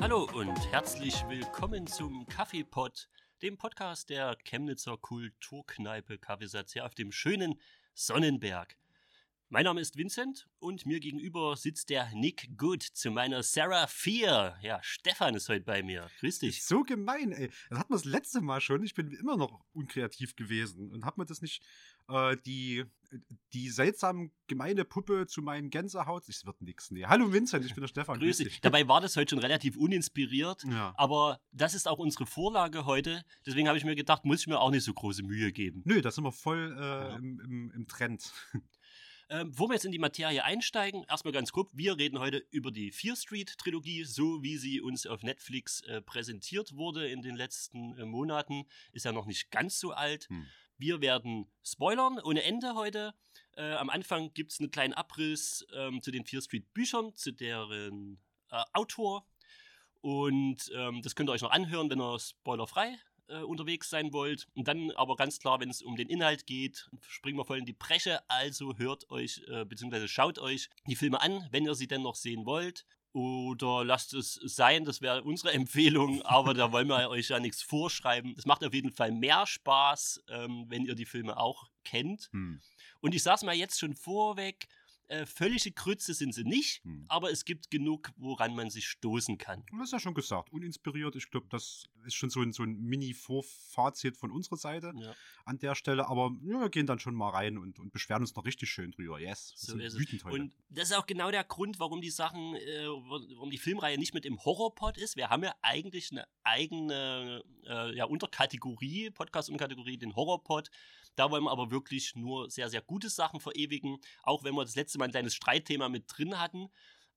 Hallo und herzlich willkommen zum Kaffeepot, dem Podcast der Chemnitzer Kulturkneipe hier auf dem schönen Sonnenberg. Mein Name ist Vincent und mir gegenüber sitzt der Nick Good zu meiner Sarah 4. Ja, Stefan ist heute bei mir. Grüß dich. So gemein, ey. Das hatten wir das letzte Mal schon. Ich bin immer noch unkreativ gewesen und hab mir das nicht äh, die, die seltsam gemeine Puppe zu meinen Gänsehaut. Es wird nix. Nee. Hallo Vincent, ich bin der Stefan. Grüß dich. Dabei war das heute schon relativ uninspiriert, Ja. aber das ist auch unsere Vorlage heute. Deswegen habe ich mir gedacht, muss ich mir auch nicht so große Mühe geben. Nö, da sind wir voll äh, Ja. im, im, im Trend. Ähm, bevor wir jetzt in die Materie einsteigen, erstmal ganz grob, wir reden heute über die Fear Street Trilogie, so wie sie uns auf Netflix äh, präsentiert wurde in den letzten äh, Monaten. Ist ja noch nicht ganz so alt. Hm. Wir werden spoilern ohne Ende heute. Äh, am Anfang gibt es einen kleinen Abriss ähm, zu den Fear Street Büchern, zu deren äh, Autor. Und ähm, das könnt ihr euch noch anhören, wenn ihr spoilerfrei äh, unterwegs sein wollt. Und dann aber ganz klar, wenn es um den Inhalt geht, springen wir voll in die Bresche. Also hört euch äh, bzw. schaut euch die Filme an, wenn ihr sie denn noch sehen wollt. Oder lasst es sein, das wäre unsere Empfehlung, aber da wollen wir euch ja nichts vorschreiben. Es macht auf jeden Fall mehr Spaß, ähm, wenn ihr die Filme auch kennt. Hm. Und ich sag's mal jetzt schon vorweg, äh, völlige Krütze sind sie nicht, Hm. aber es gibt genug, woran man sich stoßen kann. Du hast ja schon gesagt, uninspiriert. Ich glaube, das ist schon so ein, so ein Mini-Vorfazit von unserer Seite Ja. an der Stelle. Aber ja, wir gehen dann schon mal rein und, und beschweren uns noch richtig schön drüber. Yes, So ist es. wütend heute. Und das ist auch genau der Grund, warum die Sachen, äh, warum die Filmreihe nicht mit im Horrorpod ist. Wir haben ja eigentlich eine eigene äh, ja, Unterkategorie, Podcast-Unterkategorie, den Horrorpod. Da wollen wir aber wirklich nur sehr, sehr gute Sachen verewigen. Auch wenn wir das letzte Mal ein kleines Streitthema mit drin hatten.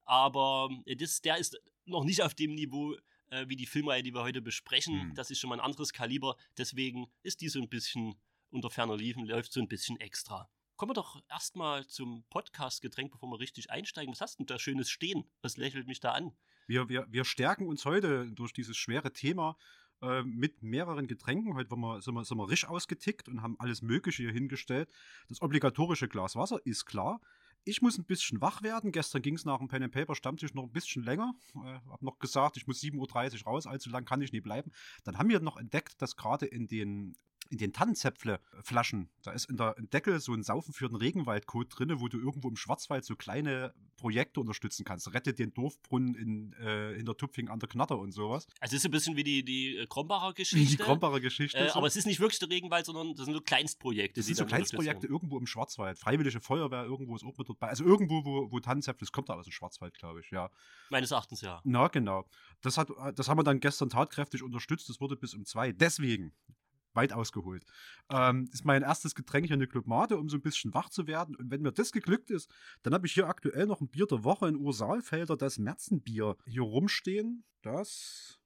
Aber äh, das, der ist noch nicht auf dem Niveau äh, wie die Filmreihe, die wir heute besprechen. Hm. Das ist schon mal ein anderes Kaliber. Deswegen ist die so ein bisschen unter ferner Liefen, läuft so ein bisschen extra. Kommen wir doch erstmal zum Podcast-Getränk, bevor wir richtig einsteigen. Was hast du denn da Schönes stehen? Was lächelt mich da an? Wir, wir, wir stärken uns heute durch dieses schwere Thema äh, mit mehreren Getränken. Heute waren wir, sind, wir, sind wir richtig ausgetickt und haben alles Mögliche hier hingestellt. Das obligatorische Glas Wasser ist klar. Ich muss ein bisschen wach werden. Gestern ging es nach dem Pen and Paper Stammtisch noch ein bisschen länger. Äh, hab noch gesagt, ich muss 7.30 Uhr raus, allzu lang kann ich nie bleiben. Dann haben wir noch entdeckt, dass gerade in den in den Tannenzäpfle-Flaschen, da ist in der Deckel so ein Saufen für den Regenwaldcode drin, wo du irgendwo im Schwarzwald so kleine Projekte unterstützen kannst. Rette den Dorfbrunnen in, äh, in der Tupfing an der Knatter und sowas. Also es ist ein bisschen wie die, die äh, Krombacher Die Geschichte. Krombacher Geschichte. äh, so. aber es ist nicht wirklich der Regenwald, sondern das sind so Kleinstprojekte. das die sind so Kleinstprojekte irgendwo im Schwarzwald. Freiwillige Feuerwehr irgendwo ist auch mit dabei. Also irgendwo, wo, wo Tannenzäpfle, das kommt da aus dem Schwarzwald, glaube ich, ja. Meines Erachtens ja. Na, genau. Das, hat, das haben wir dann gestern tatkräftig unterstützt. Das wurde bis um zwei. Deswegen, weit ausgeholt, ähm, ist mein erstes Getränk hier eine Club Mate, um so ein bisschen wach zu werden. Und wenn mir das geglückt ist, dann habe ich hier aktuell noch ein Bier der Woche in Ursalfelder, das Märzenbier, hier rumstehen. Das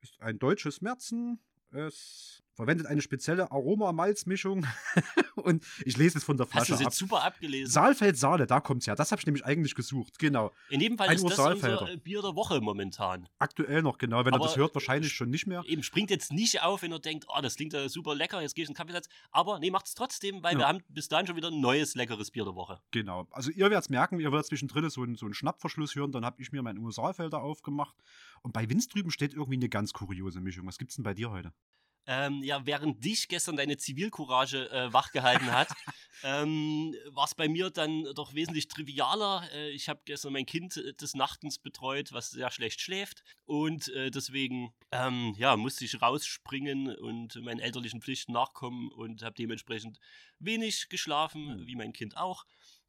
ist ein deutsches Märzen. Es verwendet eine spezielle Aromamalzmischung. Und ich lese es von der Hast du Flasche es ab. jetzt super abgelesen? Saalfeld Saale, da kommt's ja. Das habe ich nämlich eigentlich gesucht. Genau. In jedem Fall Ein ist das Ursalfelder. unser Bier der Woche momentan. Aktuell noch, genau. Wenn er Aber, das hört, wahrscheinlich schon nicht mehr. Eben springt jetzt nicht auf, wenn er denkt, oh, das klingt ja super lecker, jetzt gehe ich in den Kaffeesatz. Aber nee, macht es trotzdem, weil Ja. wir haben bis dahin schon wieder ein neues leckeres Bier der Woche. Genau. Also ihr werdet es merken, ihr werdet zwischendrin so einen, so einen Schnappverschluss hören, dann habe ich mir meinen USA-Felder aufgemacht. Und bei Winz drüben steht irgendwie eine ganz kuriose Mischung. Was gibt's denn bei dir heute? Ähm, ja, während dich gestern deine Zivilcourage äh, wachgehalten hat, ähm, war es bei mir dann doch wesentlich trivialer. Äh, ich habe gestern mein Kind äh, des Nachtens betreut, was sehr schlecht schläft. Und äh, deswegen ähm, ja, musste ich rausspringen und meinen elterlichen Pflichten nachkommen und habe dementsprechend wenig geschlafen, Mhm. wie mein Kind auch.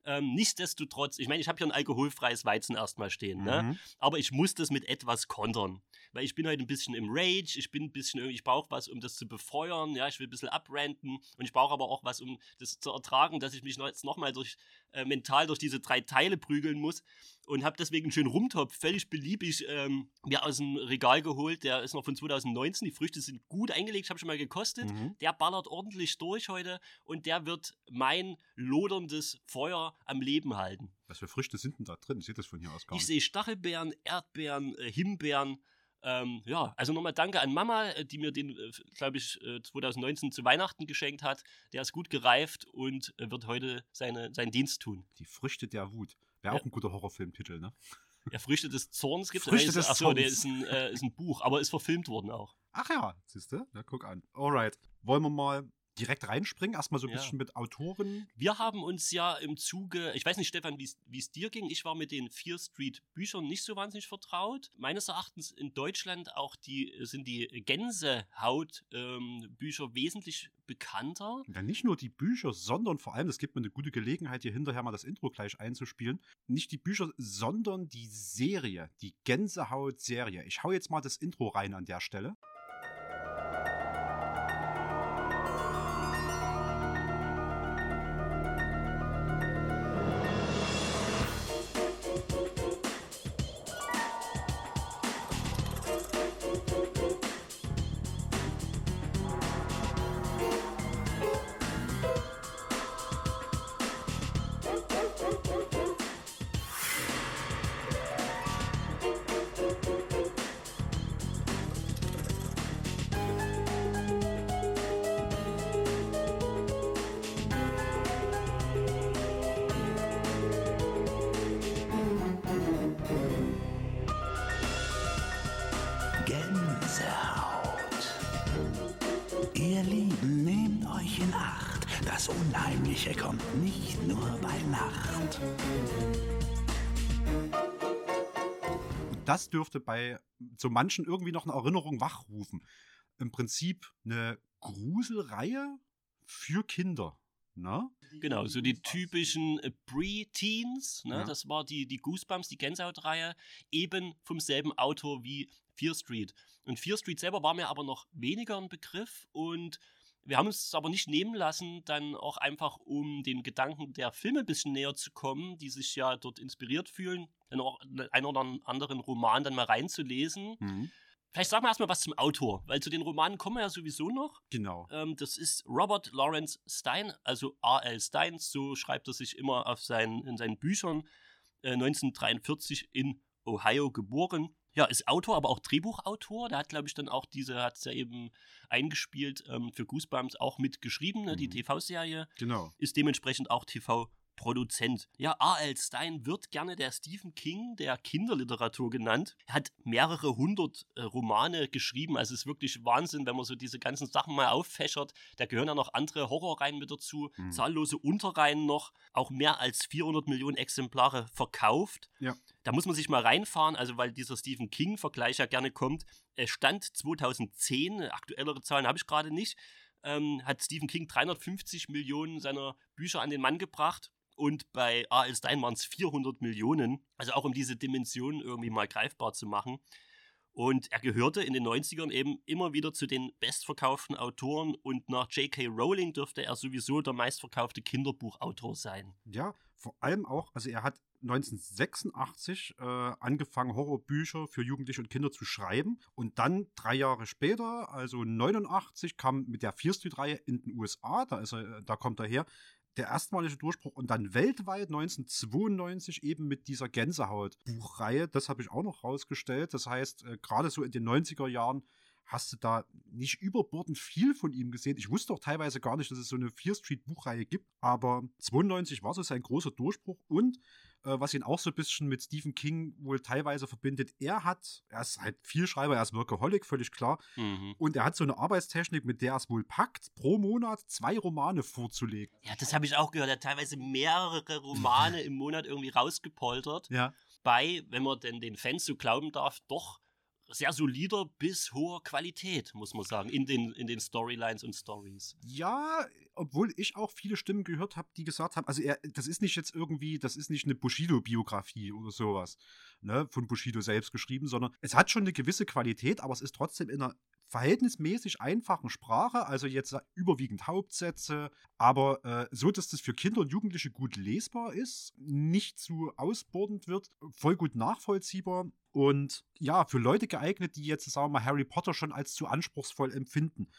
Ähm, nichtsdestotrotz, ich meine, ich habe hier ein alkoholfreies Weizen erstmal stehen, ne? Mhm. aber ich muss das mit etwas kontern. Weil ich bin heute ein bisschen im Rage, ich bin ein bisschen irgendwie, ich brauche was, um das zu befeuern, ja, ich will ein bisschen abranten und ich brauche aber auch was, um das zu ertragen, dass ich mich jetzt nochmal durch, äh, mental durch diese drei Teile prügeln muss und habe deswegen einen schönen Rumtopf, völlig beliebig, ähm, mir aus dem Regal geholt. Der ist noch von 2019. Die Früchte sind gut eingelegt, habe schon mal gekostet. Mhm. Der ballert ordentlich durch heute und der wird mein loderndes Feuer am Leben halten. Was für Früchte sind denn da drin? Ich sehe das von hier aus gar nicht. Ich sehe Stachelbeeren, Erdbeeren, äh, Himbeeren. Ähm, ja, also nochmal danke an Mama, äh, die mir den, äh, glaube ich, äh, 2019 zu Weihnachten geschenkt hat. Der ist gut gereift und äh, wird heute seine, seinen Dienst tun. Die Früchte der Wut. Wäre auch ein guter Horrorfilmtitel, ne? Ja, Früchte des Zorns gibt es. Früchte des Achso, der ist ein, äh, ist ein Buch, aber ist verfilmt worden auch. Ach ja, siehst du? Ja, guck an. Alright. Wollen wir mal direkt reinspringen? Erstmal so ein ja. bisschen mit Autoren. Wir haben uns ja im Zuge, ich weiß nicht, Stefan, wie es dir ging. Ich war mit den Fear Street Büchern nicht so wahnsinnig vertraut. Meines Erachtens in Deutschland auch die, sind die Gänsehaut-Bücher ähm, wesentlich bekannter. Ja, nicht nur die Bücher, sondern vor allem, es gibt mir eine gute Gelegenheit, hier hinterher mal das Intro gleich einzuspielen. Nicht die Bücher, sondern die Serie, die Gänsehaut-Serie. Ich hau jetzt mal das Intro rein an der Stelle. Das dürfte bei so manchen irgendwie noch eine Erinnerung wachrufen. Im Prinzip eine Gruselreihe für Kinder. Ne? Genau, so die typischen äh, Pre-Teens, ne? Ja. das war die, die Goosebumps, die Gänsehaut-Reihe, eben vom selben Autor wie Fear Street. Und Fear Street selber war mir aber noch weniger ein Begriff und wir haben uns aber nicht nehmen lassen, dann auch einfach, um den Gedanken der Filme ein bisschen näher zu kommen, die sich ja dort inspiriert fühlen, dann auch einen oder anderen Roman dann mal reinzulesen. Mhm. Vielleicht sagen wir erstmal was zum Autor, weil zu den Romanen kommen wir ja sowieso noch. Genau. Ähm, das ist Robert Lawrence Stein, also R.L. Stein, so schreibt er sich immer auf seinen, in seinen Büchern. Äh, 1943 in Ohio geboren ja, ist Autor, aber auch Drehbuchautor. Der hat, glaube ich, dann auch diese, hat es ja eben eingespielt ähm, für Goosebumps auch mitgeschrieben, ne, mhm. die TV-Serie. Genau. Ist dementsprechend auch TV Produzent. Ja, A.L. Stein wird gerne der Stephen King der Kinderliteratur genannt. Er hat mehrere hundert äh, Romane geschrieben. Also es ist wirklich Wahnsinn, wenn man so diese ganzen Sachen mal auffächert. Da gehören ja noch andere Horrorreihen mit dazu, mhm. zahllose Unterreihen noch, auch mehr als 400 Millionen Exemplare verkauft. Ja. Da muss man sich mal reinfahren, also weil dieser Stephen King-Vergleich ja gerne kommt. Er stand 2010, aktuellere Zahlen habe ich gerade nicht, ähm, hat Stephen King 350 Millionen seiner Bücher an den Mann gebracht und bei A.L. Stein waren es 400 Millionen. Also auch um diese Dimension irgendwie mal greifbar zu machen. Und er gehörte in den 90ern eben immer wieder zu den bestverkauften Autoren und nach J.K. Rowling dürfte er sowieso der meistverkaufte Kinderbuchautor sein. Ja, vor allem auch, also er hat 1986 äh, angefangen, Horrorbücher für Jugendliche und Kinder zu schreiben. Und dann drei Jahre später, also 89, kam mit der Fear Street-Reihe in den USA, da, ist er, da kommt er her, der erstmalige Durchbruch und dann weltweit 1992 eben mit dieser Gänsehaut-Buchreihe. Das habe ich auch noch rausgestellt. Das heißt, äh, gerade so in den 90er Jahren hast du da nicht überbordend viel von ihm gesehen. Ich wusste auch teilweise gar nicht, dass es so eine Fear Street Buchreihe gibt, aber 92 war so sein großer Durchbruch und äh, was ihn auch so ein bisschen mit Stephen King wohl teilweise verbindet. Er hat, er ist halt viel Schreiber, er ist Workaholic, völlig klar. Mhm. Und er hat so eine Arbeitstechnik, mit der er es wohl packt, pro Monat zwei Romane vorzulegen. Ja, das habe ich auch gehört. Er hat teilweise mehrere Romane im Monat irgendwie rausgepoltert. Ja. Bei, wenn man denn den Fans so glauben darf, doch sehr solider bis hoher Qualität, muss man sagen, in den, in den Storylines und Stories. Ja, obwohl ich auch viele Stimmen gehört habe, die gesagt haben, also er, das ist nicht jetzt irgendwie, das ist nicht eine Bushido-Biografie oder sowas, ne, von Bushido selbst geschrieben, sondern es hat schon eine gewisse Qualität, aber es ist trotzdem in einer verhältnismäßig einfachen Sprache, also jetzt überwiegend Hauptsätze, aber äh, so, dass das für Kinder und Jugendliche gut lesbar ist, nicht zu ausbordend wird, voll gut nachvollziehbar und ja, für Leute geeignet, die jetzt, sagen wir mal, Harry Potter schon als zu anspruchsvoll empfinden.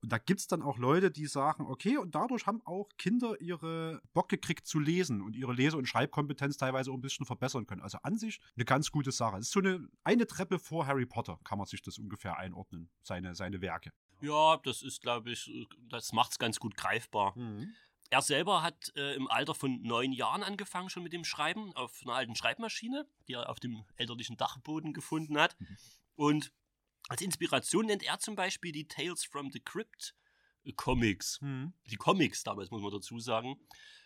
Und da gibt es dann auch Leute, die sagen, okay, und dadurch haben auch Kinder ihre Bock gekriegt zu lesen und ihre Lese- und Schreibkompetenz teilweise auch ein bisschen verbessern können. Also an sich eine ganz gute Sache. Es ist so eine, eine Treppe vor Harry Potter, kann man sich das ungefähr einordnen, seine, seine Werke. Ja, das ist, glaube ich, das macht es ganz gut greifbar. Mhm. Er selber hat äh, im Alter von neun Jahren angefangen schon mit dem Schreiben auf einer alten Schreibmaschine, die er auf dem elterlichen Dachboden gefunden hat. Mhm. Und als Inspiration nennt er zum Beispiel die Tales from the Crypt äh, Comics. Mhm. Die Comics damals, muss man dazu sagen.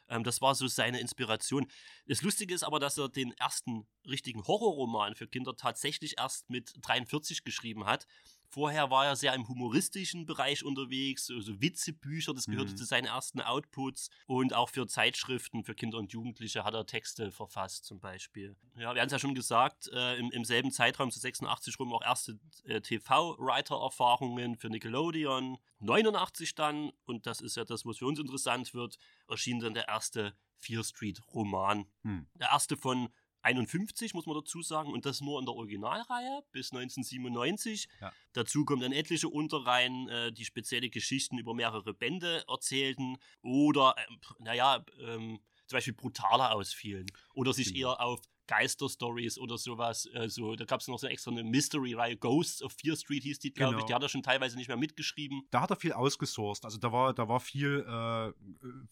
Ähm, das war so seine Inspiration. Das Lustige ist aber, dass er den ersten richtigen Horrorroman für Kinder tatsächlich erst mit 43 geschrieben hat. Vorher war er sehr im humoristischen Bereich unterwegs, so, so Witzebücher, das gehörte mhm. zu seinen ersten Outputs. Und auch für Zeitschriften für Kinder und Jugendliche hat er Texte verfasst, zum Beispiel. Ja, wir haben es ja schon gesagt, äh, im, im, selben Zeitraum zu 86 rum auch erste äh, TV-Writer-Erfahrungen für Nickelodeon. 89 dann, und das ist ja das, was für uns interessant wird, erschien dann der erste Fear Street-Roman. Mhm. Der erste von 51, muss man dazu sagen, und das nur in der Originalreihe bis 1997. Ja. Dazu kommen dann etliche Unterreihen, äh, die spezielle Geschichten über mehrere Bände erzählten oder, äh, naja, ähm, zum Beispiel brutaler ausfielen oder sich genau. eher auf Geister-Stories oder sowas. Also, da gab es noch so extra eine Mystery-Reihe, Ghosts of Fear Street hieß die, glaube genau. ich. Die hat er schon teilweise nicht mehr mitgeschrieben. Da hat er viel ausgesourced. Also da war, da war viel äh,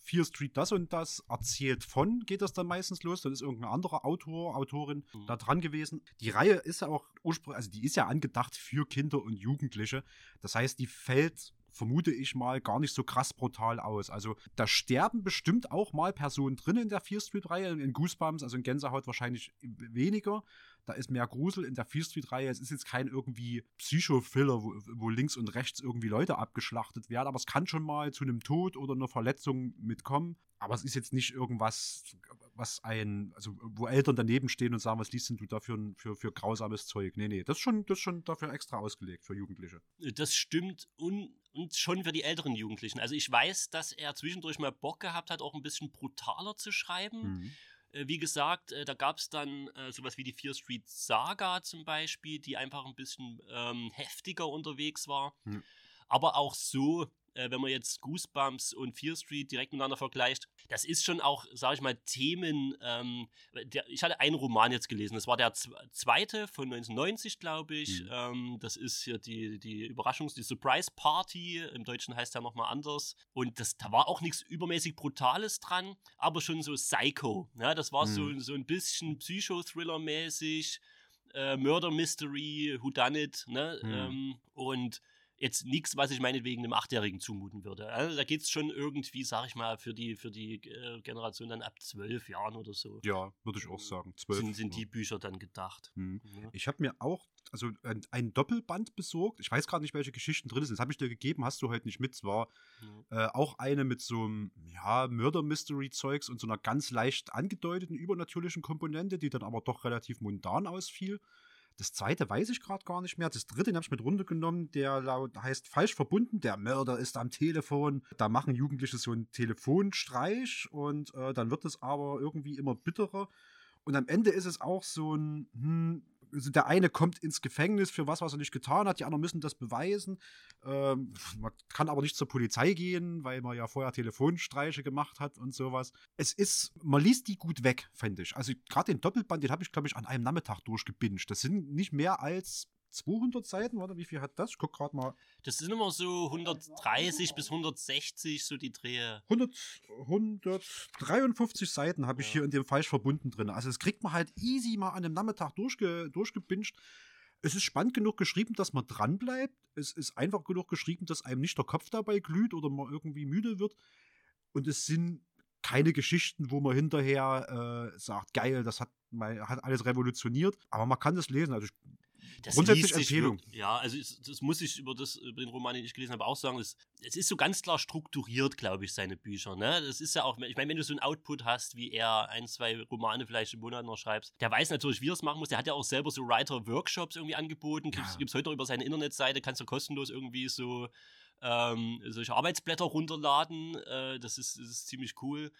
Fear Street das und das erzählt von, geht das dann meistens los. Dann ist irgendein anderer Autor, Autorin mhm. da dran gewesen. Die Reihe ist ja auch ursprünglich, also die ist ja angedacht für Kinder und Jugendliche. Das heißt, die fällt vermute ich mal, gar nicht so krass brutal aus. Also da sterben bestimmt auch mal Personen drin in der Fear Street-Reihe, in Goosebumps, also in Gänsehaut wahrscheinlich weniger. Da ist mehr Grusel in der Fear Street-Reihe. Es ist jetzt kein irgendwie Psycho-Filler, wo, wo, links und rechts irgendwie Leute abgeschlachtet werden, aber es kann schon mal zu einem Tod oder einer Verletzung mitkommen. Aber es ist jetzt nicht irgendwas, was ein, also wo Eltern daneben stehen und sagen, was liest denn du dafür für, für grausames Zeug? Nee, nee, das ist schon, das ist schon dafür extra ausgelegt für Jugendliche. Das stimmt und, und schon für die älteren Jugendlichen. Also ich weiß, dass er zwischendurch mal Bock gehabt hat, auch ein bisschen brutaler zu schreiben. Mhm wie gesagt, äh, da gab es dann äh, sowas wie die Fear Street Saga zum Beispiel, die einfach ein bisschen ähm, heftiger unterwegs war. Mhm. Aber auch so äh, wenn man jetzt Goosebumps und Fear Street direkt miteinander vergleicht, das ist schon auch, sage ich mal, Themen. Ähm, der, ich hatte einen Roman jetzt gelesen, das war der zweite von 1990, glaube ich. Mhm. Ähm, das ist hier die, die Überraschungs-, die Surprise Party. Im Deutschen heißt der nochmal anders. Und das, da war auch nichts übermäßig Brutales dran, aber schon so Psycho. Ja, das war mhm. so, so ein bisschen Psychothriller-mäßig. Äh, Murder Mystery, Whodunit, ne? Mhm. Ähm, und jetzt nichts, was ich meinetwegen einem Achtjährigen zumuten würde. Also da geht es schon irgendwie, sag ich mal, für die, für die äh, Generation dann ab zwölf Jahren oder so. Ja, würde ich auch sagen. Zwölf. Sind, sind die Bücher dann gedacht. Mhm. Ja. Ich habe mir auch also ein, ein, Doppelband besorgt. Ich weiß gerade nicht, welche Geschichten drin sind. Das habe ich dir gegeben, hast du heute nicht mit. Es war mhm. äh, auch eine mit so einem ja, Murder-Mystery-Zeugs und so einer ganz leicht angedeuteten übernatürlichen Komponente, die dann aber doch relativ mundan ausfiel. Das zweite weiß ich gerade gar nicht mehr. Das dritte habe ich mit runtergenommen. Der laut heißt falsch verbunden. Der Mörder ist am Telefon. Da machen Jugendliche so einen Telefonstreich und äh, dann wird es aber irgendwie immer bitterer. Und am Ende ist es auch so ein, hm, also der eine kommt ins Gefängnis für was, was er nicht getan hat, die anderen müssen das beweisen. Ähm, man kann aber nicht zur Polizei gehen, weil man ja vorher Telefonstreiche gemacht hat und sowas. Es ist, man liest die gut weg, fände ich. Also gerade den Doppelband, den habe ich, glaube ich, an einem Nachmittag durchgebinged. Das sind nicht mehr als 200 Seiten, oder wie viel hat das? Ich gucke gerade mal. Das sind immer so 130 bis 160, so die Drehe. 100, 153 Seiten habe ich ja. hier in dem falsch verbunden drin. Also, es kriegt man halt easy mal an einem Nachmittag durchge, durchgebinged. Es ist spannend genug geschrieben, dass man dranbleibt. Es ist einfach genug geschrieben, dass einem nicht der Kopf dabei glüht oder man irgendwie müde wird. Und es sind keine Geschichten, wo man hinterher äh, sagt, geil, das hat, hat alles revolutioniert. Aber man kann das lesen. Also ich Das Grundsätzlich Empfehlung. wirk- Ja, also es, das muss ich über, das, über den Roman, den ich gelesen habe, auch sagen. Es, es ist so ganz klar strukturiert, glaube ich, seine Bücher. Ne? Das ist ja auch, ich meine, wenn du so einen Output hast, wie er ein, zwei Romane vielleicht im Monat noch schreibst, der weiß natürlich, wie er es machen muss. Der hat ja auch selber so Writer-Workshops irgendwie angeboten. Gibt Ja. es heute auch über seine Internetseite, kannst du kostenlos irgendwie so ähm, solche Arbeitsblätter runterladen. Äh, das, ist, das ist ziemlich cool.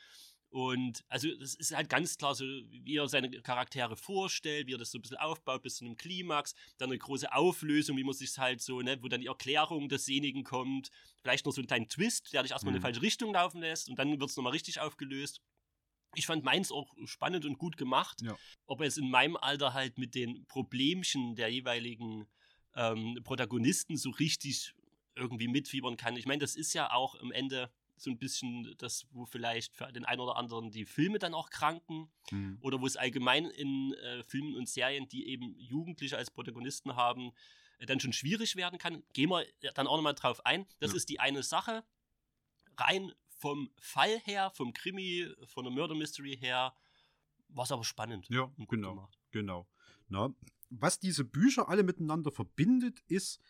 Und also das ist halt ganz klar so, wie er seine Charaktere vorstellt, wie er das so ein bisschen aufbaut bis zu einem Klimax, dann eine große Auflösung, wie man sich halt so, ne, wo dann die Erklärung desjenigen kommt, vielleicht noch so einen kleinen Twist, der dich erstmal in Mhm. eine falsche Richtung laufen lässt und dann wird es nochmal richtig aufgelöst. Ich fand meins auch spannend und gut gemacht. Ja. Ob er es in meinem Alter halt mit den Problemchen der jeweiligen ähm, Protagonisten so richtig irgendwie mitfiebern kann. Ich meine, das ist ja auch am Ende so ein bisschen das, wo vielleicht für den einen oder anderen die Filme dann auch kranken Hm. oder wo es allgemein in äh, Filmen und Serien, die eben Jugendliche als Protagonisten haben, äh, dann schon schwierig werden kann. Gehen wir dann auch nochmal drauf ein. Das Ja. ist die eine Sache. Rein vom Fall her, vom Krimi, von der Murder Mystery her, war es aber spannend. Ja, genau. gemacht. Genau. Na, was diese Bücher alle miteinander verbindet, ist,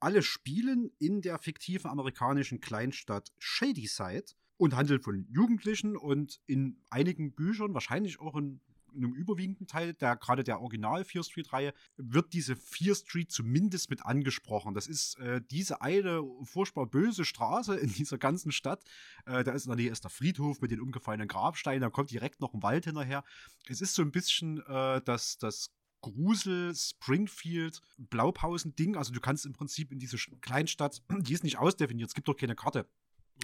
alle spielen in der fiktiven amerikanischen Kleinstadt Shadyside und handeln von Jugendlichen und in einigen Büchern, wahrscheinlich auch in, in einem überwiegenden Teil der gerade der Original Fear Street Reihe, wird diese Fear Street zumindest mit angesprochen. Das ist äh, diese eine furchtbar böse Straße in dieser ganzen Stadt. Äh, da ist in der Nähe ist der Friedhof mit den umgefallenen Grabsteinen, da kommt direkt noch ein Wald hinterher. Es ist so ein bisschen äh, das, das Grusel, Springfield, Blaupausen-Ding. Also du kannst im Prinzip in diese Kleinstadt, die ist nicht ausdefiniert, es gibt doch keine Karte.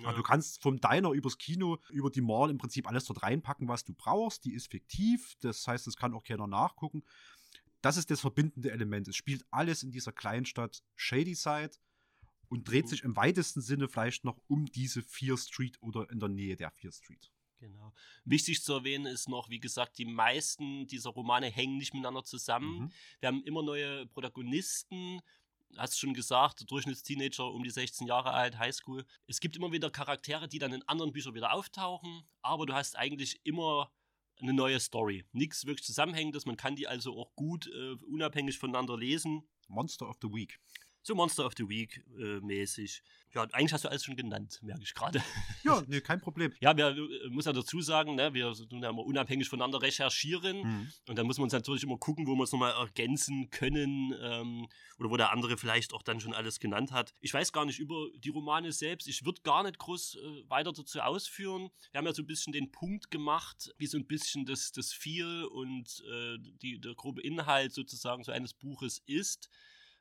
Ja. Aber du kannst vom Diner übers Kino, über die Mall im Prinzip alles dort reinpacken, was du brauchst. Die ist fiktiv, das heißt, es kann auch keiner nachgucken. Das ist das verbindende Element. Es spielt alles in dieser Kleinstadt Shadyside und dreht Mhm. sich im weitesten Sinne vielleicht noch um diese Fear Street oder in der Nähe der Fear Street. Genau. Wichtig zu erwähnen ist noch, wie gesagt, die meisten dieser Romane hängen nicht miteinander zusammen. Mhm. Wir haben immer neue Protagonisten. Hast schon gesagt, Durchschnittsteenager um die 16 Jahre alt, Highschool. Es gibt immer wieder Charaktere, die dann in anderen Büchern wieder auftauchen, aber du hast eigentlich immer eine neue Story. Nichts wirklich Zusammenhängendes. Man kann die also auch gut äh, unabhängig voneinander lesen. Monster of the Week. So Monster of the Week äh, mäßig. Ja, eigentlich hast du alles schon genannt, merke ich gerade. Ja, nee, kein Problem. Ja, wir äh, muss ja dazu sagen, ne, wir tun ja immer unabhängig voneinander recherchieren. Mhm. Und dann muss man uns natürlich immer gucken, wo wir es nochmal ergänzen können ähm, oder wo der andere vielleicht auch dann schon alles genannt hat. Ich weiß gar nicht über die Romane selbst. Ich würde gar nicht groß äh, weiter dazu ausführen. Wir haben ja so ein bisschen den Punkt gemacht, wie so ein bisschen das, das Feel und äh, die, der grobe Inhalt sozusagen so eines Buches ist.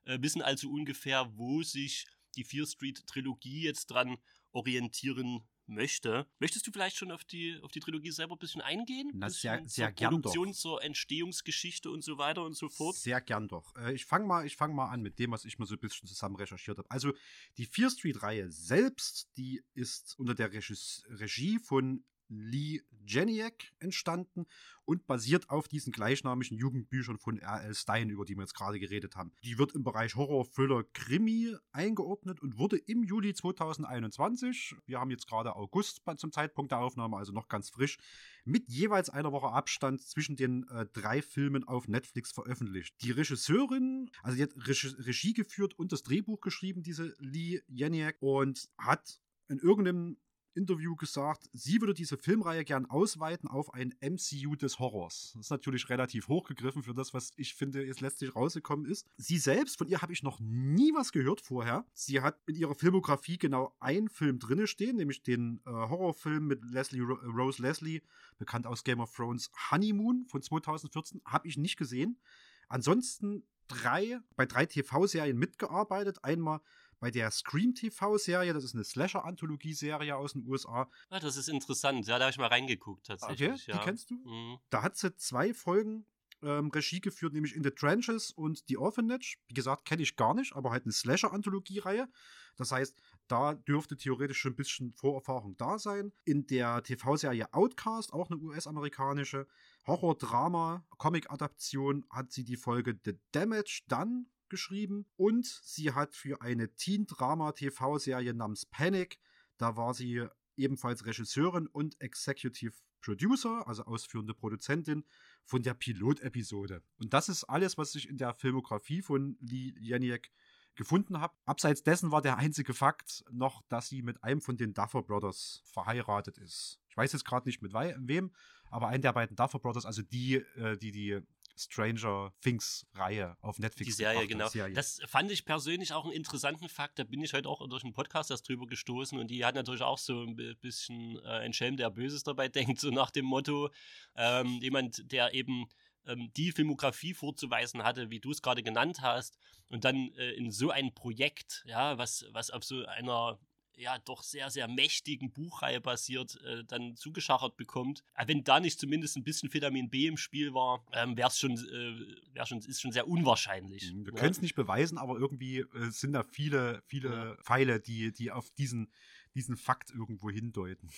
Äh, wissen also ungefähr, wo sich die Fear Street Trilogie jetzt dran orientieren möchte. Möchtest du vielleicht schon auf die, auf die Trilogie selber ein bisschen eingehen? Na, bisschen sehr- sehr zur gern doch. Produktion, zur Entstehungsgeschichte und so weiter und so fort. Sehr gern doch. Äh, ich fange mal, ich fang mal an mit dem, was ich mir so ein bisschen zusammen recherchiert habe. Also die Fear Street-Reihe selbst, die ist unter der Regie von Lee Janiak entstanden und basiert auf diesen gleichnamigen Jugendbüchern von R.L. Stein, über die wir jetzt gerade geredet haben. Die wird im Bereich Horror, Thriller, Krimi eingeordnet und wurde im Juli 2021, wir haben jetzt gerade August zum Zeitpunkt der Aufnahme, also noch ganz frisch, mit jeweils einer Woche Abstand zwischen den äh, drei Filmen auf Netflix veröffentlicht. Die Regisseurin, also die hat Regie, Regie geführt und das Drehbuch geschrieben, diese Lee Janiak, und hat in irgendeinem Interview gesagt, sie würde diese Filmreihe gern ausweiten auf ein MCU des Horrors. Das ist natürlich relativ hochgegriffen für das, was ich finde, jetzt letztlich rausgekommen ist. Sie selbst, von ihr habe ich noch nie was gehört vorher. Sie hat in ihrer Filmografie genau einen Film drinne stehen, nämlich den äh, Horrorfilm mit Leslie Ro Rose Leslie, bekannt aus Game of Thrones, Honeymoon von 2014, habe ich nicht gesehen. Ansonsten drei, bei drei TV-Serien mitgearbeitet. Einmal bei der Scream TV-Serie, das ist eine Slasher-Anthologie-Serie aus den USA. Ah, das ist interessant. Ja, da habe ich mal reingeguckt tatsächlich. Okay, ja. die kennst du? Mhm. Da hat sie zwei Folgen ähm, Regie geführt, nämlich In the Trenches und The Orphanage. Wie gesagt, kenne ich gar nicht, aber halt eine Slasher-Anthologie-Reihe. Das heißt, da dürfte theoretisch schon ein bisschen Vorerfahrung da sein. In der TV-Serie Outcast, auch eine US-amerikanische Horror-Drama, Comic-Adaption, hat sie die Folge The Damage Done geschrieben und sie hat für eine Teen-Drama-TV-Serie namens Panic, da war sie ebenfalls Regisseurin und Executive Producer, also ausführende Produzentin von der Pilotepisode. Und das ist alles, was ich in der Filmografie von Lee Janiak gefunden habe. Abseits dessen war der einzige Fakt noch, dass sie mit einem von den Duffer Brothers verheiratet ist. Ich weiß jetzt gerade nicht mit wem, aber ein der beiden Duffer Brothers, also die, äh, die die Stranger Things Reihe auf Netflix. Die Serie, genau. Serie. Das fand ich persönlich auch einen interessanten Fakt. Da bin ich heute auch durch einen Podcast erst drüber gestoßen und die hat natürlich auch so ein bisschen äh, ein Schelm, der Böses dabei denkt, so nach dem Motto, ähm, jemand, der eben ähm, die Filmografie vorzuweisen hatte, wie du es gerade genannt hast, und dann äh, in so ein Projekt, ja, was, was auf so einer ja doch sehr, sehr mächtigen Buchreihe basiert, äh, dann zugeschachert bekommt. Aber wenn da nicht zumindest ein bisschen Vitamin B im Spiel war, ähm, wäre es schon, äh, wär schon, ist schon sehr unwahrscheinlich. Mhm, wir ja. können es nicht beweisen, aber irgendwie äh, sind da viele, viele ja. Pfeile, die, die auf diesen, diesen Fakt irgendwo hindeuten.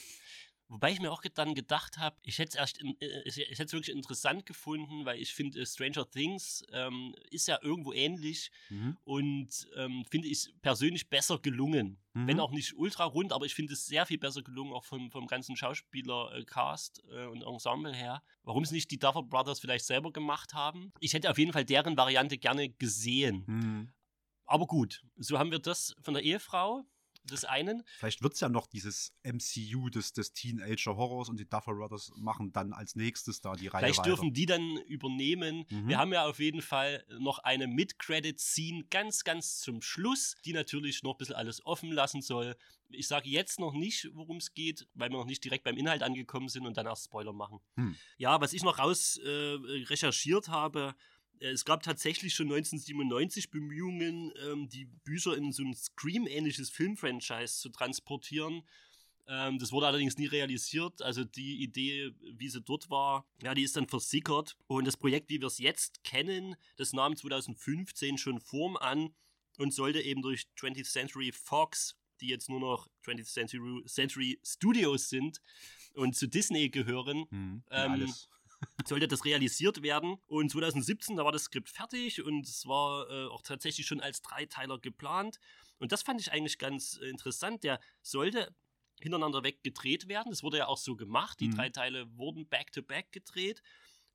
Wobei ich mir auch dann gedacht habe, ich hätte es erst, äh, ich hätte es wirklich interessant gefunden, weil ich finde, äh, Stranger Things ähm, ist ja irgendwo ähnlich mhm. und ähm, finde ich persönlich besser gelungen. Mhm. Wenn auch nicht ultra rund, aber ich finde es sehr viel besser gelungen, auch vom, vom ganzen Schauspieler-Cast äh, und Ensemble her. Warum es nicht die Duffer Brothers vielleicht selber gemacht haben. Ich hätte auf jeden Fall deren Variante gerne gesehen. Mhm. Aber gut, so haben wir das von der Ehefrau des einen. Vielleicht wird es ja noch dieses MCU des, des Teenager-Horrors und die Duffer Brothers machen dann als nächstes da die Reihe Vielleicht weiter. dürfen die dann übernehmen. Mhm. Wir haben ja auf jeden Fall noch eine Mid-Credit-Scene ganz, ganz zum Schluss, die natürlich noch ein bisschen alles offen lassen soll. Ich sage jetzt noch nicht, worum es geht, weil wir noch nicht direkt beim Inhalt angekommen sind und dann erst Spoiler machen. Hm. Ja, was ich noch raus äh, recherchiert habe, es gab tatsächlich schon 1997 Bemühungen, ähm, die Bücher in so ein Scream-ähnliches Filmfranchise zu transportieren. Ähm, das wurde allerdings nie realisiert. Also die Idee, wie sie dort war, ja, die ist dann versickert. Und das Projekt, wie wir es jetzt kennen, das nahm 2015 schon Form an und sollte eben durch 20th Century Fox, die jetzt nur noch 20th Century, Century Studios sind und zu Disney gehören, hm, ähm, alles sollte das realisiert werden. Und 2017, da war das Skript fertig und es war äh, auch tatsächlich schon als Dreiteiler geplant. Und das fand ich eigentlich ganz äh, interessant. Der sollte hintereinander weg gedreht werden. Das wurde ja auch so gemacht. Die mhm. drei Teile wurden back-to-back -back gedreht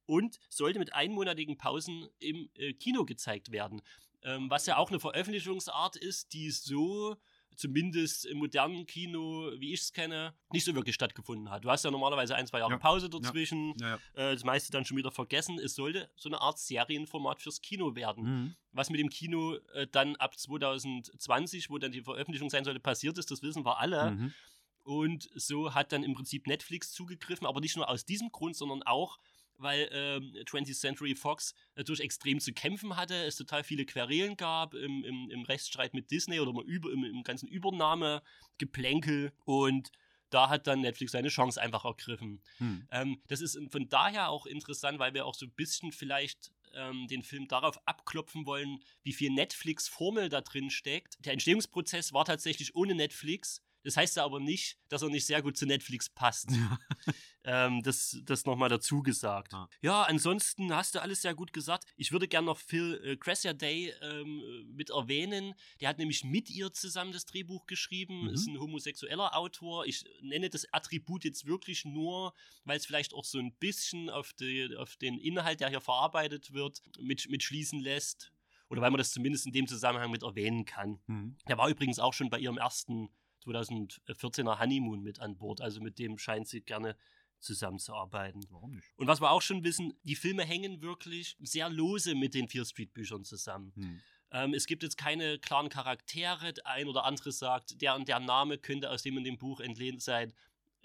und sollte mit einmonatigen Pausen im äh, Kino gezeigt werden. Ähm, was ja auch eine Veröffentlichungsart ist, die so zumindest im modernen Kino, wie ich es kenne, nicht so wirklich stattgefunden hat. Du hast ja normalerweise ein, zwei Jahre ja. Pause dazwischen, ja. Ja, äh, das meiste dann schon wieder vergessen. Es sollte so eine Art Serienformat fürs Kino werden. Mhm. Was mit dem Kino äh, dann ab 2020, wo dann die Veröffentlichung sein sollte, passiert ist, das wissen wir alle. Mhm. Und so hat dann im Prinzip Netflix zugegriffen, aber nicht nur aus diesem Grund, sondern auch, weil ähm, 20th Century Fox natürlich extrem zu kämpfen hatte, es total viele Querelen gab im, im, im Rechtsstreit mit Disney oder im, im ganzen Übernahmegeplänkel und da hat dann Netflix seine Chance einfach ergriffen. Hm. Ähm, das ist von daher auch interessant, weil wir auch so ein bisschen vielleicht ähm, den Film darauf abklopfen wollen, wie viel Netflix-Formel da drin steckt. Der Entstehungsprozess war tatsächlich ohne Netflix. Das heißt aber nicht, dass er nicht sehr gut zu Netflix passt. Ja. ähm, das das nochmal dazu gesagt. Ja. ja. ansonsten hast du alles sehr gut gesagt. Ich würde gerne noch Phil äh, Cressier Day ähm, mit erwähnen. Der hat nämlich mit ihr zusammen das Drehbuch geschrieben. Mhm. Ist ein homosexueller Autor. Ich nenne das Attribut jetzt wirklich nur, weil es vielleicht auch so ein bisschen auf, die, auf den Inhalt, der hier verarbeitet wird, mit, mitschließen lässt oder weil man das zumindest in dem Zusammenhang mit erwähnen kann. Mhm. Der war übrigens auch schon bei ihrem ersten 2014er Honeymoon mit an Bord. Also mit dem scheint sie gerne zusammenzuarbeiten. Warum nicht? Und was wir auch schon wissen, die Filme hängen wirklich sehr lose mit den Fear Street Büchern zusammen. Hm. Ähm, es gibt jetzt keine klaren Charaktere. Ein oder andere sagt, der und der Name könnte aus dem in dem Buch entlehnt sein.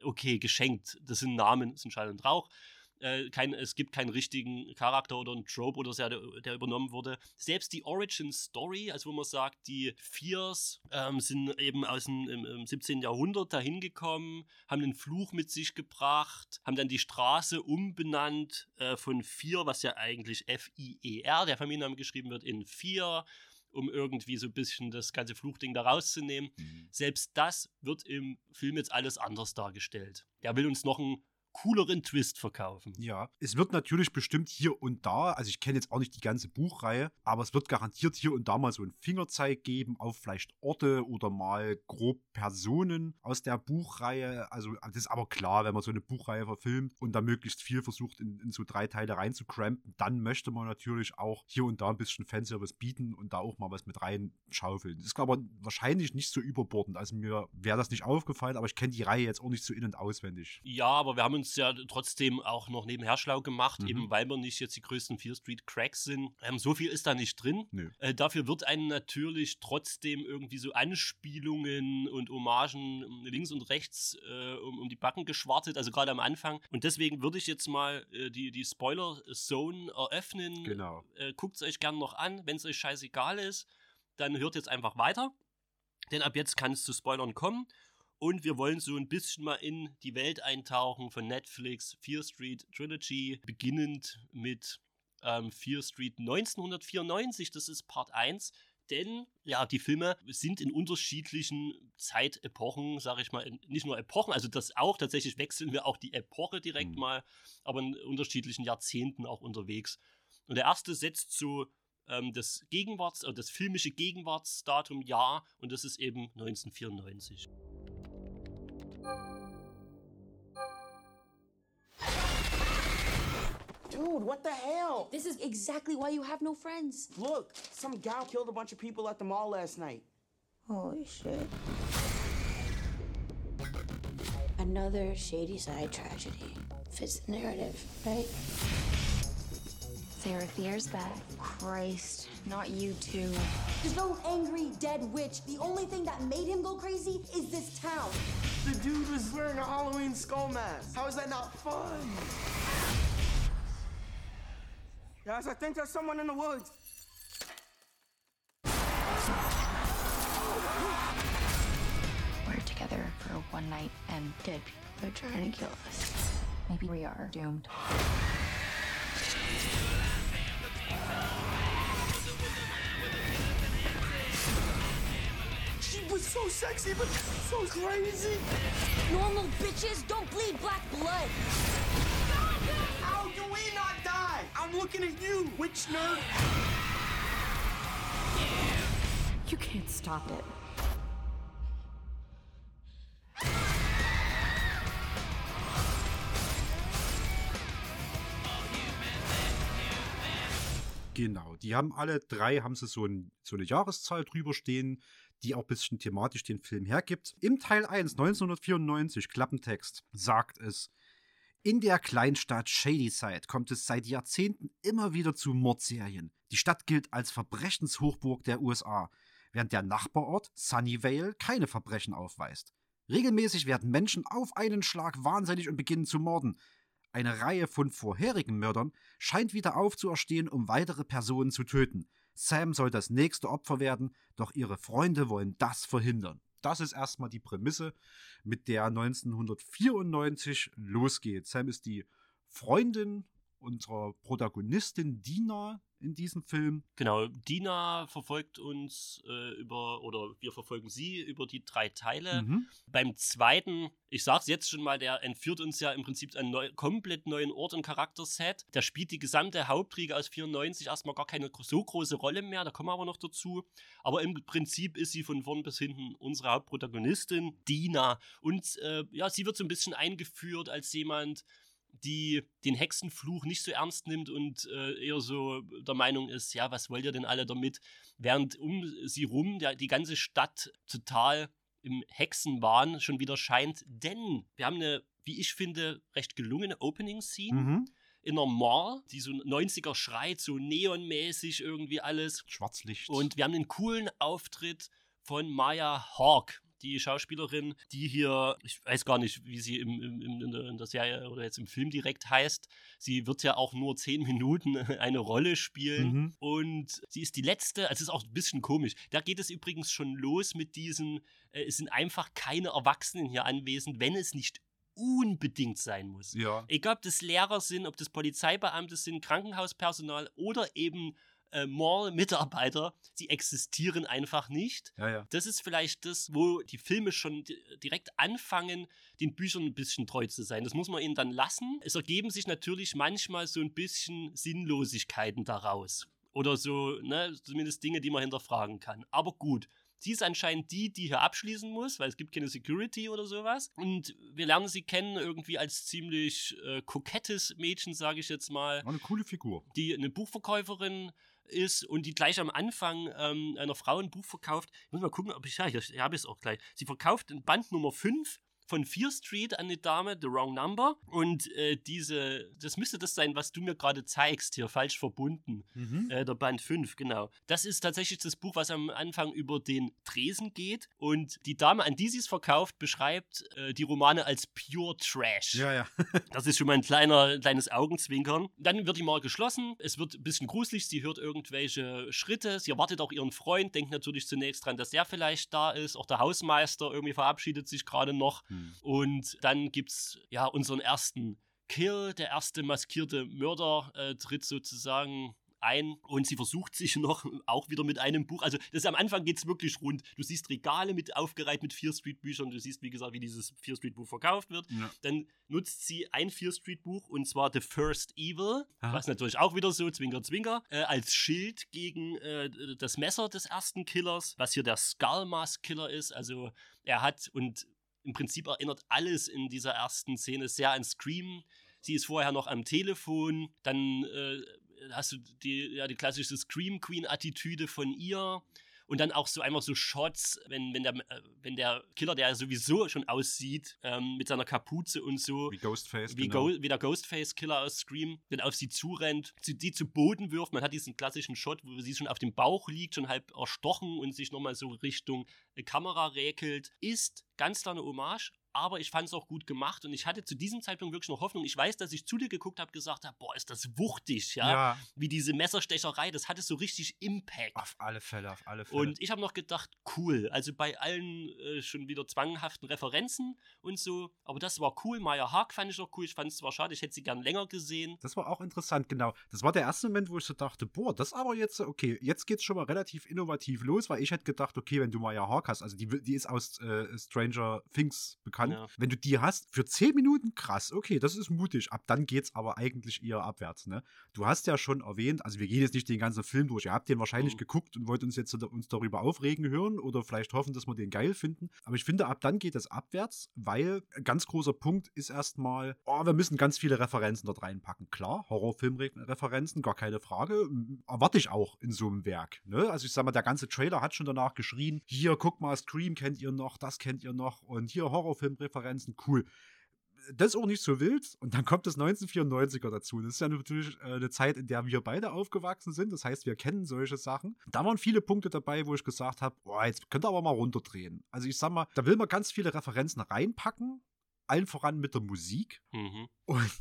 Okay, geschenkt. Das sind Namen, das sind Schall und Rauch äh, kein, es gibt keinen richtigen Charakter oder einen Trope oder so, der, der übernommen wurde. Selbst die Origin Story, also wo man sagt, die Fears ähm, sind eben aus dem im, im 17. Jahrhundert dahin gekommen, haben einen Fluch mit sich gebracht, haben dann die Straße umbenannt äh, von Fear, was ja eigentlich F-I-E-R, der Familienname geschrieben wird, in Fear um irgendwie so ein bisschen das ganze Fluchding da rauszunehmen. Mhm. Selbst das wird im Film jetzt alles anders dargestellt. Der will uns noch ein cooleren Twist verkaufen. Ja, es wird natürlich bestimmt hier und da, also ich kenne jetzt auch nicht die ganze Buchreihe, aber es wird garantiert hier und da mal so einen Fingerzeig geben auf vielleicht Orte oder mal grob Personen aus der Buchreihe. Also das ist aber klar, wenn man so eine Buchreihe verfilmt und da möglichst viel versucht in, in so drei Teile reinzukrampen, dann möchte man natürlich auch hier und da ein bisschen Fanservice bieten und da auch mal was mit reinschaufeln. Das ist aber wahrscheinlich nicht so überbordend. Also mir wäre das nicht aufgefallen, aber ich kenne die Reihe jetzt auch nicht so in- und auswendig. Ja, aber wir haben uns ja trotzdem auch noch nebenher schlau gemacht, Mhm. eben weil wir nicht jetzt die größten Fear Street Cracks sind. Ähm, so viel ist da nicht drin. Nö. Äh, dafür wird einen natürlich trotzdem irgendwie so Anspielungen und Hommagen ähm, links und rechts äh, um, um die Backen geschwartet, also gerade am Anfang. Und deswegen würde ich jetzt mal äh, die, die Spoiler-Zone eröffnen. Genau. Äh, Guckt es euch gerne noch an. Wenn es euch scheißegal ist, dann hört jetzt einfach weiter. Denn ab jetzt kann es zu Spoilern kommen. Und wir wollen so ein bisschen mal in die Welt eintauchen von Netflix Fear Street Trilogy, beginnend mit ähm, Fear Street 1994. Das ist Part 1. Denn ja, die Filme sind in unterschiedlichen Zeitepochen, sage ich mal, nicht nur Epochen, also das auch, tatsächlich wechseln wir auch die Epoche direkt Mhm. mal, aber in unterschiedlichen Jahrzehnten auch unterwegs. Und der erste setzt so ähm, das Gegenwarts, äh, das filmische Gegenwartsdatum Jahr und das ist eben 1994. Dude, what the hell? This is exactly why you have no friends. Look, some gal killed a bunch of people at the mall last night. Holy shit. Another shady side tragedy. Fits the narrative, right? Sarah Fear's back. Christ, not you too. There's no angry dead witch. The only thing that made him go crazy is this town. The dude was wearing a Halloween skull mask. How is that not fun? Guys, I think there's someone in the woods. We're together for one night and dead people are trying to kill us. Maybe we are doomed. So sexy, but so crazy. Normal bitches don't bleed black blood. How do we not die? I'm looking at you, witch nerd. You can't stop it. Genau, die haben alle drei, haben sie so, ein, so eine Jahreszahl drüber stehen, die auch ein bisschen thematisch den Film hergibt. Im Teil 1, 1994, Klappentext, sagt es, in der Kleinstadt Shadyside kommt es seit Jahrzehnten immer wieder zu Mordserien. Die Stadt gilt als Verbrechenshochburg der USA, während der Nachbarort Sunnyvale keine Verbrechen aufweist. Regelmäßig werden Menschen auf einen Schlag wahnsinnig und beginnen zu morden. Eine Reihe von vorherigen Mördern scheint wieder aufzuerstehen, um weitere Personen zu töten. Sam soll das nächste Opfer werden, doch ihre Freunde wollen das verhindern. Das ist erstmal die Prämisse, mit der 1994 losgeht. Sam ist die Freundin unserer Protagonistin Dina in diesem Film. Genau, Dina verfolgt uns äh, über, oder wir verfolgen sie über die drei Teile. Mhm. Beim zweiten, ich sag's jetzt schon mal, der entführt uns ja im Prinzip einen neu, komplett neuen Ort und Charakterset. Der spielt die gesamte Hauptriege aus 94 erstmal gar keine so große Rolle mehr, da kommen wir aber noch dazu. Aber im Prinzip ist sie von vorn bis hinten unsere Hauptprotagonistin, Dina. Und äh, ja, sie wird so ein bisschen eingeführt als jemand, die den Hexenfluch nicht so ernst nimmt und äh, eher so der Meinung ist, ja, was wollt ihr denn alle damit? Während um sie rum der, die ganze Stadt total im Hexenwahn schon wieder scheint. Denn wir haben eine, wie ich finde, recht gelungene Opening-Scene Mhm. in einer Mall, die so 90er schreit, so neonmäßig irgendwie alles. Schwarzlicht. Und wir haben einen coolen Auftritt von Maya Hawk, die Schauspielerin, die hier, ich weiß gar nicht, wie sie im, im, in, der, in der Serie oder jetzt im Film direkt heißt. Sie wird ja auch nur zehn Minuten eine Rolle spielen. Mhm. Und sie ist die letzte, also es ist auch ein bisschen komisch. Da geht es übrigens schon los mit diesen, äh, es sind einfach keine Erwachsenen hier anwesend, wenn es nicht unbedingt sein muss. ja. Egal, ob das Lehrer sind, ob das Polizeibeamte sind, Krankenhauspersonal oder eben äh, Mall-Mitarbeiter, die existieren einfach nicht. Ja, ja. Das ist vielleicht das, wo die Filme schon di- direkt anfangen, den Büchern ein bisschen treu zu sein. Das muss man ihnen dann lassen. Es ergeben sich natürlich manchmal so ein bisschen Sinnlosigkeiten daraus. Oder so, ne, zumindest Dinge, die man hinterfragen kann. Aber gut. Sie ist anscheinend die, die hier abschließen muss, weil es gibt keine Security oder sowas. Und wir lernen sie kennen irgendwie als ziemlich äh, kokettes Mädchen, sage ich jetzt mal War eine coole Figur. die eine Buchverkäuferin ist und die gleich am Anfang ähm, einer Frau ein Buch verkauft. Ich muss mal gucken, ob ich, ja, hier, hier habe ich es auch gleich. Sie verkauft in Band Nummer 5 von Fear Street an eine Dame, The Wrong Number. Und äh, diese, das müsste das sein, was du mir gerade zeigst, hier falsch verbunden. Mhm. Äh, der Band 5, genau. Das ist tatsächlich das Buch, was am Anfang über den Tresen geht. Und die Dame, an die sie es verkauft, beschreibt äh, die Romane als Pure Trash. Ja, ja. Das ist schon mal ein kleiner, kleines Augenzwinkern. Dann wird die Mauer geschlossen. Es wird ein bisschen gruselig. Sie hört irgendwelche Schritte. Sie erwartet auch ihren Freund. Denkt natürlich zunächst dran, dass der vielleicht da ist. Auch der Hausmeister irgendwie verabschiedet sich gerade noch. Und dann gibt es ja unseren ersten Kill. Der erste maskierte Mörder äh, tritt sozusagen ein und sie versucht sich noch auch wieder mit einem Buch. Also das am Anfang geht es wirklich rund. Du siehst Regale mit aufgereiht mit Fear Street Büchern. Du siehst, wie gesagt, wie dieses Fear Street Buch verkauft wird. Ja. Dann nutzt sie ein Fear Street Buch und zwar The First Evil, Aha. was natürlich auch wieder so, Zwinker, Zwinker, äh, als Schild gegen äh, das Messer des ersten Killers, was hier der Skull Mask Killer ist. Also er hat und im Prinzip erinnert alles in dieser ersten Szene sehr an Scream. Sie ist vorher noch am Telefon, dann äh, hast du die, ja, die klassische Scream Queen-Attitüde von ihr. Und dann auch so einfach so Shots, wenn, wenn, der, äh, wenn der Killer, der sowieso schon aussieht, ähm, mit seiner Kapuze und so, Wie Ghostface. wie, genau. Go wie der Ghostface-Killer aus Scream, dann auf sie zurennt, sie, die zu Boden wirft. Man hat diesen klassischen Shot, wo sie schon auf dem Bauch liegt, schon halb erstochen und sich nochmal so Richtung Kamera räkelt. Ist ganz klar eine Hommage. Aber ich fand es auch gut gemacht und ich hatte zu diesem Zeitpunkt wirklich noch Hoffnung. Ich weiß, dass ich zu dir geguckt habe, gesagt habe, boah, ist das wuchtig, ja? Ja, Wie diese Messerstecherei, das hatte so richtig Impact. auf alle Fälle, auf alle Fälle. Und ich habe noch gedacht, cool. Also bei allen äh, schon wieder zwanghaften Referenzen und so. Aber das war cool. Maya Haag fand ich auch cool. Ich fand es zwar schade, ich hätte sie gern länger gesehen. Das war auch interessant, genau. Das war der erste Moment, wo ich so dachte, boah, das aber jetzt, okay, jetzt geht's schon mal relativ innovativ los, weil ich hätte gedacht, okay, wenn du Maya Hawk hast, also die, die ist aus äh, Stranger Things bekannt, Ja. wenn du die hast, für 10 Minuten krass, okay, das ist mutig. Ab dann geht's aber eigentlich eher abwärts, ne? Du hast ja schon erwähnt, also wir gehen jetzt nicht den ganzen Film durch, ihr habt den wahrscheinlich Mhm. geguckt und wollt uns jetzt uns darüber aufregen hören oder vielleicht hoffen, dass wir den geil finden. Aber ich finde, ab dann geht es abwärts, weil ein ganz großer Punkt ist erstmal, oh, wir müssen ganz viele Referenzen dort reinpacken. Klar, Horrorfilmreferenzen, gar keine Frage. Erwarte ich auch in so einem Werk. Ne? Also ich sag mal, der ganze Trailer hat schon danach geschrien, hier, guck mal, Scream kennt ihr noch, das kennt ihr noch und hier Horrorfilmreferenzen, cool das ist auch nicht so wild. Und dann kommt das 1994er dazu. Das ist ja natürlich äh, eine Zeit, in der wir beide aufgewachsen sind. Das heißt, wir kennen solche Sachen. Da waren viele Punkte dabei, wo ich gesagt habe, boah, jetzt könnt ihr aber mal runterdrehen. Also ich sag mal, da will man ganz viele Referenzen reinpacken. Allen voran mit der Musik. Mhm. Und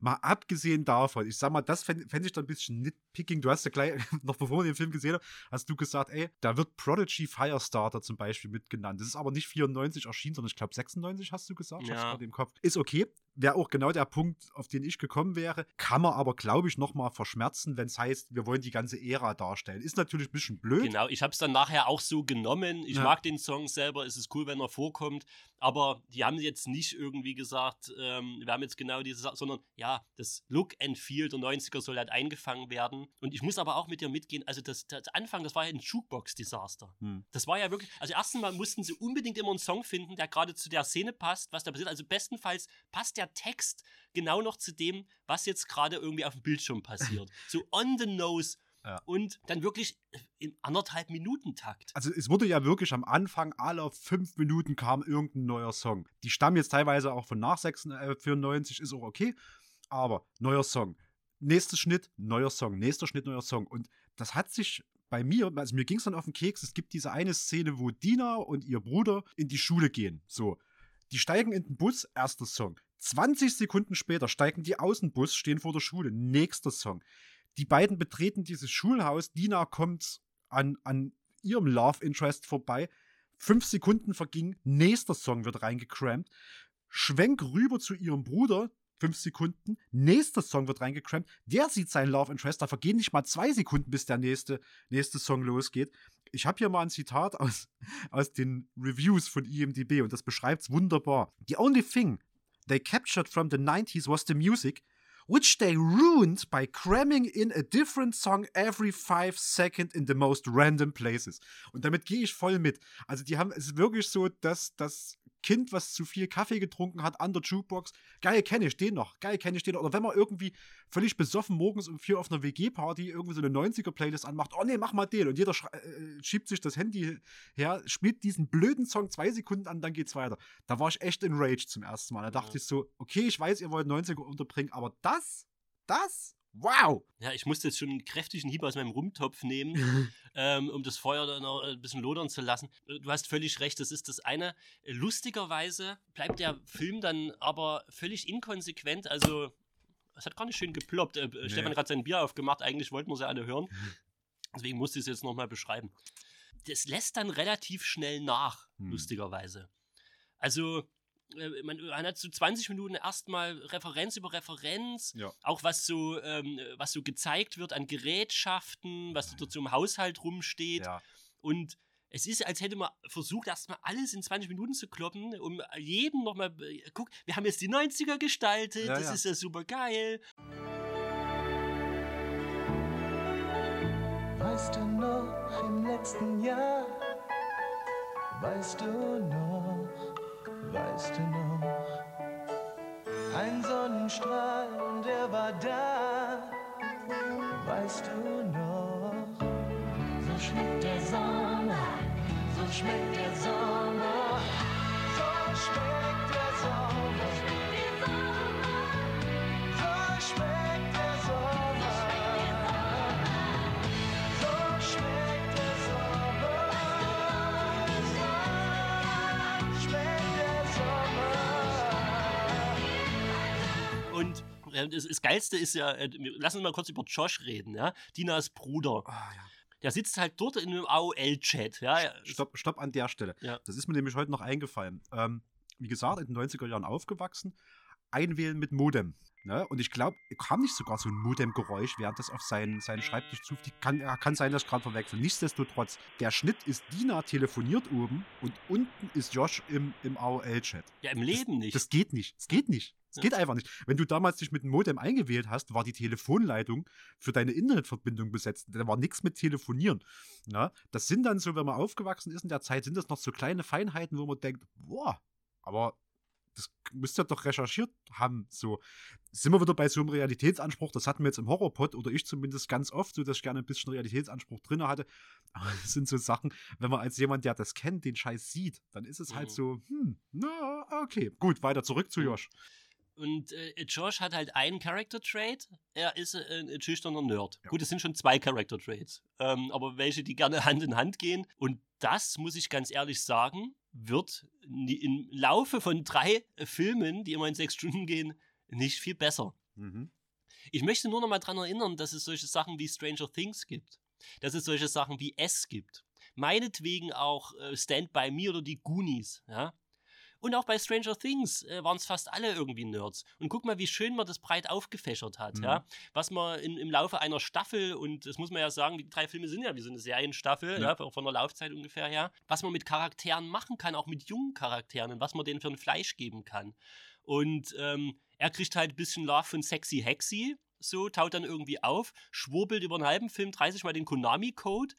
mal abgesehen davon, ich sag mal, das fände fänd ich dann ein bisschen nitpicking. Du hast ja gleich, noch bevor wir den Film gesehen haben, hast du gesagt, ey, da wird Prodigy Firestarter zum Beispiel mitgenannt. Das ist aber nicht 94 erschienen, sondern ich glaube 96 hast du gesagt. Ich hab's Ja. gerade im Kopf. Ist okay. Wäre auch genau der Punkt, auf den ich gekommen wäre. Kann man aber, glaube ich, nochmal verschmerzen, wenn es heißt, wir wollen die ganze Ära darstellen. Ist natürlich ein bisschen blöd. Genau, ich habe es dann nachher auch so genommen. Ich Ja. mag den Song selber, es ist cool, wenn er vorkommt. Aber die haben jetzt nicht irgendwie gesagt, ähm, wir haben jetzt genau diese Sache, sondern ja, das Look and Feel der 90er soll halt eingefangen werden. Und ich muss aber auch mit dir mitgehen, also das, das Anfang, das war ja ein Jukebox-Desaster. Hm. Das war ja wirklich, also erstens mal mussten sie unbedingt immer einen Song finden, der gerade zu der Szene passt, was da passiert. Also bestenfalls passt der Text genau noch zu dem, was jetzt gerade irgendwie auf dem Bildschirm passiert. so on the nose. Ja. Und dann wirklich in anderthalb Minuten Takt. Also es wurde ja wirklich am Anfang aller fünf Minuten kam irgendein neuer Song. Die stammen jetzt teilweise auch von nach 96, 94, ist auch okay. Aber neuer Song. Nächster Schnitt, neuer Song. Nächster Schnitt, neuer Song. Und das hat sich bei mir, also mir ging es dann auf den Keks, es gibt diese eine Szene, wo Dina und ihr Bruder in die Schule gehen. So. Die steigen in den Bus, erster Song. 20 Sekunden später steigen die aus dem Bus, stehen vor der Schule, nächster Song. Die beiden betreten dieses Schulhaus. Dina kommt an, an ihrem Love Interest vorbei. Fünf Sekunden vergingen, nächster Song wird reingecrampt. Schwenk rüber zu ihrem Bruder. fünf Sekunden. Nächster Song wird reingecrampt. Der sieht seinen Love Interest. Da vergehen nicht mal zwei Sekunden, bis der nächste, nächste Song losgeht. Ich habe hier mal ein Zitat aus, aus den Reviews von IMDb und das beschreibt es wunderbar. The only thing they captured from the 90s was the music, which they ruined by cramming in a different song every five seconds in the most random places. Und damit gehe ich voll mit. Also die haben es wirklich so, dass das Kind, was zu viel Kaffee getrunken hat, an der Jukebox, geil kenne ich den noch, geil kenne ich den noch. Oder wenn man irgendwie völlig besoffen morgens um vier auf einer WG-Party irgendwie so eine 90er-Playlist anmacht, oh nee, mach mal den. Und jeder äh, schiebt sich das Handy her, spielt diesen blöden Song zwei Sekunden an, dann geht's weiter. Da war ich echt in Rage zum ersten Mal. Da dachte ja. ich so, okay, ich weiß, ihr wollt 90er unterbringen, aber das, das Wow! Ja, ich musste jetzt schon einen kräftigen Hieb aus meinem Rumtopf nehmen, ähm, um das Feuer dann noch ein bisschen lodern zu lassen. Äh, du hast völlig recht, das ist das eine. Lustigerweise bleibt der Film dann aber völlig inkonsequent. Also, es hat gar nicht schön geploppt. Äh, nee. Stefan hat gerade sein Bier aufgemacht, eigentlich wollten wir sie alle hören. Deswegen musste ich es jetzt nochmal beschreiben. Das lässt dann relativ schnell nach, hm. lustigerweise. Also, äh, man, man, hat so 20 Minuten erstmal Referenz über Referenz, ja. auch was so, ähm, was so gezeigt wird an Gerätschaften, was dort so im Haushalt rumsteht. Ja. Und es ist, als hätte man versucht, erstmal alles in 20 Minuten zu kloppen, um jedem nochmal, äh, guck, wir haben jetzt die 90er gestaltet, ja, das ist ja super geil. Weißt du noch im letzten Jahr? Weißt du noch? Weißt du noch? Ein Sonnenstrahl und er war da, weißt du noch? So schmeckt der Sommer, so schmeckt der Sommer, so schmeckt das, das, Geilste ist ja, äh, lass uns mal kurz über Josh reden, ja. Dinas Bruder. Oh, ja. Der sitzt halt dort in einem AOL-Chat, ja. Stopp, stopp an der Stelle. Ja. Das ist mir nämlich heute noch eingefallen. Ähm, wie gesagt, in den 90er Jahren aufgewachsen. Einwählen mit Modem. Ne? Und ich glaube, kam nicht sogar so ein Modem-Geräusch, während das auf seinen, seinen Schreibtisch zufliegt. Kann, kann sein, dass ich gerade verwechsel. Nichtsdestotrotz, der Schnitt ist, Dina telefoniert oben und unten ist Josh im, im AOL-Chat. Ja, im Leben das, nicht. Das geht nicht. Das geht nicht. Es geht einfach nicht. Wenn du damals dich mit dem Modem eingewählt hast, war die Telefonleitung für deine Internetverbindung besetzt. Da war nichts mit Telefonieren. Na, das sind dann so, wenn man aufgewachsen ist in der Zeit, sind das noch so kleine Feinheiten, wo man denkt, boah, aber das müsst ihr doch recherchiert haben. So sind wir wieder bei so einem Realitätsanspruch. Das hatten wir jetzt im Horrorpod oder ich zumindest ganz oft, so dass ich gerne ein bisschen Realitätsanspruch drin hatte. Aber das sind so Sachen, wenn man als jemand, der das kennt, den Scheiß sieht, dann ist es halt mhm. halt so, hm, na, okay. Gut, weiter zurück zu mhm. Josh. Und äh, Josh hat halt einen Character Trait. Er ist äh, ein schüchterner Nerd. Ja. Gut, es sind schon zwei Character Traits. Ähm, aber welche, die gerne Hand in Hand gehen. Und das, muss ich ganz ehrlich sagen, wird im Laufe von drei Filmen, die immer in sechs Stunden gehen, nicht viel besser. Mhm. Ich möchte nur noch mal daran erinnern, dass es solche Sachen wie Stranger Things gibt. Dass es solche Sachen wie S gibt. Meinetwegen auch äh, Stand By Me oder die Goonies. Ja? Und auch bei Stranger Things äh, waren es fast alle irgendwie Nerds. Und guck mal, wie schön man das breit aufgefächert hat, mhm. ja. Was man in, im Laufe einer Staffel, und das muss man ja sagen, die drei Filme sind ja wie so eine Serienstaffel, ja. ja von der Laufzeit ungefähr her, was man mit Charakteren machen kann, auch mit jungen Charakteren und was man denen für ein Fleisch geben kann. Und ähm, er kriegt halt ein bisschen Love von Sexy Hexy, so, taut dann irgendwie auf, schwurbelt über einen halben Film 30 Mal den Konami-Code.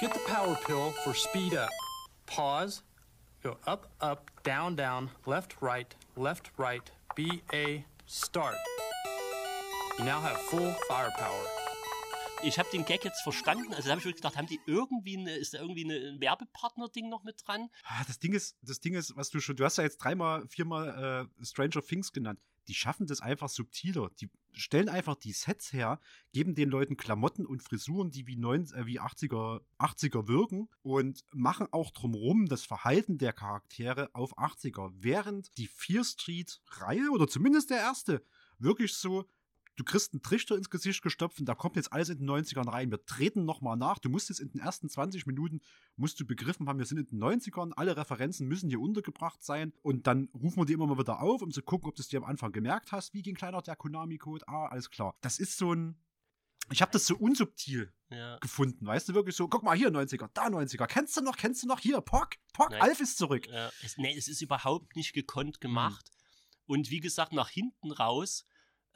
Get the power pill for speed up. Pause. Go up, up, down, down, left, right, left, right, B, A, start. You now have full firepower. Ich habe den Gag jetzt verstanden. Also da habe ich wirklich gedacht, haben die irgendwie eine, ist da irgendwie ein Werbepartner-Ding noch mit dran? Ah, das Ding ist, das Ding ist, was du schon, du hast ja jetzt dreimal, viermal äh, Stranger Things genannt die schaffen das einfach subtiler. Die stellen einfach die Sets her, geben den Leuten Klamotten und Frisuren, die wie, 90, äh, wie 80er, 80er wirken und machen auch drumherum das Verhalten der Charaktere auf 80er. Während die Fear Street-Reihe oder zumindest der erste wirklich so du kriegst einen Trichter ins Gesicht gestopft und da kommt jetzt alles in den 90ern rein. Wir treten nochmal nach. Du musst jetzt in den ersten 20 Minuten, musst du begriffen haben, wir sind in den 90ern, alle Referenzen müssen hier untergebracht sein und dann rufen wir die immer mal wieder auf, um zu gucken, ob du es dir am Anfang gemerkt hast, wie ging kleiner der Konami-Code. Ah, alles klar. Das ist so ein, ich habe das so unsubtil Ja. gefunden, weißt du, wirklich so, guck mal hier 90er, da 90er, kennst du noch, kennst du noch, hier, Pock, Pock, Nein. Alf ist zurück. Ja, es, nee, es ist überhaupt nicht Mhm. gekonnt gemacht. Und wie gesagt, nach hinten raus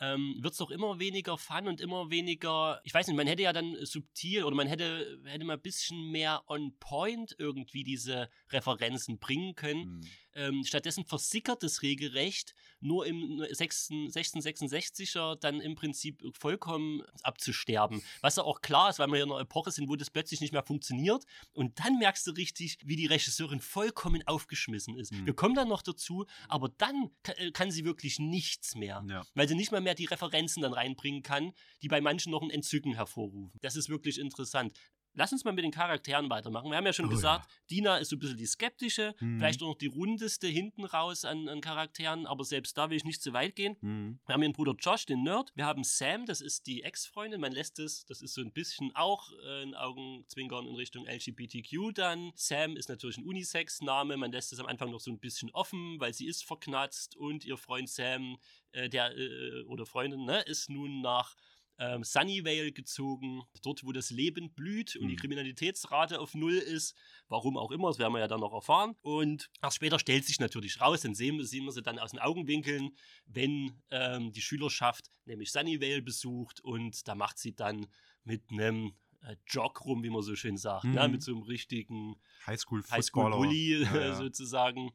ähm, wird es doch immer weniger Fun und immer weniger. Ich weiß nicht, man hätte ja dann subtil oder man hätte, hätte mal ein bisschen mehr on point irgendwie diese Referenzen bringen können. Hm. Ähm, stattdessen versickert es regelrecht, nur im 16 1666er dann im Prinzip vollkommen abzusterben. Was ja auch klar ist, weil wir in einer Epoche sind, wo das plötzlich nicht mehr funktioniert. Und dann merkst du richtig, wie die Regisseurin vollkommen aufgeschmissen ist. Mhm. Wir kommen dann noch dazu, aber dann äh, kann sie wirklich nichts mehr. Ja. Weil sie nicht mal mehr die Referenzen dann reinbringen kann, die bei manchen noch ein Entzücken hervorrufen. Das ist wirklich interessant. Lass uns mal mit den Charakteren weitermachen. Wir haben ja schon Oh gesagt, Dina ist so ein bisschen die skeptische, Mhm. vielleicht auch noch die rundeste hinten raus an, an Charakteren, aber selbst da will ich nicht zu weit gehen. Hm. Wir haben ihren Bruder Josh, den Nerd. Wir haben Sam, das ist die Ex-Freundin. Man lässt es, das ist so ein bisschen auch äh, ein Augenzwinkern in Richtung LGBTQ dann. Sam ist natürlich ein Unisex-Name. Man lässt es am Anfang noch so ein bisschen offen, weil sie ist verknatzt und ihr Freund Sam, äh, der äh, oder Freundin, ne, ist nun nach ähm, Sunnyvale gezogen, dort wo das Leben blüht und die Mhm. Kriminalitätsrate auf Null ist. Warum auch immer, das werden wir ja dann noch erfahren. Und erst später stellt sich natürlich raus, dann sehen wir, sehen wir sie dann aus den Augenwinkeln, wenn ähm, die Schülerschaft nämlich Sunnyvale besucht und da macht sie dann mit einem äh, Jog rum, wie man so schön sagt, ne? Mhm. mit so einem richtigen Highschool-Footballer. Highschool-Bully Ja, ja. sozusagen.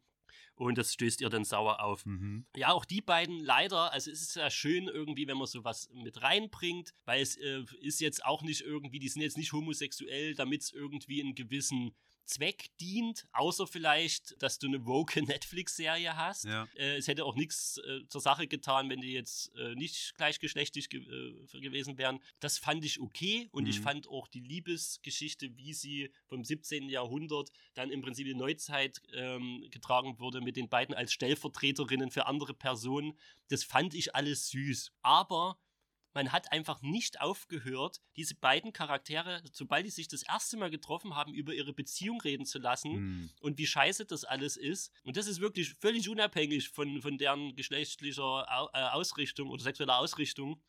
Und das stößt ihr dann sauer auf. Mhm. Ja, auch die beiden leider, also es ist ja schön irgendwie, wenn man sowas mit reinbringt, weil es äh, ist jetzt auch nicht irgendwie, die sind jetzt nicht homosexuell, damit es irgendwie einen gewissen Zweck dient, außer vielleicht, dass du eine woke Netflix-Serie hast. Ja. Äh, es hätte auch nichts äh, zur Sache getan, wenn die jetzt äh, nicht gleichgeschlechtlich ge äh, gewesen wären. Das fand ich okay und ich Mhm. fand auch die Liebesgeschichte, wie sie vom 17. Jahrhundert dann im Prinzip in die Neuzeit ähm, getragen wurde, mit den beiden als Stellvertreterinnen für andere Personen, das fand ich alles süß. Aber man hat einfach nicht aufgehört, diese beiden Charaktere, sobald die sich das erste Mal getroffen haben, über ihre Beziehung reden zu lassen Hm. und wie scheiße das alles ist. Und das ist wirklich völlig unabhängig von, von deren geschlechtlicher äh, Ausrichtung oder sexueller Ausrichtung.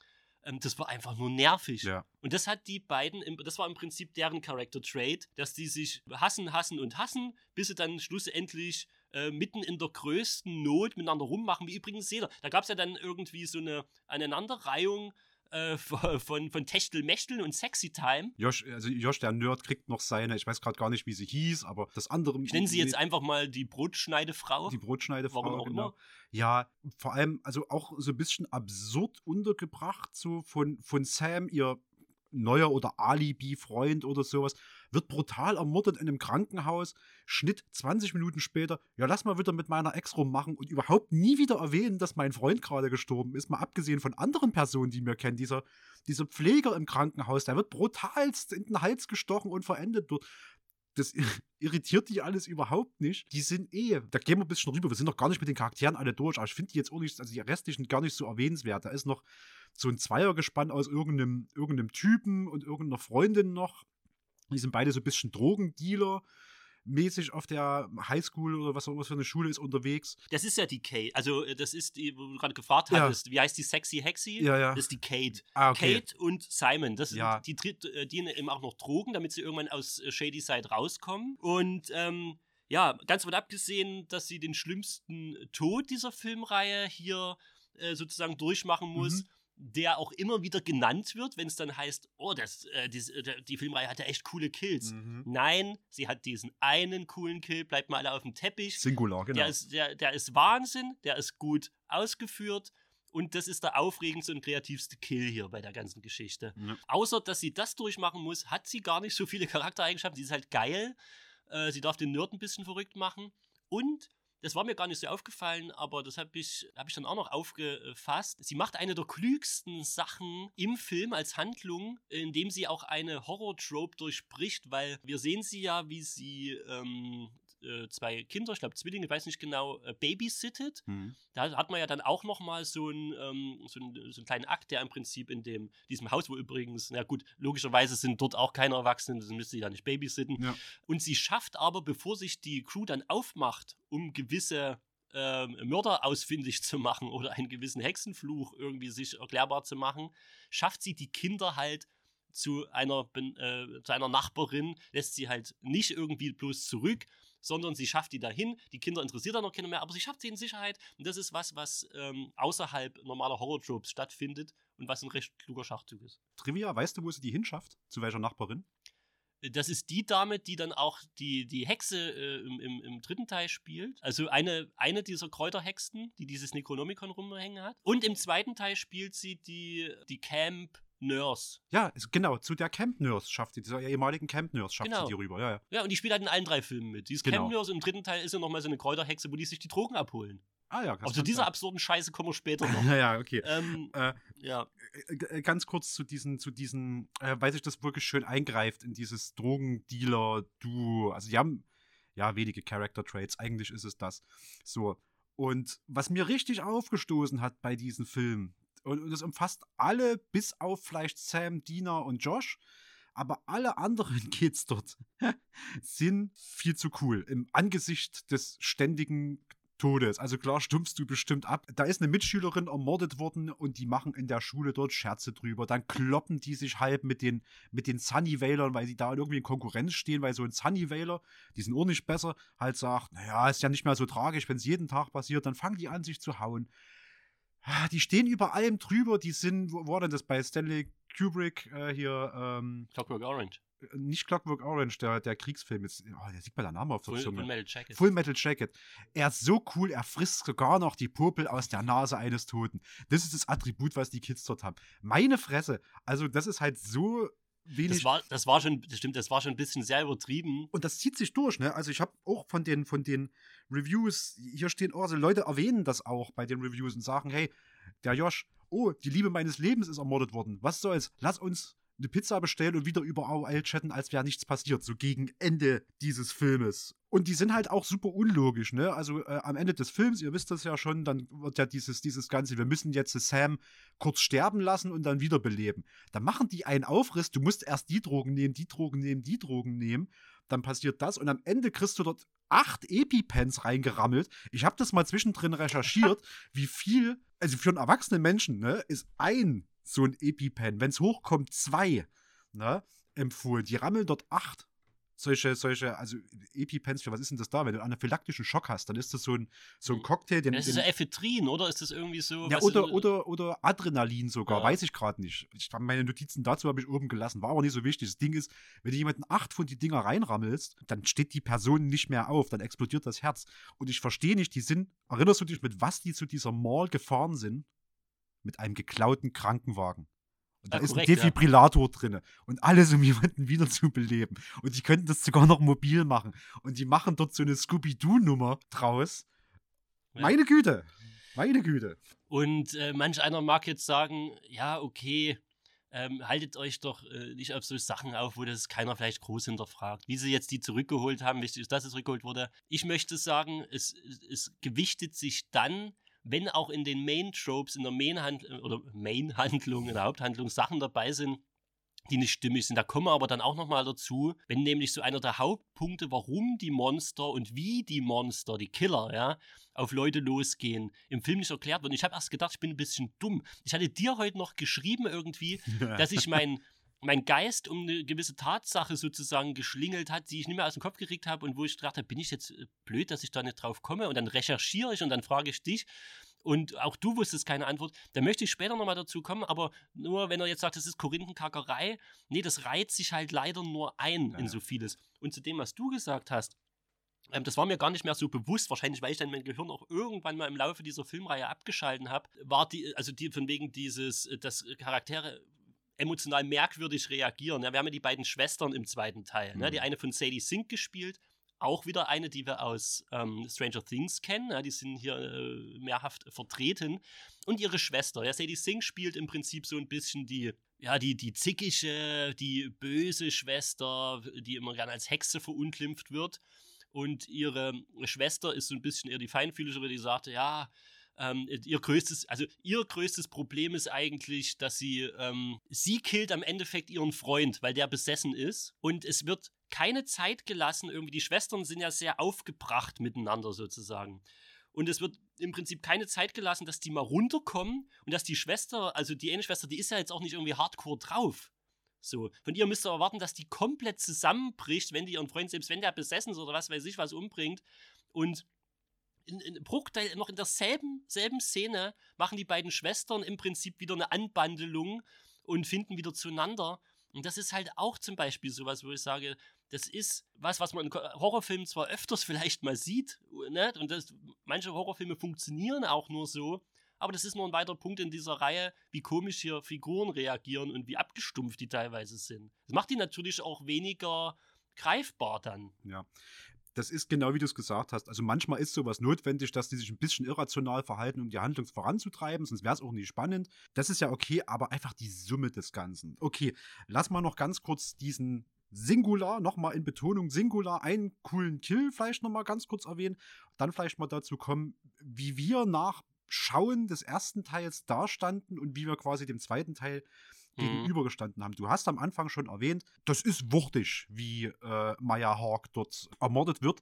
Ähm, das war einfach nur nervig. Ja. Und das hat die beiden, das war im Prinzip deren Character Trait, dass die sich hassen, hassen und hassen, bis sie dann schlussendlich äh, mitten in der größten Not miteinander rummachen, wie übrigens jeder. Da gab es ja dann irgendwie so eine Aneinanderreihung äh, von, von, von Techtelmechteln und Sexy Time. Josh, also Josh, der Nerd, kriegt noch seine, ich weiß gerade gar nicht, wie sie hieß, aber das andere. Ich nenne sie jetzt einfach mal die Brotschneidefrau. Die Brotschneidefrau, Warum auch genau. immer. Ja, vor allem, also auch so ein bisschen absurd untergebracht, so von, von Sam, ihr neuer oder Alibi-Freund oder sowas, wird brutal ermordet in einem Krankenhaus. Schnitt 20 Minuten später, ja, lass mal wieder mit meiner Ex rummachen und überhaupt nie wieder erwähnen, dass mein Freund gerade gestorben ist. Mal abgesehen von anderen Personen, die wir kennen. Dieser, dieser Pfleger im Krankenhaus, der wird brutalst in den Hals gestochen und verendet dort. Das irritiert die alles überhaupt nicht. Die sind eh, da gehen wir ein bisschen rüber. Wir sind noch gar nicht mit den Charakteren alle durch, aber ich finde die jetzt auch nicht, also die restlichen gar nicht so erwähnenswert. Da ist noch so ein Zweiergespann aus irgendeinem, irgendeinem Typen und irgendeiner Freundin noch. Die sind beide so ein bisschen Drogendealer mäßig auf der Highschool oder was auch immer für eine Schule ist unterwegs. Das ist ja die Kate. Also, äh, das ist die, wo du gerade gefragt Ja. hattest, wie heißt die Sexy Hexy? Ja, ja. Das ist die Kate. Ah, okay. Kate und Simon. Das sind, Ja. die tritt, äh, dienen eben auch noch Drogen, damit sie irgendwann aus äh, Shady Side rauskommen. Und ähm, ja, ganz davon abgesehen, dass sie den schlimmsten Tod dieser Filmreihe hier äh, sozusagen durchmachen muss. Mhm. Der auch immer wieder genannt wird, wenn es dann heißt, oh, das, äh, die, äh, die Filmreihe hatte echt coole Kills. Mhm. Nein, sie hat diesen einen coolen Kill, bleibt mal alle auf dem Teppich. Singular, genau. Der ist, der, der ist Wahnsinn, der ist gut ausgeführt und das ist der aufregendste und kreativste Kill hier bei der ganzen Geschichte. Ja. Außer, dass sie das durchmachen muss, hat sie gar nicht so viele Charaktereigenschaften. Sie ist halt geil. Äh, sie darf den Nerd ein bisschen verrückt machen. Und, das war mir gar nicht so aufgefallen, aber das habe ich, hab ich dann auch noch aufgefasst. Sie macht eine der klügsten Sachen im Film als Handlung, indem sie auch eine Horror-Trope durchbricht, weil wir sehen sie ja, wie sie ähm, äh, zwei Kinder, ich glaube Zwillinge, weiß nicht genau, äh, babysittet. Hm. Da hat man ja dann auch noch mal so einen, ähm, so, so einen kleinen Akt, der im Prinzip in dem, diesem Haus, wo übrigens, na gut, logischerweise sind dort auch keine Erwachsenen, das müsste sie ja nicht babysitten. Ja. Und sie schafft aber, bevor sich die Crew dann aufmacht, um gewisse ähm, Mörder ausfindig zu machen oder einen gewissen Hexenfluch irgendwie sich erklärbar zu machen, schafft sie die Kinder halt zu einer, äh, zu einer Nachbarin, lässt sie halt nicht irgendwie bloß zurück, sondern sie schafft die dahin. Die Kinder interessiert dann noch keiner mehr, aber sie schafft sie in Sicherheit. Und das ist was, was ähm, außerhalb normaler Horror-Tropes stattfindet und was ein recht kluger Schachzug ist. Trivia, weißt du, wo sie die hinschafft? Zu welcher Nachbarin? Das ist die Dame, die dann auch die, die Hexe äh, im, im, im dritten Teil spielt. Also eine, eine dieser Kräuterhexen, die dieses Necronomicon rumhängen hat. Und im zweiten Teil spielt sie die, die Camp Nurse. Ja, genau, zu der Camp Nurse schafft sie, dieser ehemaligen Camp Nurse schafft Genau. sie die rüber. Ja, ja. Ja, und die spielt halt in allen drei Filmen mit. Die ist Genau. Camp Nurse im dritten Teil ist ja nochmal so eine Kräuterhexe, wo die sich die Drogen abholen. Ah ja, das Auch zu kann dieser sein. absurden Scheiße kommen wir später noch. Ja, ja, okay. ähm, Äh, ja. äh, äh, ganz kurz zu diesen, zu diesen, äh, weil sich das wirklich schön eingreift in dieses Drogendealer-Duo. Also die haben ja wenige Character-Traits, eigentlich ist es das. So. Und was mir richtig aufgestoßen hat bei diesem Film, und, und das umfasst alle, bis auf vielleicht Sam, Dina und Josh, aber alle anderen Kids dort sind viel zu cool im Angesicht des ständigen Todes. Also klar stumpfst du bestimmt ab. Da ist eine Mitschülerin ermordet worden und die machen in der Schule dort Scherze drüber. Dann kloppen die sich halb mit den, mit den Sunnyvalern, weil die da irgendwie in Konkurrenz stehen, weil so ein Sunnyvaler, die sind auch nicht besser, halt sagt, naja, ist ja nicht mehr so tragisch, wenn es jeden Tag passiert, dann fangen die an, sich zu hauen. Ah, Die stehen über allem drüber, die sind, wo war denn das bei Stanley Kubrick äh, hier, ähm, Clockwork Orange. nicht Clockwork Orange, der, der Kriegsfilm, jetzt, oh, der sieht mir der Name auf der Full, Zunge. Full Metal Jacket. Full Metal Jacket. Er ist so cool, er frisst sogar noch die Popel aus der Nase eines Toten. Das ist das Attribut, was die Kids dort haben. Meine Fresse. Also, das ist halt so wenig. das, war, das war schon, das stimmt, das war schon ein bisschen sehr übertrieben. und das zieht sich durch, ne? Also ich habe auch von den, von den Reviews, hier stehen, oh, also Leute erwähnen das auch bei den Reviews und sagen, hey, der Josh, oh, die Liebe meines Lebens ist ermordet worden. Was soll's? Lass uns eine Pizza bestellen und wieder über AOL chatten, als wäre nichts passiert, so gegen Ende dieses Filmes. Und die sind halt auch super unlogisch, ne? Also äh, am Ende des Films, ihr wisst das ja schon, dann wird ja dieses, dieses Ganze, wir müssen jetzt Sam kurz sterben lassen und dann wiederbeleben. Dann machen die einen Aufriss, du musst erst die Drogen nehmen, die Drogen nehmen, die Drogen nehmen. Dann passiert das und am Ende kriegst du dort acht EpiPens reingerammelt. Ich habe das mal zwischendrin recherchiert, wie viel, also für einen erwachsenen Menschen, ne, ist ein so ein EpiPen, wenn es hochkommt, zwei, ne, empfohlen. Die rammeln dort acht solche, solche, also EpiPens, für was ist denn das da? Wenn du einen anaphylaktischen Schock hast, dann ist das so ein, so ein Cocktail, den, Das ist ja Ephedrin, oder? Ist das irgendwie so? ja, oder, oder, oder Adrenalin sogar, Ja. weiß ich gerade nicht. Ich meine Notizen dazu habe ich oben gelassen, war aber nicht so wichtig. Das Ding ist, wenn du jemanden acht von die Dinger reinrammelst, dann steht die Person nicht mehr auf, dann explodiert das Herz. Und ich verstehe nicht, die sind, erinnerst du dich, mit was die zu dieser Mall gefahren sind? Mit einem geklauten Krankenwagen. Und da Ja, ist korrekt, ein ja. Defibrillator drin. Und alles, um jemanden wiederzubeleben. Und die könnten das sogar noch mobil machen. Und die machen dort so eine Scooby-Doo-Nummer draus. Ja. Meine Güte. Meine Güte. Und äh, manch einer mag jetzt sagen, ja, okay, ähm, haltet euch doch äh, nicht auf so Sachen auf, wo das keiner vielleicht groß hinterfragt. Wie sie jetzt die zurückgeholt haben, wichtig ist, dass es zurückgeholt wurde. Ich möchte sagen, es, es gewichtet sich dann, wenn auch in den Main-Tropes, in der Main-Handlung oder Main-Handlung, in der Haupthandlung Sachen dabei sind, die nicht stimmig sind. Da kommen wir aber dann auch nochmal dazu, wenn nämlich so einer der Hauptpunkte, warum die Monster und wie die Monster, die Killer, ja, auf Leute losgehen, im Film nicht erklärt wird. Und ich habe erst gedacht, ich bin ein bisschen dumm. Ich hatte dir heute noch geschrieben irgendwie, dass ich mein, mein Geist um eine gewisse Tatsache sozusagen geschlingelt hat, die ich nicht mehr aus dem Kopf gekriegt habe und wo ich gedacht habe, bin ich jetzt äh, blöd, dass ich da nicht drauf komme? Und dann recherchiere ich und dann frage ich dich. Und auch du wusstest keine Antwort. Da möchte ich später nochmal dazu kommen, aber nur wenn er jetzt sagt, das ist Korinthenkackerei, nee, das reiht sich halt leider nur ein Ja, in so vieles. Und zu dem, was du gesagt hast, ähm, das war mir gar nicht mehr so bewusst, wahrscheinlich, weil ich dann mein Gehirn auch irgendwann mal im Laufe dieser Filmreihe abgeschalten habe, war die, also die von wegen dieses, äh, dass Charaktere emotional merkwürdig reagieren. Ja, wir haben ja die beiden Schwestern im zweiten Teil. Ne? Mhm. Die eine von Sadie Sink gespielt, auch wieder eine, die wir aus ähm, Stranger Things kennen. Ja, die sind hier äh, mehrhaft vertreten. Und ihre Schwester. Ja, Sadie Sink spielt im Prinzip so ein bisschen die, ja, die, die zickige, die böse Schwester, die immer gerne als Hexe verunglimpft wird. Und ihre Schwester ist so ein bisschen eher die feinfühligere, die sagte, ja, ähm, ihr größtes, also ihr größtes Problem ist eigentlich, dass sie, ähm, sie killt am Endeffekt ihren Freund, weil der besessen ist. Und es wird keine Zeit gelassen, irgendwie, die Schwestern sind ja sehr aufgebracht miteinander sozusagen. Und es wird im Prinzip keine Zeit gelassen, dass die mal runterkommen und dass die Schwester, also die eine Schwester, die ist ja jetzt auch nicht irgendwie hardcore drauf. So, von ihr müsst ihr erwarten, dass die komplett zusammenbricht, wenn die ihren Freund, selbst wenn der besessen ist oder was weiß ich, was umbringt. Und in, in Bruchteil, noch in derselben selben Szene, machen die beiden Schwestern im Prinzip wieder eine Anbandelung und finden wieder zueinander. Und das ist halt auch zum Beispiel sowas, wo ich sage, das ist was, was man in Horrorfilmen zwar öfters vielleicht mal sieht, ne? und das, manche Horrorfilme funktionieren auch nur so, aber das ist nur ein weiterer Punkt in dieser Reihe, wie komisch hier Figuren reagieren und wie abgestumpft die teilweise sind. Das macht die natürlich auch weniger greifbar dann. Ja. Das ist genau wie du es gesagt hast. Also manchmal ist sowas notwendig, dass die sich ein bisschen irrational verhalten, um die Handlung voranzutreiben, sonst wäre es auch nicht spannend. Das ist ja okay, aber einfach die Summe des Ganzen. Okay, lass mal noch ganz kurz diesen Singular, nochmal in Betonung Singular, einen coolen Kill vielleicht nochmal ganz kurz erwähnen. Dann vielleicht mal dazu kommen, wie wir nach Schauen des ersten Teils dastanden und wie wir quasi dem zweiten Teil Mhm. gegenübergestanden haben. Du hast am Anfang schon erwähnt, das ist wuchtig, wie äh, Maya Hawk dort ermordet wird.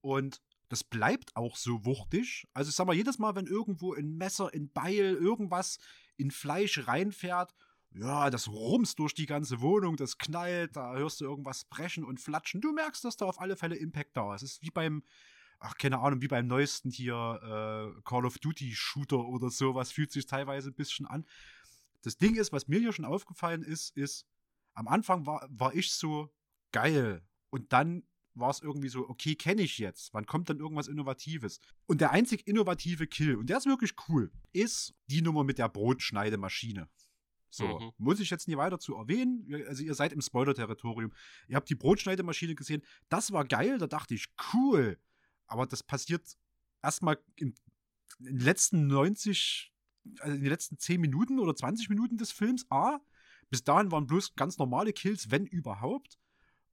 Und das bleibt auch so wuchtig. Also ich sag mal, jedes Mal, wenn irgendwo ein Messer, ein Beil, irgendwas in Fleisch reinfährt, ja, das rumst durch die ganze Wohnung, das knallt, da hörst du irgendwas brechen und flatschen. Du merkst, dass da auf alle Fälle Impact da ist. Es ist wie beim, ach, keine Ahnung, wie beim neuesten hier äh, Call of Duty Shooter oder sowas, fühlt sich teilweise ein bisschen an. Das Ding ist, was mir hier schon aufgefallen ist, ist, am Anfang war, war ich so geil. Und dann war es irgendwie so, okay, kenne ich jetzt. Wann kommt dann irgendwas Innovatives? Und der einzig innovative Kill, und der ist wirklich cool, ist die Nummer mit der Brotschneidemaschine. So, Mhm. muss ich jetzt nie weiter zu erwähnen. Also, ihr seid im Spoiler-Territorium. Ihr habt die Brotschneidemaschine gesehen. Das war geil, da dachte ich, cool. Aber das passiert erstmal in, in den letzten 90, also in den letzten 10 Minuten oder 20 Minuten des Films. A. Bis dahin waren bloß ganz normale Kills, wenn überhaupt.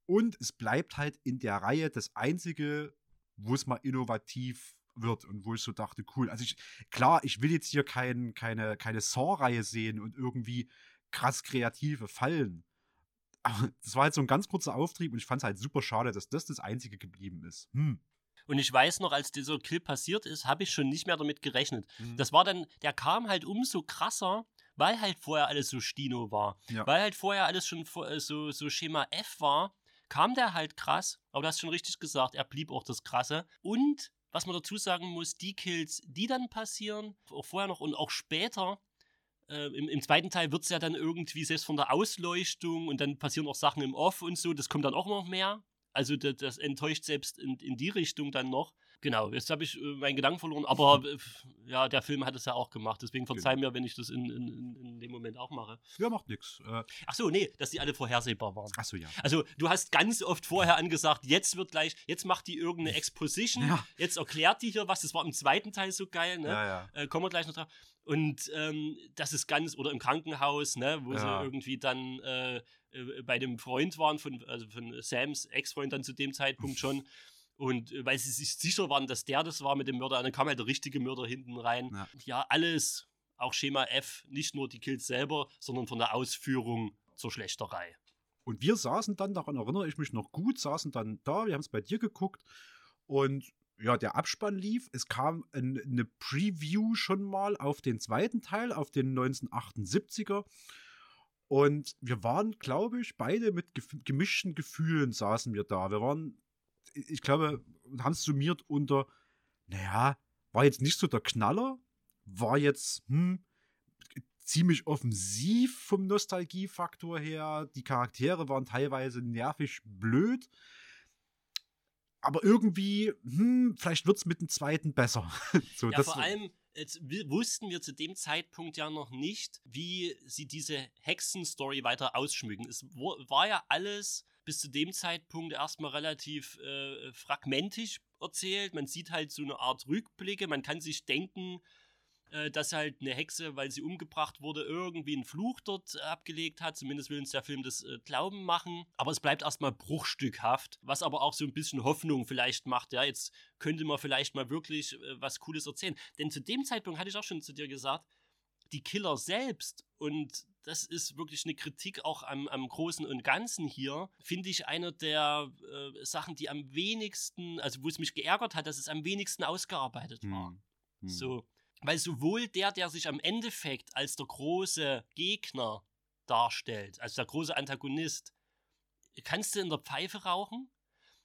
Und es bleibt halt in der Reihe das einzige, wo es mal innovativ wird und wo ich so dachte, cool. Also ich, klar, ich will jetzt hier kein, keine, keine Saw-Reihe sehen und irgendwie krass kreative Fallen. Aber das war halt so ein ganz kurzer Auftrieb und ich fand es halt super schade, dass das das einzige geblieben ist. Hm. Und ich weiß noch, als dieser Kill passiert ist, habe ich schon nicht mehr damit gerechnet. Mhm. Das war dann, der kam halt umso krasser, weil halt vorher alles so Stino war. Ja. Weil halt vorher alles schon äh, so, so Schema F war, kam der halt krass. Aber du hast schon richtig gesagt, er blieb auch das Krasse. Und, was man dazu sagen muss, die Kills, die dann passieren, auch vorher noch und auch später, äh, im, im zweiten Teil wird es ja dann irgendwie selbst von der Ausleuchtung und dann passieren auch Sachen im Off und so, das kommt dann auch noch mehr. Also das, das enttäuscht selbst in, in die Richtung dann noch. Genau, jetzt habe ich äh, meinen Gedanken verloren, aber äh, ja, der Film hat es ja auch gemacht, deswegen verzeih mir, wenn ich das in, in, in- dem Moment auch mache. Ja, macht nix. Äh, Ach so, nee, dass die alle vorhersehbar waren. achso, ja. Also, du hast ganz oft vorher angesagt, jetzt wird gleich, jetzt macht die irgendeine Exposition, Ja. jetzt erklärt die hier was, das war im zweiten Teil so geil, ne? Ja, ja. Äh, kommen wir gleich noch drauf. Und ähm, das ist ganz, oder im Krankenhaus, ne, wo Ja. sie irgendwie dann äh, äh, bei dem Freund waren, von, also von Sams Ex-Freund dann zu dem Zeitpunkt schon. Und äh, weil sie sich sicher waren, dass der das war mit dem Mörder, und dann kam halt der richtige Mörder hinten rein. Ja. ja alles, auch Schema F, nicht nur die Kills selber, sondern von der Ausführung zur Schlechterei. Und wir saßen dann, daran erinnere ich mich noch gut, saßen dann da, wir haben es bei dir geguckt und ja, der Abspann lief. Es kam ein, eine Preview schon mal auf den zweiten Teil, auf den 1978er. Und wir waren, glaube ich, beide mit gemischten Gefühlen saßen wir da. Wir waren, ich glaube, haben es summiert unter, naja, war jetzt nicht so der Knaller, war jetzt, hm, ziemlich offensiv vom Nostalgiefaktor her. Die Charaktere waren teilweise nervig blöd. Aber irgendwie, hm, vielleicht wird es mit dem zweiten besser. so, Ja, vor allem jetzt wussten wir zu dem Zeitpunkt ja noch nicht, wie sie diese Hexenstory weiter ausschmücken. Es war ja alles bis zu dem Zeitpunkt erstmal relativ äh, fragmentisch erzählt. Man sieht halt so eine Art Rückblicke. Man kann sich denken, äh, dass halt eine Hexe, weil sie umgebracht wurde, irgendwie einen Fluch dort abgelegt hat. Zumindest will uns der Film das äh, glauben machen. Aber es bleibt erstmal bruchstückhaft, was aber auch so ein bisschen Hoffnung vielleicht macht. Ja, jetzt könnte man vielleicht mal wirklich äh, was Cooles erzählen. Denn zu dem Zeitpunkt hatte ich auch schon zu dir gesagt, die Killer selbst und das ist wirklich eine Kritik auch am, am Großen und Ganzen hier, finde ich eine der äh, Sachen, die am wenigsten, also wo es mich geärgert hat, dass es am wenigsten ausgearbeitet war. Hm. Hm. So, weil sowohl der, der sich am Endeffekt als der große Gegner darstellt, als der große Antagonist, kannst du in der Pfeife rauchen.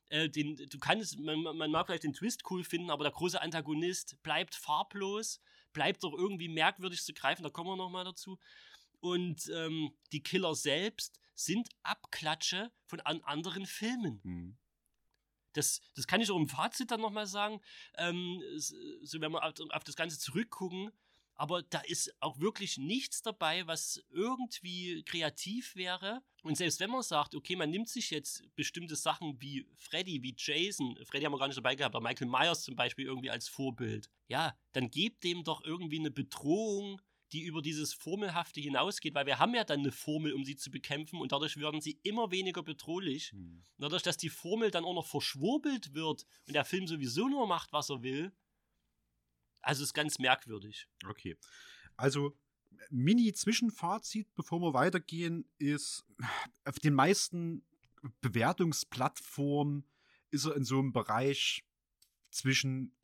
Äh, den, du kannst, man, man mag vielleicht den Twist cool finden, aber der große Antagonist bleibt farblos, bleibt doch irgendwie merkwürdig zu greifen, da kommen wir nochmal dazu. Und ähm, die Killer selbst sind Abklatsche von an anderen Filmen. Hm. Das, das kann ich auch im Fazit dann nochmal sagen. Ähm, so, wenn wir auf, auf das Ganze zurückgucken, aber da ist auch wirklich nichts dabei, was irgendwie kreativ wäre. Und selbst wenn man sagt, okay, man nimmt sich jetzt bestimmte Sachen wie Freddy, wie Jason, Freddy haben wir gar nicht dabei gehabt, aber Michael Myers zum Beispiel irgendwie als Vorbild, ja, dann gebt dem doch irgendwie eine Bedrohung, die über dieses Formelhafte hinausgeht, weil wir haben ja dann eine Formel, um sie zu bekämpfen und dadurch werden sie immer weniger bedrohlich. Hm. Dadurch, dass die Formel dann auch noch verschwurbelt wird und der Film sowieso nur macht, was er will, also ist ganz merkwürdig. Okay. Also, Mini-Zwischenfazit, bevor wir weitergehen, ist, auf den meisten Bewertungsplattformen ist er in so einem Bereich zwischen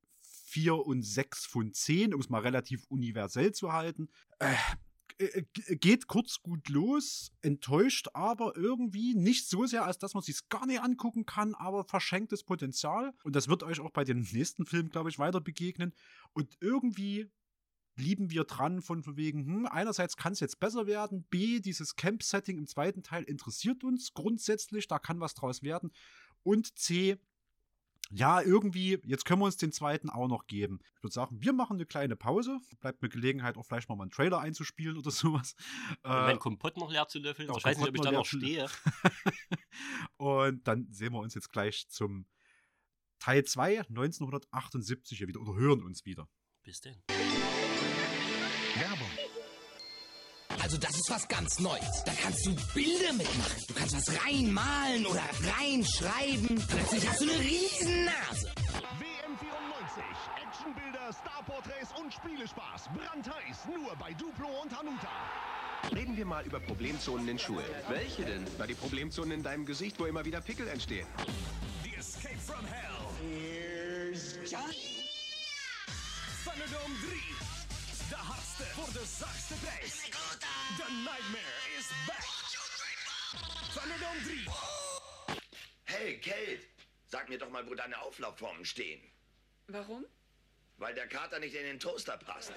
4 und 6 von 10, um es mal relativ universell zu halten. Äh, äh, geht kurz gut los, enttäuscht aber irgendwie nicht so sehr, als dass man sich gar nicht angucken kann, aber verschenktes Potenzial. Und das wird euch auch bei den nächsten Filmen, glaube ich, weiter begegnen. Und irgendwie blieben wir dran von wegen, hm, einerseits kann es jetzt besser werden, B, dieses Camp-Setting im zweiten Teil interessiert uns grundsätzlich, da kann was draus werden. Und C, ja, irgendwie, jetzt können wir uns den zweiten auch noch geben. Ich würde sagen, wir machen eine kleine Pause. Bleibt mir Gelegenheit, auch vielleicht mal einen Trailer einzuspielen oder sowas. Und mein Kompott noch leer zu löffeln. ja, ich weiß nicht, ob ich da noch stehe. Und dann sehen wir uns jetzt gleich zum Teil 2, 1978 hier wieder oder hören uns wieder. Bis denn. Werbung. Also das ist was ganz Neues. Da kannst du Bilder mitmachen. Du kannst was reinmalen oder reinschreiben. Plötzlich hast du eine riesen Nase. WM94. Actionbilder, Starporträts und Spielespaß. Brandheiß. Nur bei Duplo und Hanuta. Reden wir mal über Problemzonen in Schuhen. Welche denn? Na, die Problemzonen in deinem Gesicht, wo immer wieder Pickel entstehen. The Escape from Hell. Here's Johnny. Thunderdome 3. De hardste voor de zachtste prijs. The Nightmare is back. Thunderdome 3. Hey, Kate, sag mir doch mal, wo deine Auflaufformen stehen. Warum? Weil der Kater nicht in den Toaster passt.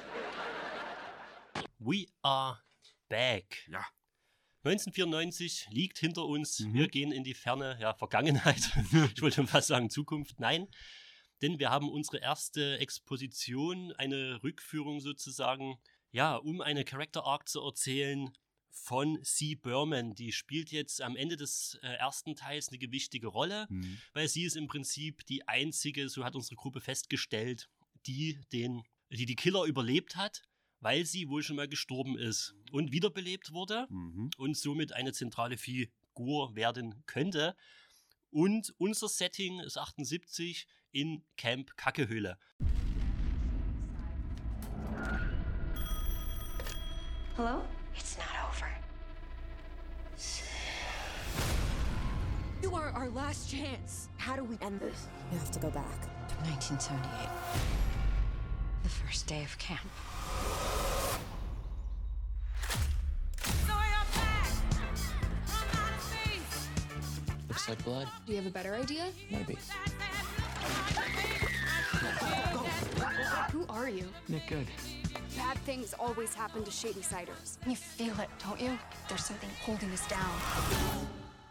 We are back. Ja. 1994 liegt hinter uns. Mhm. Wir gehen in die ferne ja, Vergangenheit. ich wollte schon fast sagen Zukunft. Nein, denn wir haben unsere erste Exposition, eine Rückführung sozusagen, ja, um eine Character Arc zu erzählen von C. Berman. Die spielt jetzt am Ende des äh, ersten Teils eine gewichtige Rolle, Mhm. weil sie ist im Prinzip die einzige, so hat unsere Gruppe festgestellt, die den, die die Killer überlebt hat, weil sie wohl schon mal gestorben ist und wiederbelebt wurde Mhm. und somit eine zentrale Figur werden könnte. Und unser Setting ist 78 in Camp Kackehöhle. Hello? It's not over. You are our last chance. How do we end this? You have to go back. To 1978. The first day of camp. Looks like blood. Do you have a better idea? Maybe. Who are you? Nick Good. Bad things always happen to shady siders. You feel it, don't you? There's something holding us down.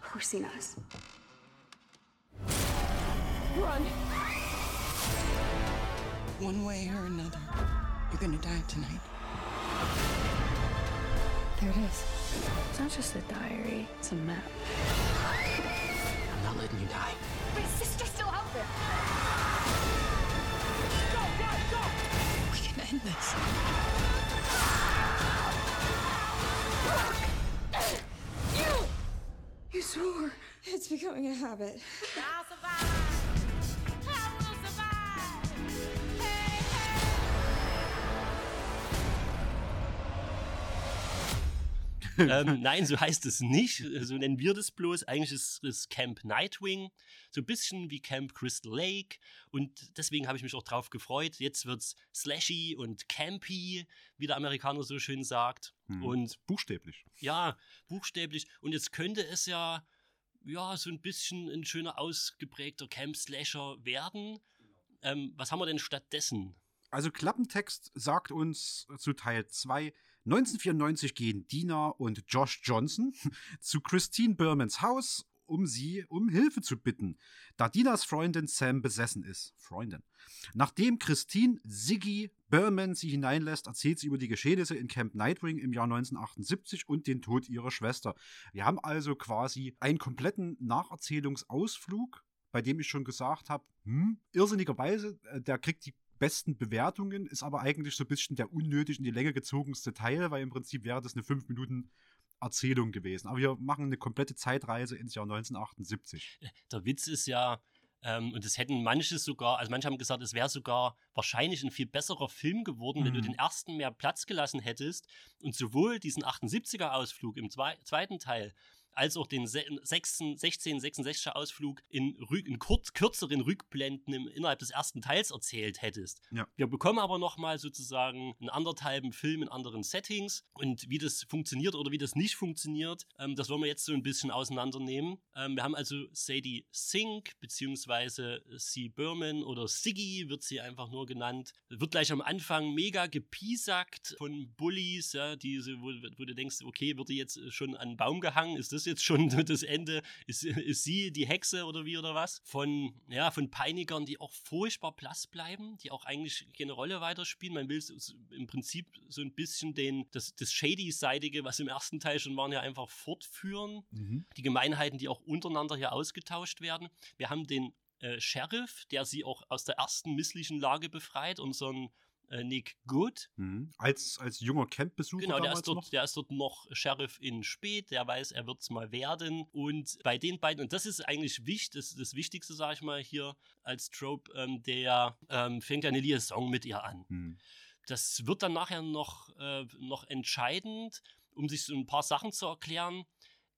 Cursing us. Run! One way or another, you're gonna die tonight. There it is. It's not just a diary, it's a map. goodness. You swore. It's becoming a habit. Ähm, nein, so heißt es nicht. So nennen wir das bloß. Eigentlich ist es Camp Nightwing. So ein bisschen wie Camp Crystal Lake. Und deswegen habe ich mich auch drauf gefreut. Jetzt wird es slashy und campy, wie der Amerikaner so schön sagt. Hm. Und buchstäblich. Ja, buchstäblich. Und jetzt könnte es ja, ja, so ein bisschen ein schöner ausgeprägter Camp-Slasher werden. Ähm, was haben wir denn stattdessen? Also Klappentext sagt uns zu Teil 2, 1994 gehen Dina und Josh Johnson zu Christine Bermans Haus, um sie um Hilfe zu bitten, da Dinas Freundin Sam besessen ist. Freundin. Nachdem Christine Siggy Berman sie hineinlässt, erzählt sie über die Geschehnisse in Camp Nightwing im Jahr 1978 und den Tod ihrer Schwester. Wir haben also quasi einen kompletten Nacherzählungsausflug, bei dem ich schon gesagt habe, hm, irrsinnigerweise, äh, der kriegt die besten Bewertungen, ist aber eigentlich so ein bisschen der unnötig in die Länge gezogenste Teil, weil im Prinzip wäre das eine 5 Minuten Erzählung gewesen. Aber wir machen eine komplette Zeitreise ins Jahr 1978. Der Witz ist ja, ähm, und das hätten manche sogar, also manche haben gesagt, es wäre sogar wahrscheinlich ein viel besserer Film geworden, mhm. wenn du Mhm. den ersten mehr Platz gelassen hättest und sowohl diesen 78er-Ausflug im zwei, zweiten Teil als auch den se- sechsten- 16, 66er Ausflug in, Rück, in kurz, kürzeren Rückblenden im, innerhalb des ersten Teils erzählt hättest. Ja. Wir bekommen aber nochmal sozusagen einen anderthalben Film in anderen Settings und wie das funktioniert oder wie das nicht funktioniert, ähm, das wollen wir jetzt so ein bisschen auseinandernehmen. Ähm, wir haben also Sadie Sink beziehungsweise C. Berman oder Siggy wird sie einfach nur genannt. Wird gleich am Anfang mega gepiesackt von Bullies, ja, diese, wo, wo du denkst, okay, wird die jetzt schon an einen Baum gehangen? Ist das jetzt schon das Ende? Ist, ist sie die Hexe oder wie oder was? Von, ja, von Peinigern, die auch furchtbar blass bleiben, die auch eigentlich keine Rolle weiterspielen. Man will so- so im Prinzip so ein bisschen den, das, das Shady-seitige, was im ersten Teil schon waren, ja einfach fortführen Mhm. die Gemeinheiten, die auch untereinander hier ausgetauscht werden. Wir haben den äh, Sheriff, der sie auch aus der ersten misslichen Lage befreit, unseren äh, Nick Good. Mhm. Als, als junger Campbesucher Genau, der ist, dort, noch. der ist dort noch Sheriff in Spät, der weiß, er wird es mal werden. Und bei den beiden, und das ist eigentlich wichtig, das, das Wichtigste, sage ich mal, hier als Trope, ähm, der ähm, fängt eine Liaison mit ihr an. Mhm. Das wird dann nachher noch, äh, noch entscheidend, um sich so ein paar Sachen zu erklären.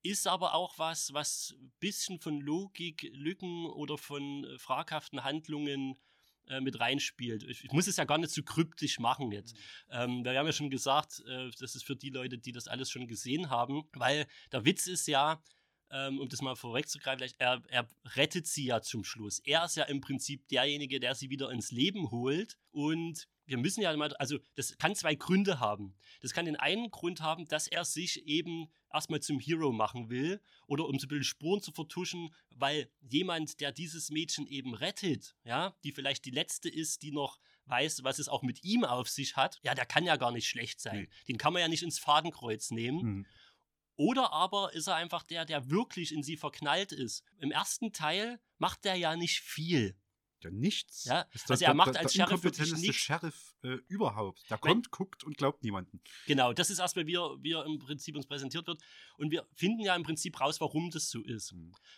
Ist aber auch was, was ein bisschen von Logik, Lücken oder von äh, fraghaften Handlungen äh, mit reinspielt. Ich, ich muss es ja gar nicht so kryptisch machen jetzt. Ähm, wir haben ja schon gesagt, äh, das ist für die Leute, die das alles schon gesehen haben, weil der Witz ist ja, ähm, um das mal vorwegzugreifen, vielleicht, er, er rettet sie ja zum Schluss. Er ist ja im Prinzip derjenige, der sie wieder ins Leben holt und wir müssen ja mal, also das kann zwei Gründe haben. Das kann den einen Grund haben, dass er sich eben erstmal zum Hero machen will oder um so ein bisschen Spuren zu vertuschen, weil jemand, der dieses Mädchen eben rettet, ja, die vielleicht die letzte ist, die noch weiß, was es auch mit ihm auf sich hat, ja, der kann ja gar nicht schlecht sein. Den kann man ja nicht ins Fadenkreuz nehmen. Mhm. Oder aber ist er einfach der, der wirklich in sie verknallt ist. Im ersten Teil macht er ja nicht viel. Ja, nichts. Ja, Ist also er macht als der Sheriff wirklich nichts. Sheriff äh, überhaupt. Der Wenn- kommt, guckt und glaubt niemanden. Genau, das ist erstmal, wie er, wie er im Prinzip uns präsentiert wird. Und wir finden ja im Prinzip raus, warum das so ist.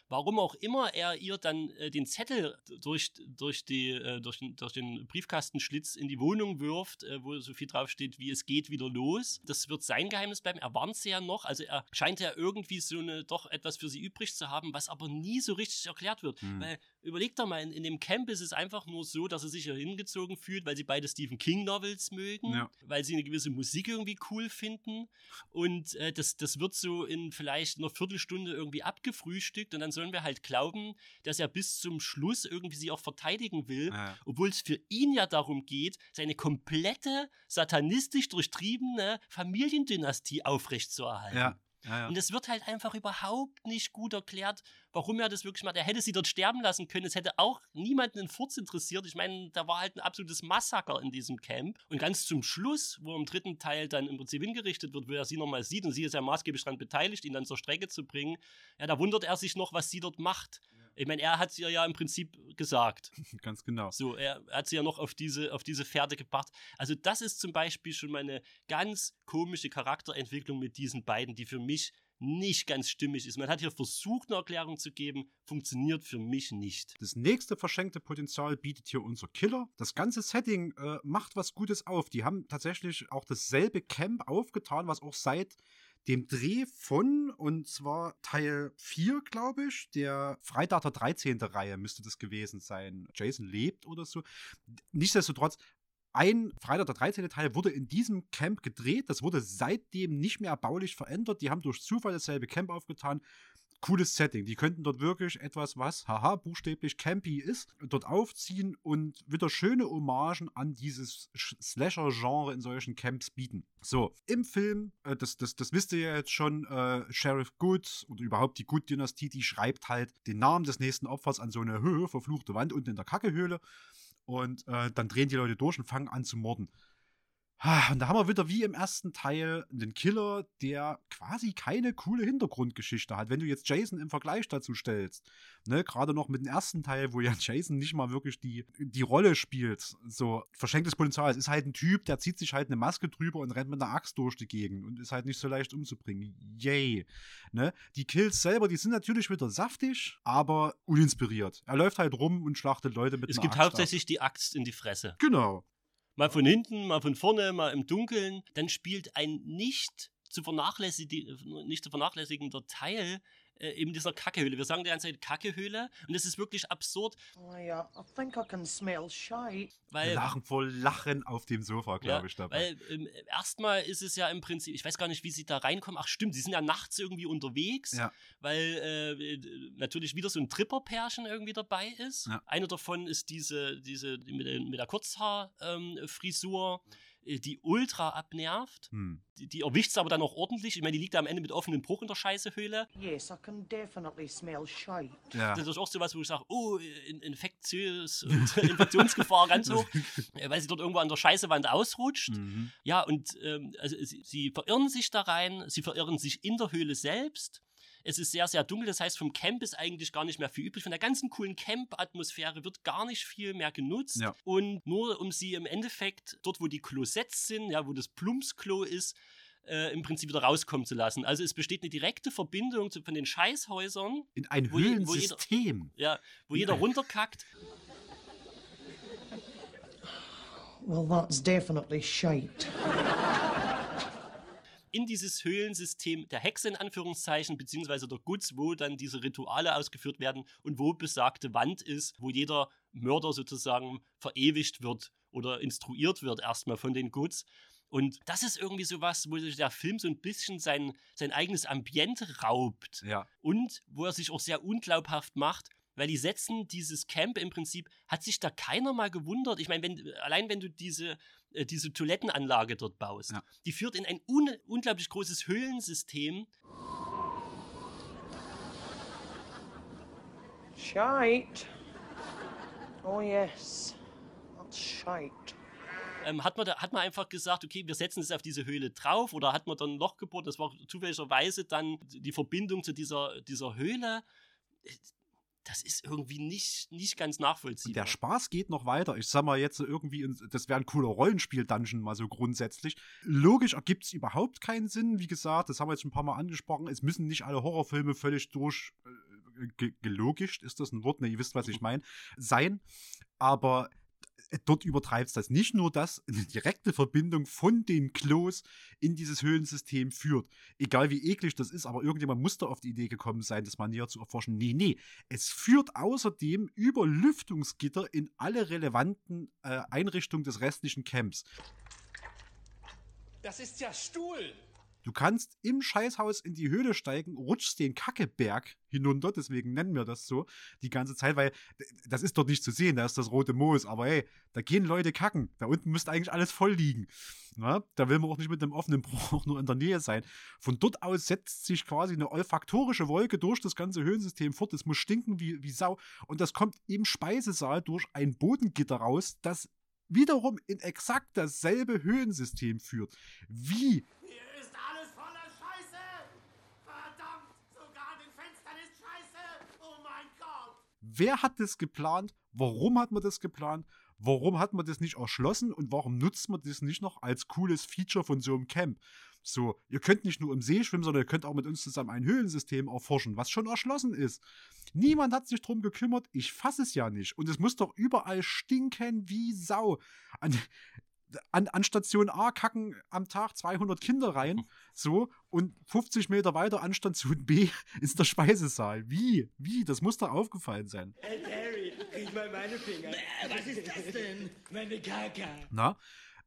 Warum auch immer er ihr dann äh, den Zettel durch, durch, die, äh, durch, den, durch den Briefkastenschlitz in die Wohnung wirft, äh, wo so viel draufsteht, wie es geht wieder los. Das wird sein Geheimnis bleiben. Er warnt sie ja noch. Also er scheint ja irgendwie so eine, doch etwas für sie übrig zu haben, was aber nie so richtig erklärt wird. Hm. Weil überlegt doch mal, in, in dem Camp ist es einfach nur so, dass er sich hier hingezogen fühlt, weil sie beide Stephen King Novels mögen, Ja. weil sie eine gewisse Musik irgendwie cool finden. Und äh, das, das wird so in vielleicht einer Viertelstunde irgendwie abgefrühstückt und dann sollen wir halt glauben, dass er bis zum Schluss irgendwie sie auch verteidigen will, Ja. obwohl es für ihn ja darum geht, seine komplette satanistisch durchtriebene Familiendynastie aufrechtzuerhalten. Ja. Ja, ja. Und es wird halt einfach überhaupt nicht gut erklärt, warum er das wirklich macht. Er hätte sie dort sterben lassen können. Es hätte auch niemanden in Furz interessiert. Ich meine, da war halt ein absolutes Massaker in diesem Camp. Und ganz zum Schluss, wo im dritten Teil dann im Prinzip hingerichtet wird, wo er sie nochmal sieht und sie ist ja maßgeblich daran beteiligt, ihn dann zur Strecke zu bringen, ja, da wundert er sich noch, was sie dort macht. Ich meine, er hat es ihr ja im Prinzip gesagt. Ganz genau. So, er, hat sie ja noch auf diese, auf diese Pferde gebracht. Also, das ist zum Beispiel schon mal eine ganz komische Charakterentwicklung mit diesen beiden, die für mich nicht ganz stimmig ist. Man hat hier versucht, eine Erklärung zu geben, funktioniert für mich nicht. Das nächste verschenkte Potenzial bietet hier unser Killer. Das ganze Setting äh, macht was Gutes auf. Die haben tatsächlich auch dasselbe Camp aufgetan, was auch seit dem Dreh von, und zwar Teil 4, glaube ich, der Freitag der 13. Reihe müsste das gewesen sein. Jason lebt oder so. Nichtsdestotrotz, ein Freitag der 13. Teil wurde in diesem Camp gedreht. Das wurde seitdem nicht mehr erbaulich verändert. Die haben durch Zufall dasselbe Camp aufgetan. Cooles Setting. Die könnten dort wirklich etwas, was, haha, buchstäblich campy ist, dort aufziehen und wieder schöne Hommagen an dieses Slasher-Genre in solchen Camps bieten. So, im Film, äh, das, das, das wisst ihr ja jetzt schon, äh, Sheriff Good oder überhaupt die Good-Dynastie, die schreibt halt den Namen des nächsten Opfers an so eine Höhe, verfluchte Wand unten in der Kackehöhle. Und äh, dann drehen die Leute durch und fangen an zu morden. Ah, Und da haben wir wieder wie im ersten Teil einen Killer, der quasi keine coole Hintergrundgeschichte hat. Wenn du jetzt Jason im Vergleich dazu stellst, ne, gerade noch mit dem ersten Teil, wo ja Jason nicht mal wirklich die, die Rolle spielt, so verschenktes Potenzial. Es ist halt ein Typ, der zieht sich halt eine Maske drüber und rennt mit einer Axt durch die Gegend und ist halt nicht so leicht umzubringen. Yay. Ne? Die Kills selber, die sind natürlich wieder saftig, aber uninspiriert. Er läuft halt rum und schlachtet Leute mit Es einer gibt Axt ab. hauptsächlich die Axt in die Fresse. Genau. Mal von hinten, mal von vorne, mal im Dunkeln. Dann spielt ein nicht zu, vernachlässig nicht zu vernachlässigender Teil äh, eben dieser Kackehöhle. Wir sagen die ganze Zeit Kackehöhle und es ist wirklich absurd, I, uh, I think I can smell shite. weil lachen vor Lachen auf dem Sofa, glaube Ja, ich, dabei. Weil ähm, erstmal ist es ja im Prinzip, ich weiß gar nicht, wie sie da reinkommen. Ach stimmt, sie sind ja nachts irgendwie unterwegs, Ja. weil äh, natürlich wieder so ein Tripperpärchen irgendwie dabei ist. Ja. Einer davon ist diese, diese die mit, der- mit der Kurzhaarfrisur, äh, die ultra abnervt. Hm. Die, die erwischt es aber dann auch ordentlich. Ich meine, die liegt da am Ende mit offenem Bruch in der Scheißehöhle. Yes, I can definitely smell shite. Ja. Das ist auch sowas, wo ich sage, oh, in- infektiös und Infektionsgefahr ganz hoch, äh, weil sie dort irgendwo an der Scheißewand ausrutscht. Mhm. Ja, und ähm, also sie, sie verirren sich da rein, sie verirren sich in der Höhle selbst. Es ist sehr, sehr dunkel, das heißt, vom Camp ist eigentlich gar nicht mehr viel übrig. Von der ganzen coolen Camp-Atmosphäre wird gar nicht viel mehr genutzt. Ja. Und nur um sie im Endeffekt, dort wo die Klosetts sind, ja, wo das Plumpsklo ist, äh, im Prinzip wieder rauskommen zu lassen. Also es besteht eine direkte Verbindung zu, von den Scheißhäusern. In ein wo je- wo jeder- Höhlensystem. Ja, wo jeder runterkackt. Well, that's definitely shite. In dieses Höhlensystem der Hexe in Anführungszeichen, beziehungsweise der Guts, wo dann diese Rituale ausgeführt werden und wo besagte Wand ist, wo jeder Mörder sozusagen verewigt wird oder instruiert wird erstmal von den Guts. Und das ist irgendwie sowas, wo sich der Film so ein bisschen sein, sein eigenes Ambiente raubt. Ja. Und wo er sich auch sehr unglaubhaft macht, weil die setzen dieses Camp im Prinzip, hat sich da keiner mal gewundert. Ich meine, wenn, allein wenn du diese, äh, diese Toilettenanlage dort baust, die führt in ein un unglaublich großes Höhlensystem. Shite. Oh, yes. That's shite. Ähm, hat, man da, hat man einfach gesagt, okay, wir setzen es auf diese Höhle drauf oder hat man dann ein Loch gebohrt? Das war zufälligerweise dann die Verbindung zu dieser, dieser Höhle. Das ist irgendwie nicht, nicht ganz nachvollziehbar. Der Spaß geht noch weiter. Ich sag mal jetzt irgendwie, in- das wäre ein cooler Rollenspiel-Dungeon mal so grundsätzlich. Logisch ergibt es überhaupt keinen Sinn. Wie gesagt, das haben wir jetzt schon ein paar Mal angesprochen. Es müssen nicht alle Horrorfilme völlig durch äh, ge gelogischt, ist das ein Wort? Ne, ihr wisst, was ich meine, sein. Aber dort übertreibt es das. Nicht nur, dass eine direkte Verbindung von den Klos in dieses Höhlensystem führt. Egal wie eklig das ist, aber irgendjemand muss da auf die Idee gekommen sein, das mal näher zu erforschen. Nee, nee. Es führt außerdem über Lüftungsgitter in alle relevanten äh, Einrichtungen des restlichen Camps. Das ist ja Stuhl. Du kannst im Scheißhaus in die Höhle steigen, rutschst den Kackeberg hinunter, deswegen nennen wir das so die ganze Zeit, weil das ist dort nicht zu sehen, da ist das rote Moos, aber hey, da gehen Leute kacken. Da unten müsste eigentlich alles voll liegen. Na, da will man auch nicht mit einem offenen Bruch nur in der Nähe sein. Von dort aus setzt sich quasi eine olfaktorische Wolke durch das ganze Höhlensystem fort. Es muss stinken wie, wie Sau. Und das kommt im Speisesaal durch ein Bodengitter raus, das wiederum in exakt dasselbe Höhlensystem führt. Wie Hier ist alles voller Scheiße! Verdammt! Sogar an den Fenstern ist Scheiße! Oh mein Gott! Wer hat das geplant? Warum hat man das geplant? Warum hat man das nicht erschlossen und warum nutzt man das nicht noch als cooles Feature von so einem Camp? So, ihr könnt nicht nur im See schwimmen, sondern ihr könnt auch mit uns zusammen ein Höhlensystem erforschen, was schon erschlossen ist. Niemand hat sich drum gekümmert. Ich fasse es ja nicht. Und es muss doch überall stinken wie Sau. An, an Station A kacken am Tag 200 Kinder rein, so, und 50 Meter weiter an Station B ist der Speisesaal. Wie? Wie? Das muss doch aufgefallen sein. Hey Harry, riech mal meine Finger. Was ist das denn? Meine Kaka. Na?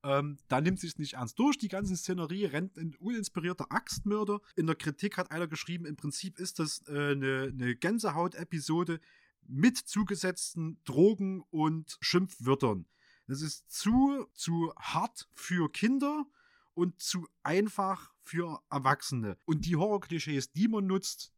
Ähm, da nimmt sich nicht ernst durch. Die ganze Szenerie rennt ein uninspirierter Axtmörder. In der Kritik hat einer geschrieben, im Prinzip ist das äh, eine, eine Gänsehaut-Episode mit zugesetzten Drogen und Schimpfwörtern. Das ist zu, zu hart für Kinder und zu einfach für Erwachsene. Und die Horror-Klischees, die man nutzt,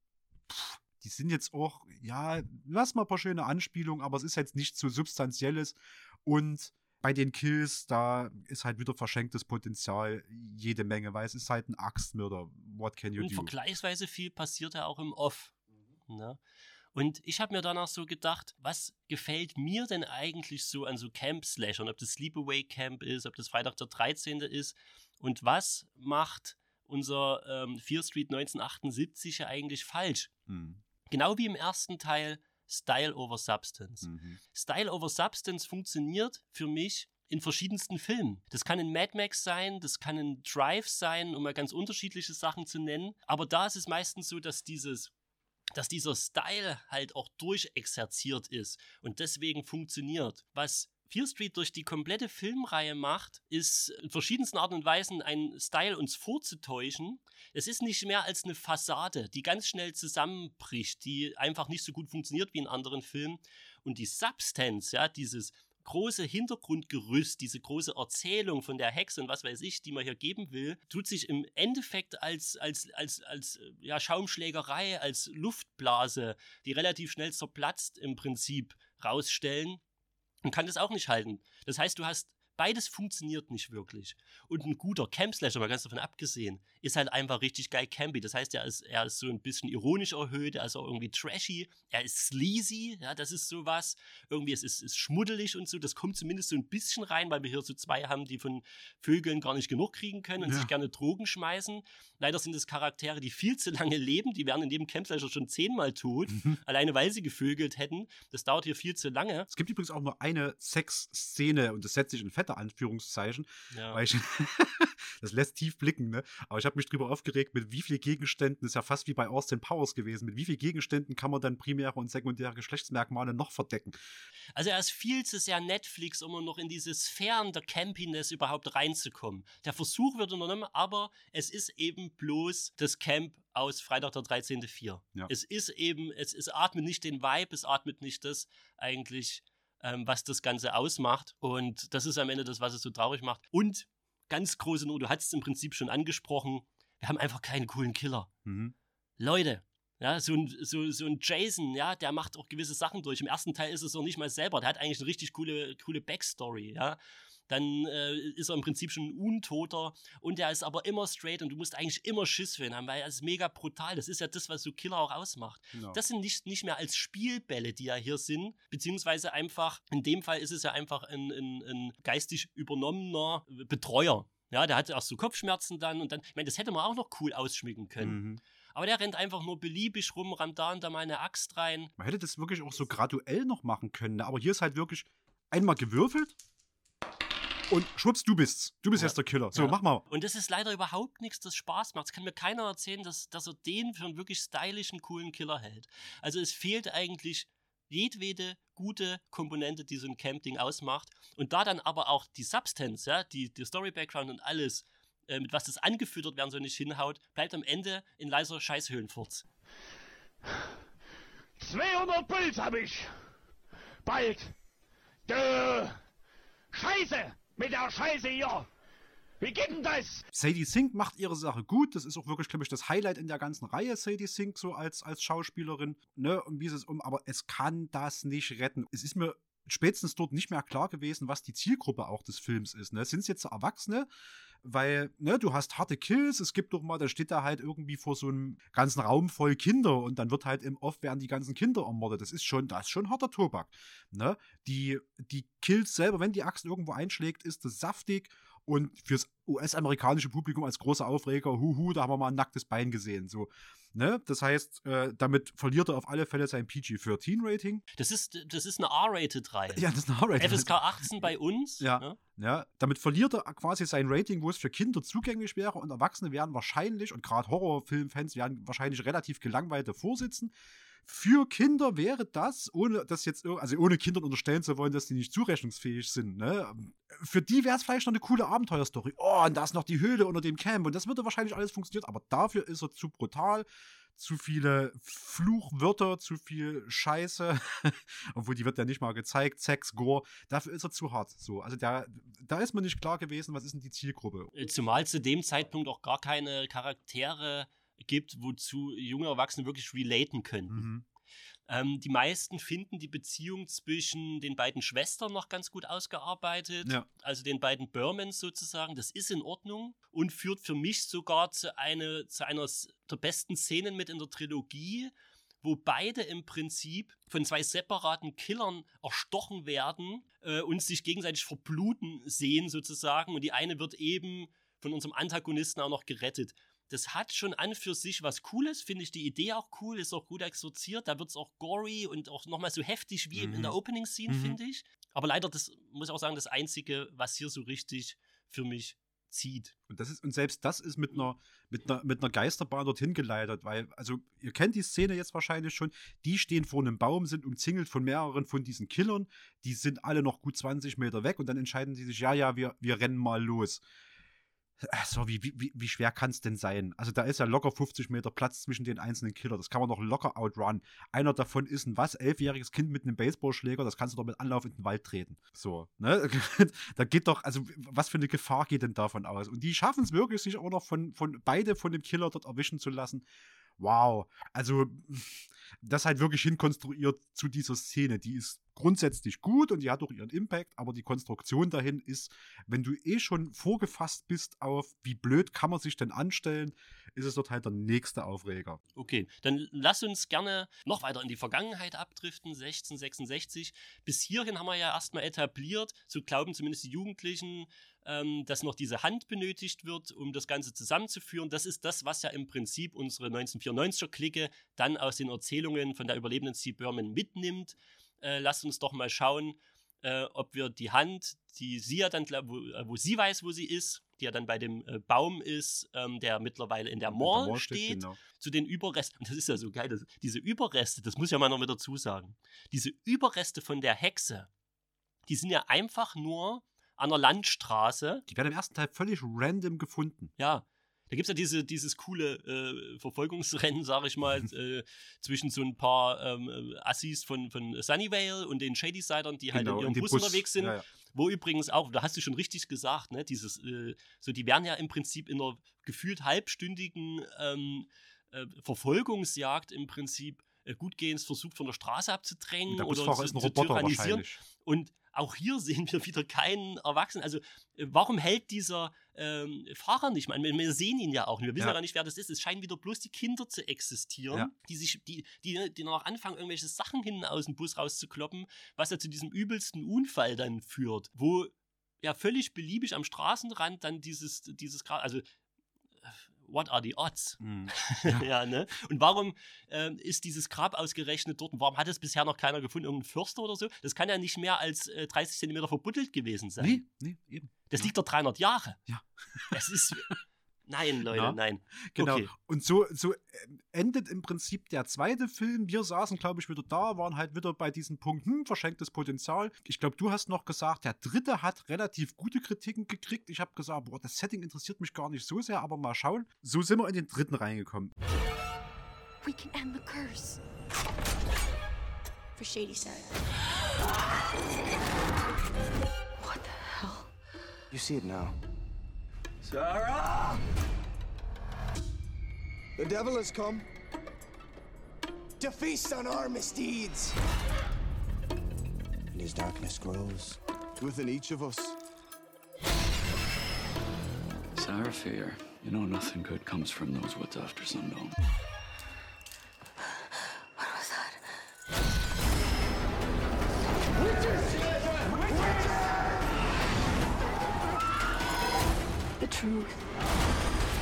pff, die sind jetzt auch, ja, lass mal ein paar schöne Anspielungen, aber es ist jetzt nichts so Substanzielles. Und bei den Kills, da ist halt wieder verschenktes Potenzial jede Menge, weil es ist halt ein Axtmörder. What can you Und do? vergleichsweise viel passiert ja auch im Off. Ne? Und ich habe mir danach so gedacht, was gefällt mir denn eigentlich so an so Camp-Slashern? Ob das Sleepaway Camp ist, ob das Freitag der 13. ist. Und was macht unser ähm, Fear Street 1978 ja eigentlich falsch? Hm. Genau wie im ersten Teil Style over Substance. Mhm. Style over Substance funktioniert für mich in verschiedensten Filmen. Das kann ein Mad Max sein, das kann ein Drive sein, um mal ganz unterschiedliche Sachen zu nennen. Aber da ist es meistens so, dass dieses dass dieser Style halt auch durchexerziert ist und deswegen funktioniert. Was Fear Street durch die komplette Filmreihe macht, ist in verschiedensten Arten und Weisen einen Style uns vorzutäuschen. Es ist nicht mehr als eine Fassade, die ganz schnell zusammenbricht, die einfach nicht so gut funktioniert wie in anderen Filmen. Und die Substance, ja, dieses große Hintergrundgerüst, diese große Erzählung von der Hexe und was weiß ich, die man hier geben will, tut sich im Endeffekt als, als, als, als äh, ja, Schaumschlägerei, als Luftblase, die relativ schnell zerplatzt im Prinzip rausstellen und kann das auch nicht halten. Das heißt, du hast beides funktioniert nicht wirklich. Und ein guter Camp-Slasher, mal ganz davon abgesehen, ist halt einfach richtig geil campy. Das heißt, er ist, er ist so ein bisschen ironisch erhöht, er ist auch irgendwie trashy, er ist sleazy, ja, das ist sowas. Irgendwie, es ist, ist schmuddelig und so, das kommt zumindest so ein bisschen rein, weil wir hier so zwei haben, die von Vögeln gar nicht genug kriegen können und Ja. sich gerne Drogen schmeißen. Leider sind es Charaktere, die viel zu lange leben, die wären in dem Camp-Slasher schon zehnmal tot, alleine weil sie gevögelt hätten. Das dauert hier viel zu lange. Es gibt übrigens auch nur eine Sexszene und das setzt sich in fette Anführungszeichen, Ja. weil ich, das lässt tief blicken, ne? Aber ich habe mich drüber aufgeregt, mit wie viel Gegenständen, ist ja fast wie bei Austin Powers gewesen, mit wie viel Gegenständen kann man dann primäre und sekundäre Geschlechtsmerkmale noch verdecken? Also er ist viel zu sehr Netflix, um noch in diese Sphären der Campiness überhaupt reinzukommen. Der Versuch wird unternommen, aber es ist eben bloß das Camp aus Freitag der 13.4. Ja. Es ist eben, es, es atmet nicht den Vibe, es atmet nicht das eigentlich, ähm, was das Ganze ausmacht. Und das ist am Ende das, was es so traurig macht. Und ganz große Not, du hast es im Prinzip schon angesprochen, wir haben einfach keinen coolen Killer. Mhm. Leute, ja, so ein, so, so ein Jason, ja, der macht auch gewisse Sachen durch. Im ersten Teil ist es noch nicht mal selber. Der hat eigentlich eine richtig coole, coole Backstory, ja. Dann äh, ist er im Prinzip schon ein Untoter und der ist aber immer straight und du musst eigentlich immer Schiss für ihn haben, weil er ist mega brutal. Das ist ja das, was so Killer auch ausmacht. Genau. Das sind nicht, nicht mehr als Spielbälle, die ja hier sind, beziehungsweise einfach, in dem Fall ist es ja einfach ein, ein, ein geistig übernommener Betreuer. Ja, der hatte erst so Kopfschmerzen dann und dann, ich meine, das hätte man auch noch cool ausschmücken können. Mhm. Aber der rennt einfach nur beliebig rum, rammt da und da mal eine Axt rein. Man hätte das wirklich auch so graduell noch machen können, ne? aber hier ist halt wirklich einmal gewürfelt und schwupps, du bist's. Du bist Ja. jetzt der Killer. So, Ja. mach mal. Und das ist leider überhaupt nichts, das Spaß macht. Es kann mir keiner erzählen, dass, dass er den für einen wirklich stylischen, coolen Killer hält. Also es fehlt eigentlich jedwede gute Komponente, die so ein Camp-Ding ausmacht. Und da dann aber auch die Substance, ja, die, die Story-Background und alles, äh, mit was das angefüttert werden soll, nicht hinhaut, bleibt am Ende in leiser Scheißhöhlenfurz. 200 Puls hab ich. Bald. Du. Scheiße. Mit der Scheiße hier. Wie geht denn das? Sadie Sink macht ihre Sache gut. Das ist auch wirklich, glaube ich, das Highlight in der ganzen Reihe, Sadie Sink, so als, als Schauspielerin. Ne? Und wie es um, aber es kann das nicht retten. Es ist mir spätestens dort nicht mehr klar gewesen, was die Zielgruppe auch des Films ist. Ne? Sind es jetzt Erwachsene? Weil, ne, du hast harte Kills, es gibt doch mal, da steht da halt irgendwie vor so einem ganzen Raum voll Kinder und dann wird halt im Off werden die ganzen Kinder ermordet. Das ist schon, das ist schon harter Tobak. Ne? Die, die Kills selber, wenn die Axt irgendwo einschlägt, ist das saftig und fürs US-amerikanische Publikum als großer Aufreger, huhu, da haben wir mal ein nacktes Bein gesehen. So, ne? Das heißt, äh, damit verliert er auf alle Fälle sein PG-13-Rating. Das ist, das ist eine R-Rated-Reihe. Ja, das ist eine R-Rated. FSK 18 bei uns. Ja, ne? ja, damit verliert er quasi sein Rating, wo es für Kinder zugänglich wäre und Erwachsene werden wahrscheinlich, und gerade Horrorfilmfans werden wahrscheinlich relativ gelangweilt davor sitzen. Für Kinder wäre das, ohne das jetzt, also ohne Kindern unterstellen zu wollen, dass die nicht zurechnungsfähig sind, ne? Für die wäre es vielleicht noch eine coole Abenteuerstory. Oh, und da ist noch die Höhle unter dem Camp und das würde wahrscheinlich alles funktionieren, aber dafür ist er zu brutal, zu viele Fluchwörter, zu viel Scheiße, obwohl die wird ja nicht mal gezeigt, Sex, Gore, dafür ist er zu hart. So, also da, da ist mir nicht klar gewesen, was ist denn die Zielgruppe. Äh, Zumal zu dem Zeitpunkt auch gar keine Charaktere gibt, wozu junge Erwachsene wirklich relaten könnten. Mhm. Ähm, die meisten finden die Beziehung zwischen den beiden Schwestern noch ganz gut ausgearbeitet. Ja. Also den beiden Burmans sozusagen. Das ist in Ordnung und führt für mich sogar zu, eine, zu einer der besten Szenen mit in der Trilogie, wo beide im Prinzip von zwei separaten Killern erstochen werden äh, und sich gegenseitig verbluten sehen sozusagen. Und die eine wird eben von unserem Antagonisten auch noch gerettet. Das hat schon an für sich was Cooles, finde ich die Idee auch cool, ist auch gut exorziert, da wird es auch gory und auch nochmal so heftig wie Mhm. in der Opening-Scene, Mhm. finde ich. Aber leider, das muss ich auch sagen, das Einzige, was hier so richtig für mich zieht. Und, das ist, und selbst das ist mit einer, mit, einer, mit einer Geisterbahn dorthin geleitet, weil, also, ihr kennt die Szene jetzt wahrscheinlich schon. Die stehen vor einem Baum, sind umzingelt von mehreren von diesen Killern. Die sind alle noch gut 20 Meter weg und dann entscheiden sie sich, ja, ja, wir, wir rennen mal los. So, wie, wie, wie schwer kann es denn sein? Also, da ist ja locker 50 Meter Platz zwischen den einzelnen Killern. Das kann man noch locker outrun. Einer davon ist ein was? Elfjähriges Kind mit einem Baseballschläger. Das kannst du doch mit Anlauf in den Wald treten. So, ne? da geht doch, also, was für eine Gefahr geht denn davon aus? Und die schaffen es wirklich, sich auch noch von, von beide von dem Killer dort erwischen zu lassen. Wow. Also, das halt wirklich hinkonstruiert zu dieser Szene. Die ist grundsätzlich gut und die hat auch ihren Impact, aber die Konstruktion dahin ist, wenn du eh schon vorgefasst bist auf, wie blöd kann man sich denn anstellen, ist es dort halt der nächste Aufreger. Okay, dann lass uns gerne noch weiter in die Vergangenheit abdriften, 1666. Bis hierhin haben wir ja erstmal etabliert, so glauben zumindest die Jugendlichen, ähm, dass noch diese Hand benötigt wird, um das Ganze zusammenzuführen. Das ist das, was ja im Prinzip unsere 1994er-Clique dann aus den Erzählungen von der überlebenden Steve Berman mitnimmt. Äh, lasst uns doch mal schauen, äh, ob wir die Hand, die sie ja dann, wo, äh, wo sie weiß, wo sie ist, die ja dann bei dem äh, Baum ist, ähm, der mittlerweile in der Mall, Mall steht, steht, genau. zu den Überresten. Und das ist ja so geil, das, diese Überreste, das muss ich ja mal noch mit dazu sagen. Diese Überreste von der Hexe, die sind ja einfach nur an der Landstraße. Die werden im ersten Teil völlig random gefunden. Ja. Da gibt es ja diese, dieses coole äh, Verfolgungsrennen, sag ich mal, äh, zwischen so ein paar ähm, äh, Assis von, von Sunnyvale und den Shady-Sidern, die halt Genau, in in ihrem dem Bus, Bus, unterwegs sind. ja, ja. Wo übrigens auch, da hast du schon richtig gesagt, ne, dieses, äh, so die werden ja im Prinzip in einer gefühlt halbstündigen ähm, äh, Verfolgungsjagd im Prinzip äh, gutgehends versucht von der Straße abzudrängen der oder zu, ist ein zu Roboter wahrscheinlich. Und auch hier sehen wir wieder keinen Erwachsenen. Also, äh, warum hält dieser ähm, Fahrer nicht mal? Wir, wir sehen ihn ja auch nicht. Wir wissen Ja. gar nicht, wer das ist. Es scheinen wieder bloß die Kinder zu existieren, Ja. die sich, die, die, die noch anfangen, irgendwelche Sachen hinten aus dem Bus rauszukloppen, was ja zu diesem übelsten Unfall dann führt, wo ja völlig beliebig am Straßenrand dann dieses, dieses also äh, what are the odds? Mhm. Ja. ne? Und warum ähm, ist dieses Grab ausgerechnet dort? Und warum hat es bisher noch keiner gefunden? Irgendein Förster oder so? Das kann ja nicht mehr als äh, 30 Zentimeter verbuddelt gewesen sein. Nee, nee, eben. Das liegt da 300 Jahre. Ja. Das ist. Nein, Leute, Ja, nein. Genau. Okay. Und so, so äh, endet im Prinzip der zweite Film. Wir saßen, glaube ich, wieder da, waren halt wieder bei diesem Punkt, hm, verschenktes Potenzial. Ich glaube, du hast noch gesagt, der dritte hat relativ gute Kritiken gekriegt. Ich habe gesagt, boah, das Setting interessiert mich gar nicht so sehr, aber mal schauen. So sind wir in den dritten reingekommen. We can end the curse. For Shady Side. You see it now. Sarah! The devil has come to feast on our misdeeds. And his darkness grows within each of us. Sarah Fear, you know nothing good comes from those woods after sundown. Truth.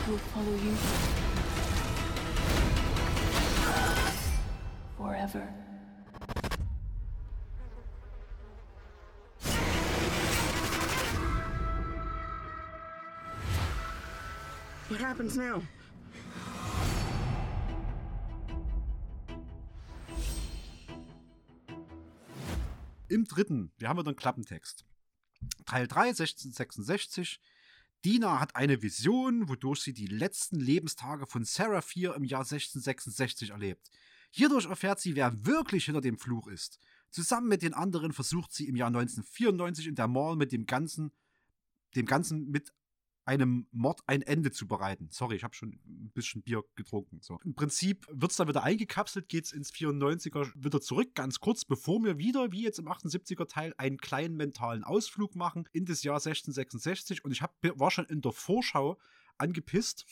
Will follow you. Forever. What happens now? Im dritten, wir haben wieder einen Klappentext. Teil 3, 1666. Dina hat eine Vision, wodurch sie die letzten Lebenstage von Sarah 4 im Jahr 1666 erlebt. Hierdurch erfährt sie, wer wirklich hinter dem Fluch ist. Zusammen mit den anderen versucht sie im Jahr 1994 in der Mall mit dem Ganzen, dem Ganzen mit einem Mord ein Ende zu bereiten. Sorry, ich habe schon ein bisschen Bier getrunken. So. Im Prinzip wird es dann wieder eingekapselt, geht es ins 94er wieder zurück, ganz kurz, bevor wir wieder, wie jetzt im 78er Teil, einen kleinen mentalen Ausflug machen in das Jahr 1666. Und ich hab, war schon in der Vorschau angepisst,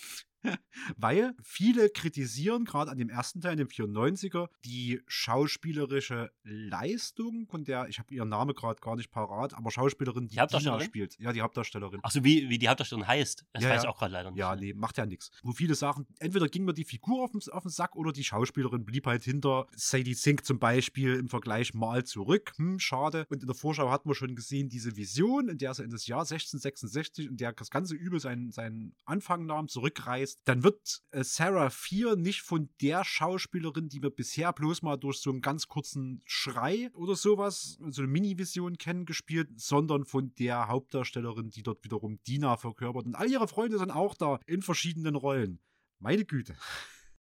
weil viele kritisieren, gerade an dem ersten Teil, dem 94er, die schauspielerische Leistung, von der, ich habe ihren Namen gerade gar nicht parat, aber Schauspielerin, die, Die? Dina spielt. Ja, die Hauptdarstellerin. Achso, wie, wie die Hauptdarstellerin heißt. Das Ja, weiß ich auch gerade leider nicht. Ja, nee, macht ja nichts. Wo viele sagen, entweder ging mir die Figur auf den, auf den Sack oder die Schauspielerin blieb halt hinter Sadie Sink zum Beispiel im Vergleich mal zurück. Hm, schade. Und in der Vorschau hatten wir schon gesehen, diese Vision, in der sie in das Jahr 1666, in der das ganze Übel seinen, seinen Anfang nahm, zurückreist. Dann wird äh, Sarah 4 nicht von der Schauspielerin, die wir bisher bloß mal durch so einen ganz kurzen Schrei oder sowas, so eine Mini-Vision kennen, gespielt, sondern von der Hauptdarstellerin, die dort wiederum Dina verkörpert. Und all ihre Freunde sind auch da in verschiedenen Rollen. Meine Güte.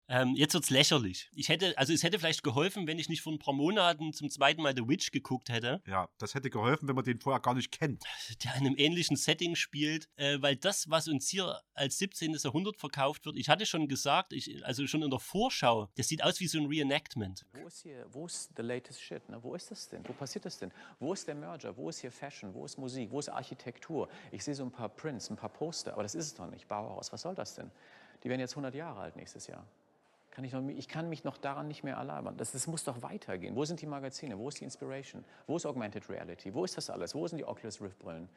Ähm, jetzt wird's lächerlich. Ich hätte, also es hätte vielleicht geholfen, wenn ich nicht vor ein paar Monaten zum zweiten Mal The Witch geguckt hätte, Ja, das hätte geholfen, wenn man den vorher gar nicht kennt. der in einem ähnlichen Setting spielt, äh, weil das, was uns hier als 17. Jahrhundert verkauft wird, ich hatte schon gesagt, ich, also schon in der Vorschau, das sieht aus wie so ein Reenactment. Wo ist hier, wo ist the latest shit? Ne? Wo ist das denn? Wo passiert das denn? Wo ist der Merger? Wo ist hier Fashion? Wo ist Musik? Wo ist Architektur? Ich sehe so ein paar Prints, ein paar Poster, aber das ist es doch nicht. Bauhaus, was soll das denn? Die werden jetzt 100 Jahre alt nächstes Jahr. Kann ich, noch, ich kann mich noch daran nicht mehr erlabern. Das, das muss doch weitergehen. Wo sind die Magazine? Wo ist die Inspiration? Wo ist Augmented Reality? Wo ist das alles? Wo sind die Oculus Rift Brillen?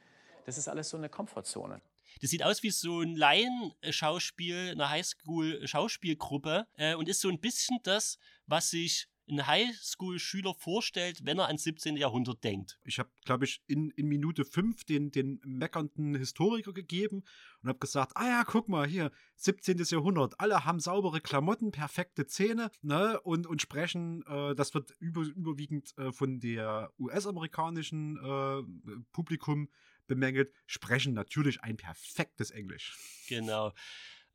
Das ist alles so eine Komfortzone. Das sieht aus wie so ein Laienschauspiel, eine Highschool-Schauspielgruppe äh, und ist so ein bisschen das, was sich ein Highschool-Schüler vorstellt, wenn er ans 17. Jahrhundert denkt. Ich habe, glaube ich, in, in Minute 5 den, den meckernden Historiker gegeben und habe gesagt, ah ja, guck mal hier, 17. Jahrhundert, alle haben saubere Klamotten, perfekte Zähne ne, und, und sprechen, äh, das wird über, überwiegend äh, von der US-amerikanischen äh, Publikum bemängelt, sprechen natürlich ein perfektes Englisch. Genau.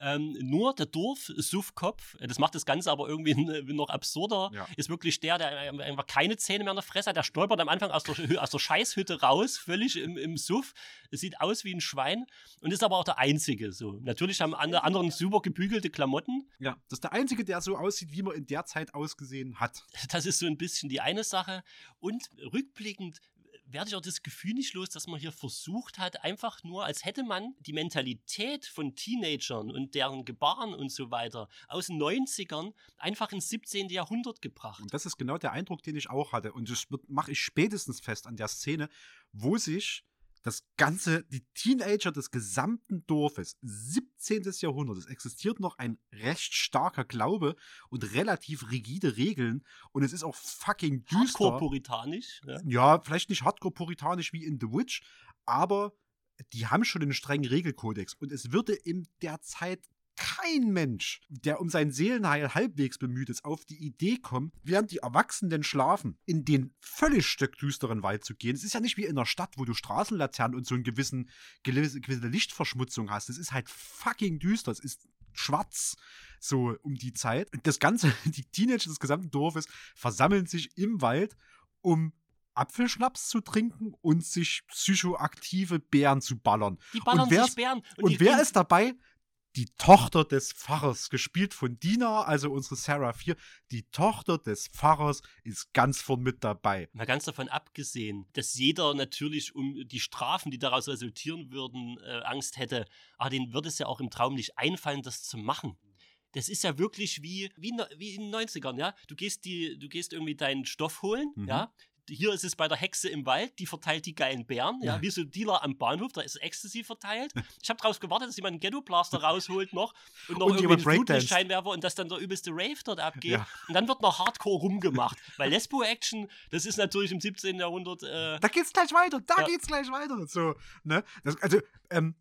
Ähm, nur der Dorf-Suffkopf, äh, das macht das Ganze aber irgendwie n- noch absurder, Ja. ist wirklich der, der einfach keine Zähne mehr in der Fresse hat. Der stolpert am Anfang aus der, aus der Scheißhütte raus, völlig im, im Suff. Sieht aus wie ein Schwein und ist aber auch der Einzige. So. Natürlich haben alle anderen super gebügelte Klamotten. Ja, das ist der Einzige, der so aussieht, wie man in der Zeit ausgesehen hat. Das ist so ein bisschen die eine Sache. Und rückblickend werde ich auch das Gefühl nicht los, dass man hier versucht hat, einfach nur, als hätte man die Mentalität von Teenagern und deren Gebaren und so weiter aus den 90ern einfach ins 17. Jahrhundert gebracht. Und das ist genau der Eindruck, den ich auch hatte. Und das mache ich spätestens fest an der Szene, wo sich das ganze, die Teenager des gesamten Dorfes, 17. Jahrhundert, es existiert noch ein recht starker Glaube und relativ rigide Regeln und es ist auch fucking düster. Hardcore-puritanisch. Ja. Ja, vielleicht nicht hardcore-puritanisch wie in The Witch, aber die haben schon einen strengen Regelkodex und es würde in der Zeit kein Mensch, der um sein Seelenheil halbwegs bemüht ist, auf die Idee kommen, während die Erwachsenen schlafen, in den völlig stöckdüsteren Wald zu gehen. Es ist ja nicht wie in der Stadt, wo du Straßenlaternen und so eine gewissen, gewisse, Lichtverschmutzung hast. Es ist halt fucking düster. Es ist schwarz so um die Zeit. Und das Ganze, die Teenager des gesamten Dorfes versammeln sich im Wald, um Apfelschnaps zu trinken und sich psychoaktive Bären zu ballern. Die ballern und wer, sich Bären. Und, die- wer ist dabei? Die Tochter des Pfarrers, gespielt von Dina, also unsere Sarah 4. Die Tochter des Pfarrers ist ganz vorn mit dabei. Mal ganz davon abgesehen, dass jeder natürlich um die Strafen, die daraus resultieren würden, äh, Angst hätte, aber denen würde es ja auch im Traum nicht einfallen, das zu machen. Das ist ja wirklich wie, wie, in- wie in den 90ern, ja. Du gehst, die, du gehst irgendwie deinen Stoff holen, Mhm. ja. Hier ist es bei der Hexe im Wald, die verteilt die geilen Bären, ja, Ja. wie so ein Dealer am Bahnhof, da ist Ecstasy verteilt. Ich habe darauf gewartet, dass jemand einen Ghetto-Blaster rausholt noch und noch Und irgendwie einen. Flutlichtscheinwerfer und dass dann der übelste Rave dort abgeht. Ja. Und dann wird noch Hardcore rumgemacht. Weil Lesbo-Action, das ist natürlich im 17. Jahrhundert. Äh, Da geht's gleich weiter, da Ja. geht's gleich weiter. So, ne? Das, also, ähm,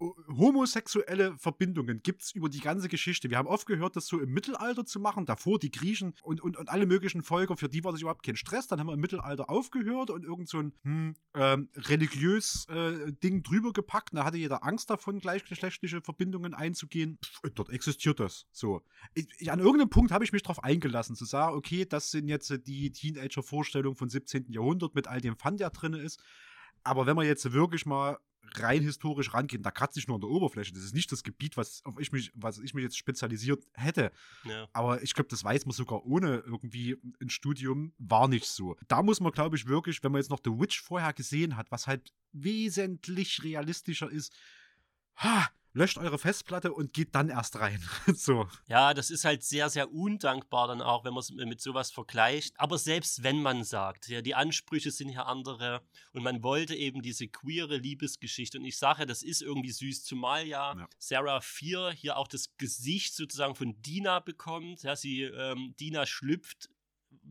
homosexuelle Verbindungen gibt's über die ganze Geschichte. Wir haben oft gehört, das so im Mittelalter zu machen. Davor die Griechen und, und, und alle möglichen Völker, für die war das überhaupt kein Stress. Dann haben wir im Mittelalter aufgehört und irgend so ein hm, ähm, religiös äh, Ding drüber gepackt. Da hatte jeder Angst davon, gleichgeschlechtliche Verbindungen einzugehen. Pff, dort existiert das. So. Ich, an irgendeinem Punkt habe ich mich darauf eingelassen, zu sagen, okay, das sind jetzt äh, die Teenager-Vorstellungen vom 17. Jahrhundert mit all dem Fun, der drin ist. Aber wenn wir jetzt wirklich mal rein historisch rangehen, da kratze ich nur an der Oberfläche. Das ist nicht das Gebiet, was auf ich mich, was ich mich jetzt spezialisiert hätte. Ja. Aber ich glaube, das weiß man sogar ohne irgendwie ein Studium, war nicht so. Da muss man, glaube ich, wirklich, wenn man jetzt noch The Witch vorher gesehen hat, was halt wesentlich realistischer ist, ha, löscht eure Festplatte und geht dann erst rein. so. Ja, das ist halt sehr, sehr undankbar dann auch, wenn man es mit sowas vergleicht. Aber selbst wenn man sagt, ja, die Ansprüche sind hier andere und man wollte eben diese queere Liebesgeschichte und ich sage, das ist irgendwie süß, zumal ja, Ja. Sarah 4 hier auch das Gesicht sozusagen von Dina bekommt. Ja, sie, ähm, Dina schlüpft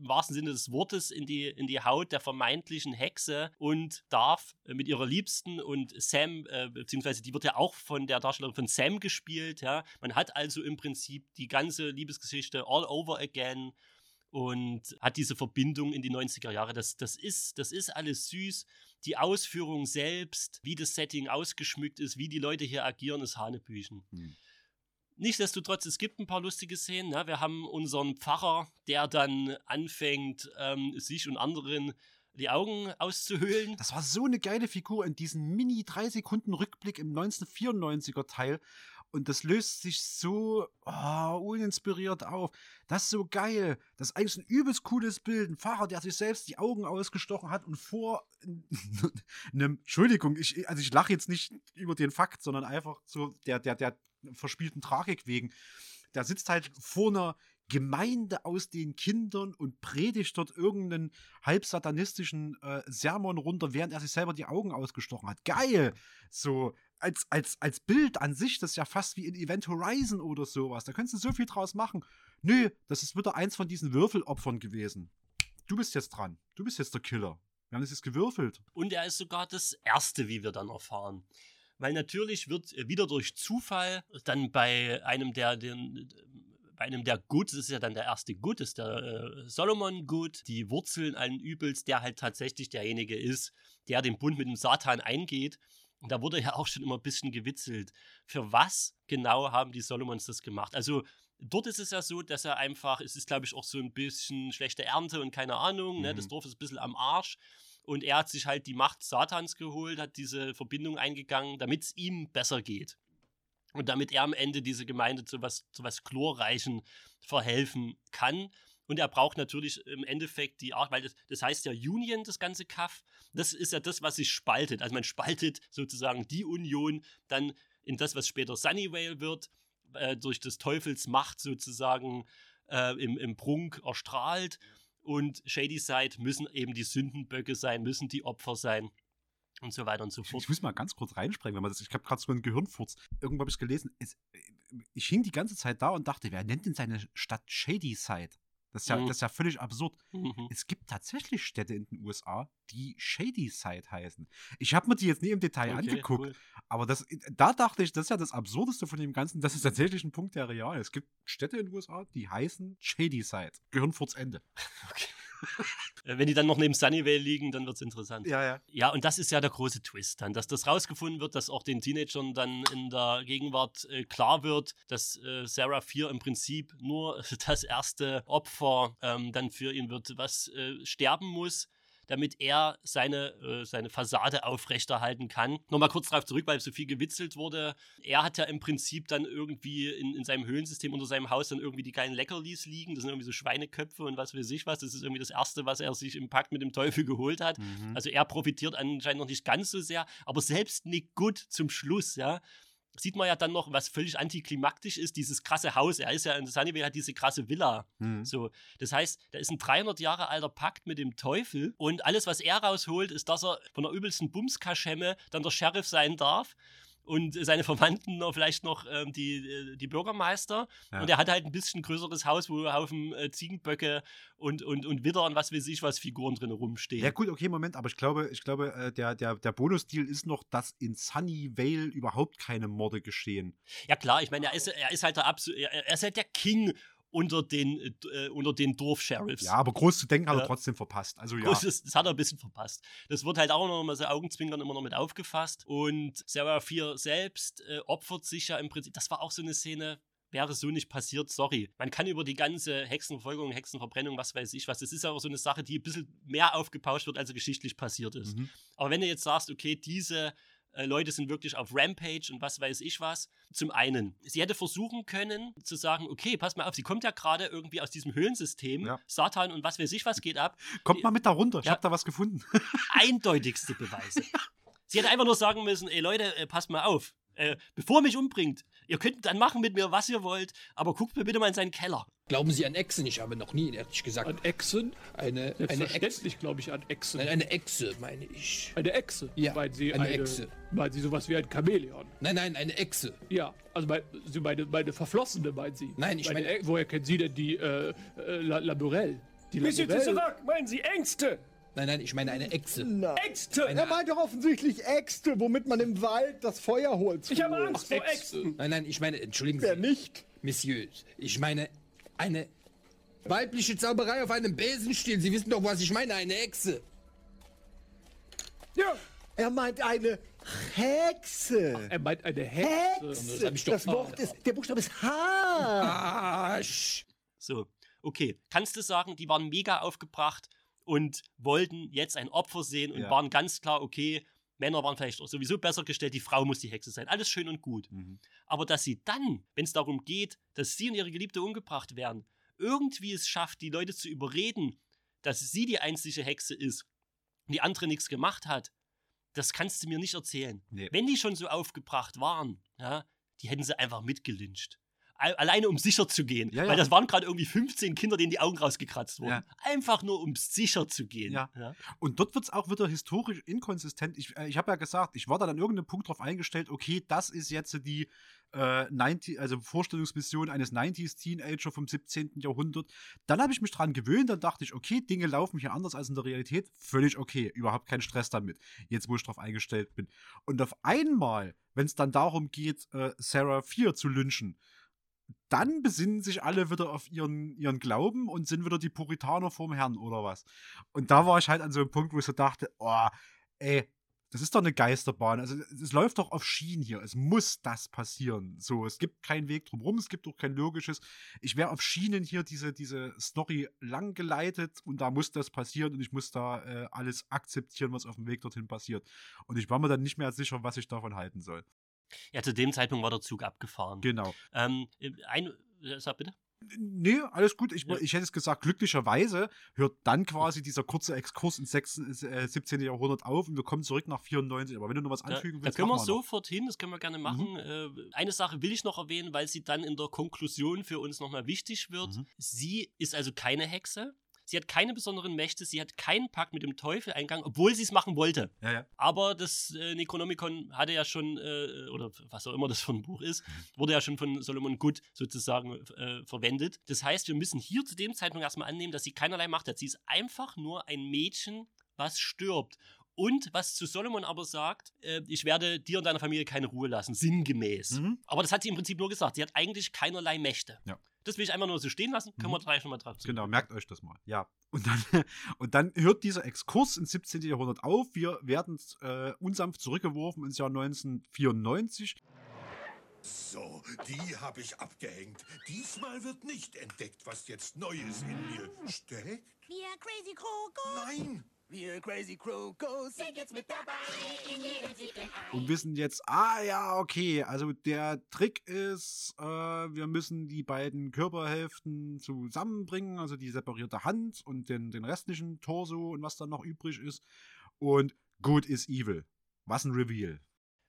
im wahrsten Sinne des Wortes in die, in die Haut der vermeintlichen Hexe und darf äh, mit ihrer Liebsten und Sam, äh, beziehungsweise die wird ja auch von der Darstellerin von Sam gespielt, ja. Man hat also im Prinzip die ganze Liebesgeschichte all over again und hat diese Verbindung in die 90er Jahre. Das, das, ist, das ist alles süß. Die Ausführung selbst, wie das Setting ausgeschmückt ist, wie die Leute hier agieren, ist Hanebüchen. Hm. Nichtsdestotrotz, es gibt ein paar lustige Szenen. Ne? Wir haben unseren Pfarrer, der dann anfängt, ähm, sich und anderen die Augen auszuhöhlen. Das war so eine geile Figur in diesem mini 3 Sekunden Rückblick im 1994er Teil. Und das löst sich so oh, uninspiriert auf. Das ist so geil. Das ist eigentlich ein übelst cooles Bild. Ein Fahrer, der sich selbst die Augen ausgestochen hat und vor einem, Entschuldigung, ich, also ich lache jetzt nicht über den Fakt, sondern einfach so der, der, der verspielten Tragik wegen. Der sitzt halt vor einer Gemeinde aus den Kindern und predigt dort irgendeinen halbsatanistischen äh, Sermon runter, während er sich selber die Augen ausgestochen hat. Geil! So, als, als, als Bild an sich, das ist ja fast wie in Event Horizon oder sowas. Da könntest du so viel draus machen. Nö, das ist wieder eins von diesen Würfelopfern gewesen. Du bist jetzt dran. Du bist jetzt der Killer. Wir haben das jetzt gewürfelt. Und er ist sogar das Erste, wie wir dann erfahren. Weil natürlich wird äh, wieder durch Zufall dann bei einem der, den, bei einem der Good, das ist ja dann der erste Good, ist der äh, Solomon Good, die Wurzeln allen Übels, der halt tatsächlich derjenige ist, der den Bund mit dem Satan eingeht. Und da wurde ja auch schon immer ein bisschen gewitzelt. Für was genau haben die Solomons das gemacht? Also dort ist es ja so, dass er einfach, es ist glaube ich auch so ein bisschen schlechte Ernte und keine Ahnung, ne? das Mhm. Dorf ist ein bisschen am Arsch. Und er hat sich halt die Macht Satans geholt, hat diese Verbindung eingegangen, damit es ihm besser geht. Und damit er am Ende diese Gemeinde zu was, zu was Chlorreichen verhelfen kann. Und er braucht natürlich im Endeffekt die Art, weil das, das heißt ja Union, das ganze Kaff. Das ist ja das, was sich spaltet. Also man spaltet sozusagen die Union dann in das, was später Sunnyvale wird, äh, durch des Teufels Macht sozusagen äh, im, im Prunk erstrahlt. Und Shadyside müssen eben die Sündenböcke sein, müssen die Opfer sein und so weiter und so fort. Ich muss mal ganz kurz reinsprengen, wenn man das. Ich habe gerade so einen Gehirnfurz. Irgendwo habe ich gelesen. Es, ich hing die ganze Zeit da und dachte, wer nennt denn seine Stadt Shadyside? Das ist ja, Mhm. das ist ja völlig absurd. Mhm. Es gibt tatsächlich Städte in den USA, die Shadyside heißen. Ich habe mir die jetzt nie im Detail Okay, angeguckt, cool. aber das, da dachte ich, das ist ja das Absurdeste von dem Ganzen. Das ist tatsächlich ein Punkt, der real ist. Es gibt Städte in den USA, die heißen Shadyside. Gehirnfurz Ende. Äh, Wenn die dann noch neben Sunnyvale liegen, dann wird es interessant. Ja, ja. Ja, und das ist ja der große Twist dann, dass das rausgefunden wird, dass auch den Teenagern dann in der Gegenwart äh, klar wird, dass äh, Sarah 4 im Prinzip nur das erste Opfer ähm, dann für ihn wird, was äh, sterben muss damit er seine, äh, seine Fassade aufrechterhalten kann. Nochmal kurz darauf zurück, weil so viel gewitzelt wurde. Er hat ja im Prinzip dann irgendwie in, in seinem Höhlensystem unter seinem Haus dann irgendwie die geilen Leckerlis liegen. Das sind irgendwie so Schweineköpfe und was weiß ich was. Das ist irgendwie das Erste, was er sich im Pakt mit dem Teufel geholt hat. Mhm. Also er profitiert anscheinend noch nicht ganz so sehr. Aber selbst Nick Good zum Schluss, ja, sieht man ja dann noch, was völlig antiklimaktisch ist, dieses krasse Haus. Er ist ja in Sunnyvale, hat diese krasse Villa. Mhm. So, das heißt, da ist ein 300 Jahre alter Pakt mit dem Teufel und alles, was er rausholt, ist, dass er von der übelsten Bumskaschemme dann der Sheriff sein darf. Und seine Verwandten vielleicht noch ähm, die, äh, die Bürgermeister. Ja. Und er hat halt ein bisschen größeres Haus, wo Haufen äh, Ziegenböcke und, und, und Widder und was weiß ich, was Figuren drin rumstehen. Ja gut, okay, Moment, aber ich glaube, ich glaube, äh, der, der, der Bonusdeal ist noch, dass in Sunnyvale überhaupt keine Morde geschehen. Ja klar, ich meine, er ist, er ist halt der Absol er, er ist halt der King unter den, äh, unter den Dorfsheriffs. Ja, aber groß zu denken hat er trotzdem verpasst. Also ja. Groß, das, das hat er ein bisschen verpasst. Das wird halt auch noch mal so Augenzwinkern immer noch mit aufgefasst. Und Sarah 4 selbst äh, opfert sich ja im Prinzip. Das war auch so eine Szene, wäre so nicht passiert, sorry. Man kann über die ganze Hexenverfolgung, Hexenverbrennung, was weiß ich was, das ist ja auch so eine Sache, die ein bisschen mehr aufgepauscht wird, als sie geschichtlich passiert ist. Mhm. Aber wenn du jetzt sagst, okay, diese äh, Leute sind wirklich auf Rampage und was weiß ich was, zum einen, sie hätte versuchen können zu sagen, okay, pass mal auf, sie kommt ja gerade irgendwie aus diesem Höhlensystem, Satan und was weiß ich was geht ab. Kommt mal mit da runter, ich Ja. habe da was gefunden. Eindeutigste Beweise. sie hätte einfach nur sagen müssen, ey Leute, äh, passt mal auf. Äh, bevor er mich umbringt, ihr könnt dann machen mit mir, was ihr wollt, aber guckt mir bitte mal in seinen Keller. Glauben Sie an Echsen? Ich habe noch nie, ehrlich gesagt. An Echsen? Eine, eine Echse. Glaube ich an Echsen. Nein, eine Echse, meine ich. Eine Echse? Ja, Meinen Sie eine eine, Echse. Meinen Sie sowas wie ein Chamäleon? Nein, nein, eine Echse. Ja, also mein, Sie meine, meine Verflossene, meinen Sie? Nein, ich meine- E- Woher kennen Sie denn die äh, äh, La Laborelle? Die Bisschen Laborelle? zurück, meinen Sie Ängste? Nein, nein, ich meine eine Echse. Ängste! Er meint doch offensichtlich Äxte, womit man im Wald das Feuerholz Ich habe holt. Angst vor Äxten. Nein, nein, ich meine, entschuldigen Wer Sie. nicht? Messieurs, ich meine eine weibliche Zauberei auf einem Besenstiel. Sie wissen doch, was ich meine, eine Echse. Ja. Er meint eine Hexe. Er meint eine Hexe. Hexe. Das das Wort ist, der Buchstabe ist H. Arsch. So, okay. Kannst du sagen, die waren mega aufgebracht und wollten jetzt ein Opfer sehen und Ja. waren ganz klar, okay, Männer waren vielleicht auch sowieso besser gestellt, die Frau muss die Hexe sein. Alles schön und gut. Mhm. Aber dass sie dann, wenn es darum geht, dass sie und ihre Geliebte umgebracht werden, irgendwie es schafft, die Leute zu überreden, dass sie die einzige Hexe ist und die andere nichts gemacht hat, das kannst du mir nicht erzählen. Nee. Wenn die schon so aufgebracht waren, ja, die hätten sie einfach mitgelyncht. Al- Alleine um sicher zu gehen. Ja, ja. Weil das waren gerade irgendwie 15 Kinder, denen die Augen rausgekratzt wurden. Ja. Einfach nur um sicher zu gehen. Und dort wird es auch wieder historisch inkonsistent. Ich, äh, ich habe ja gesagt, ich war da an irgendeinem Punkt drauf eingestellt, okay, das ist jetzt die äh, 90, also Vorstellungsmission eines 90s Teenager vom 17. Jahrhundert. Dann habe ich mich dran gewöhnt, dann dachte ich, okay, Dinge laufen hier anders als in der Realität. Völlig okay, überhaupt kein Stress damit. Jetzt, wo ich drauf eingestellt bin. Und auf einmal, wenn es dann darum geht, äh, Sarah 4 zu lynchen, dann besinnen sich alle wieder auf ihren, ihren Glauben und sind wieder die Puritaner vorm Herrn oder was. Und da war ich halt an so einem Punkt, wo ich so dachte, oh, ey, das ist doch eine Geisterbahn. Also es läuft doch auf Schienen hier. Es muss das passieren. So, es gibt keinen Weg drumherum, es gibt auch kein logisches. Ich wäre auf Schienen hier diese, diese Story lang geleitet und da muss das passieren und ich muss da äh, alles akzeptieren, was auf dem Weg dorthin passiert. Und ich war mir dann nicht mehr sicher, was ich davon halten soll. Ja, zu dem Zeitpunkt war der Zug abgefahren. Genau. Ähm, ein, äh, sag bitte. Nee, alles gut. Ich, ich hätte es gesagt, glücklicherweise hört dann quasi dieser kurze Exkurs ins 6, äh, 17. Jahrhundert auf und wir kommen zurück nach 94. Aber wenn du noch was Da, anfügen da willst, können wir sofort hin, das können wir gerne machen. Äh, eine Sache will ich noch erwähnen, weil sie dann in der Konklusion für uns nochmal wichtig wird. Mhm. Sie ist also keine Hexe. Sie hat keine besonderen Mächte, sie hat keinen Pakt mit dem Teufel eingegangen, obwohl sie es machen wollte. Ja, ja. Aber das äh, Necronomicon hatte ja schon, äh, oder was auch immer das für ein Buch ist, wurde ja schon von Solomon Good sozusagen äh, verwendet. Das heißt, wir müssen hier zu dem Zeitpunkt erstmal annehmen, dass sie keinerlei Macht hat. Sie ist einfach nur ein Mädchen, was stirbt. Und was zu Solomon aber sagt, äh, ich werde dir und deiner Familie keine Ruhe lassen, sinngemäß. Aber das hat sie im Prinzip nur gesagt. Sie hat eigentlich keinerlei Mächte. Ja. Das will ich einfach nur so stehen lassen. Können wir gleich nochmal drauf zu. Genau, merkt euch das mal. Ja. Und dann, und dann hört dieser Exkurs ins 17. Jahrhundert auf. Wir werden äh, unsanft zurückgeworfen ins Jahr 1994. So, die habe ich abgehängt. Diesmal wird nicht entdeckt, was jetzt Neues in mir steckt. Wir Crazy Crow Go. Nein. Wir Crazy Crow Go sind jetzt mit dabei in jedem siebten Ei. und wissen jetzt, ah ja, okay, also der Trick ist, äh, wir müssen die beiden Körperhälften zusammenbringen, also die separierte Hand und den, den restlichen Torso und was dann noch übrig ist. Und good is evil. Was ein Reveal.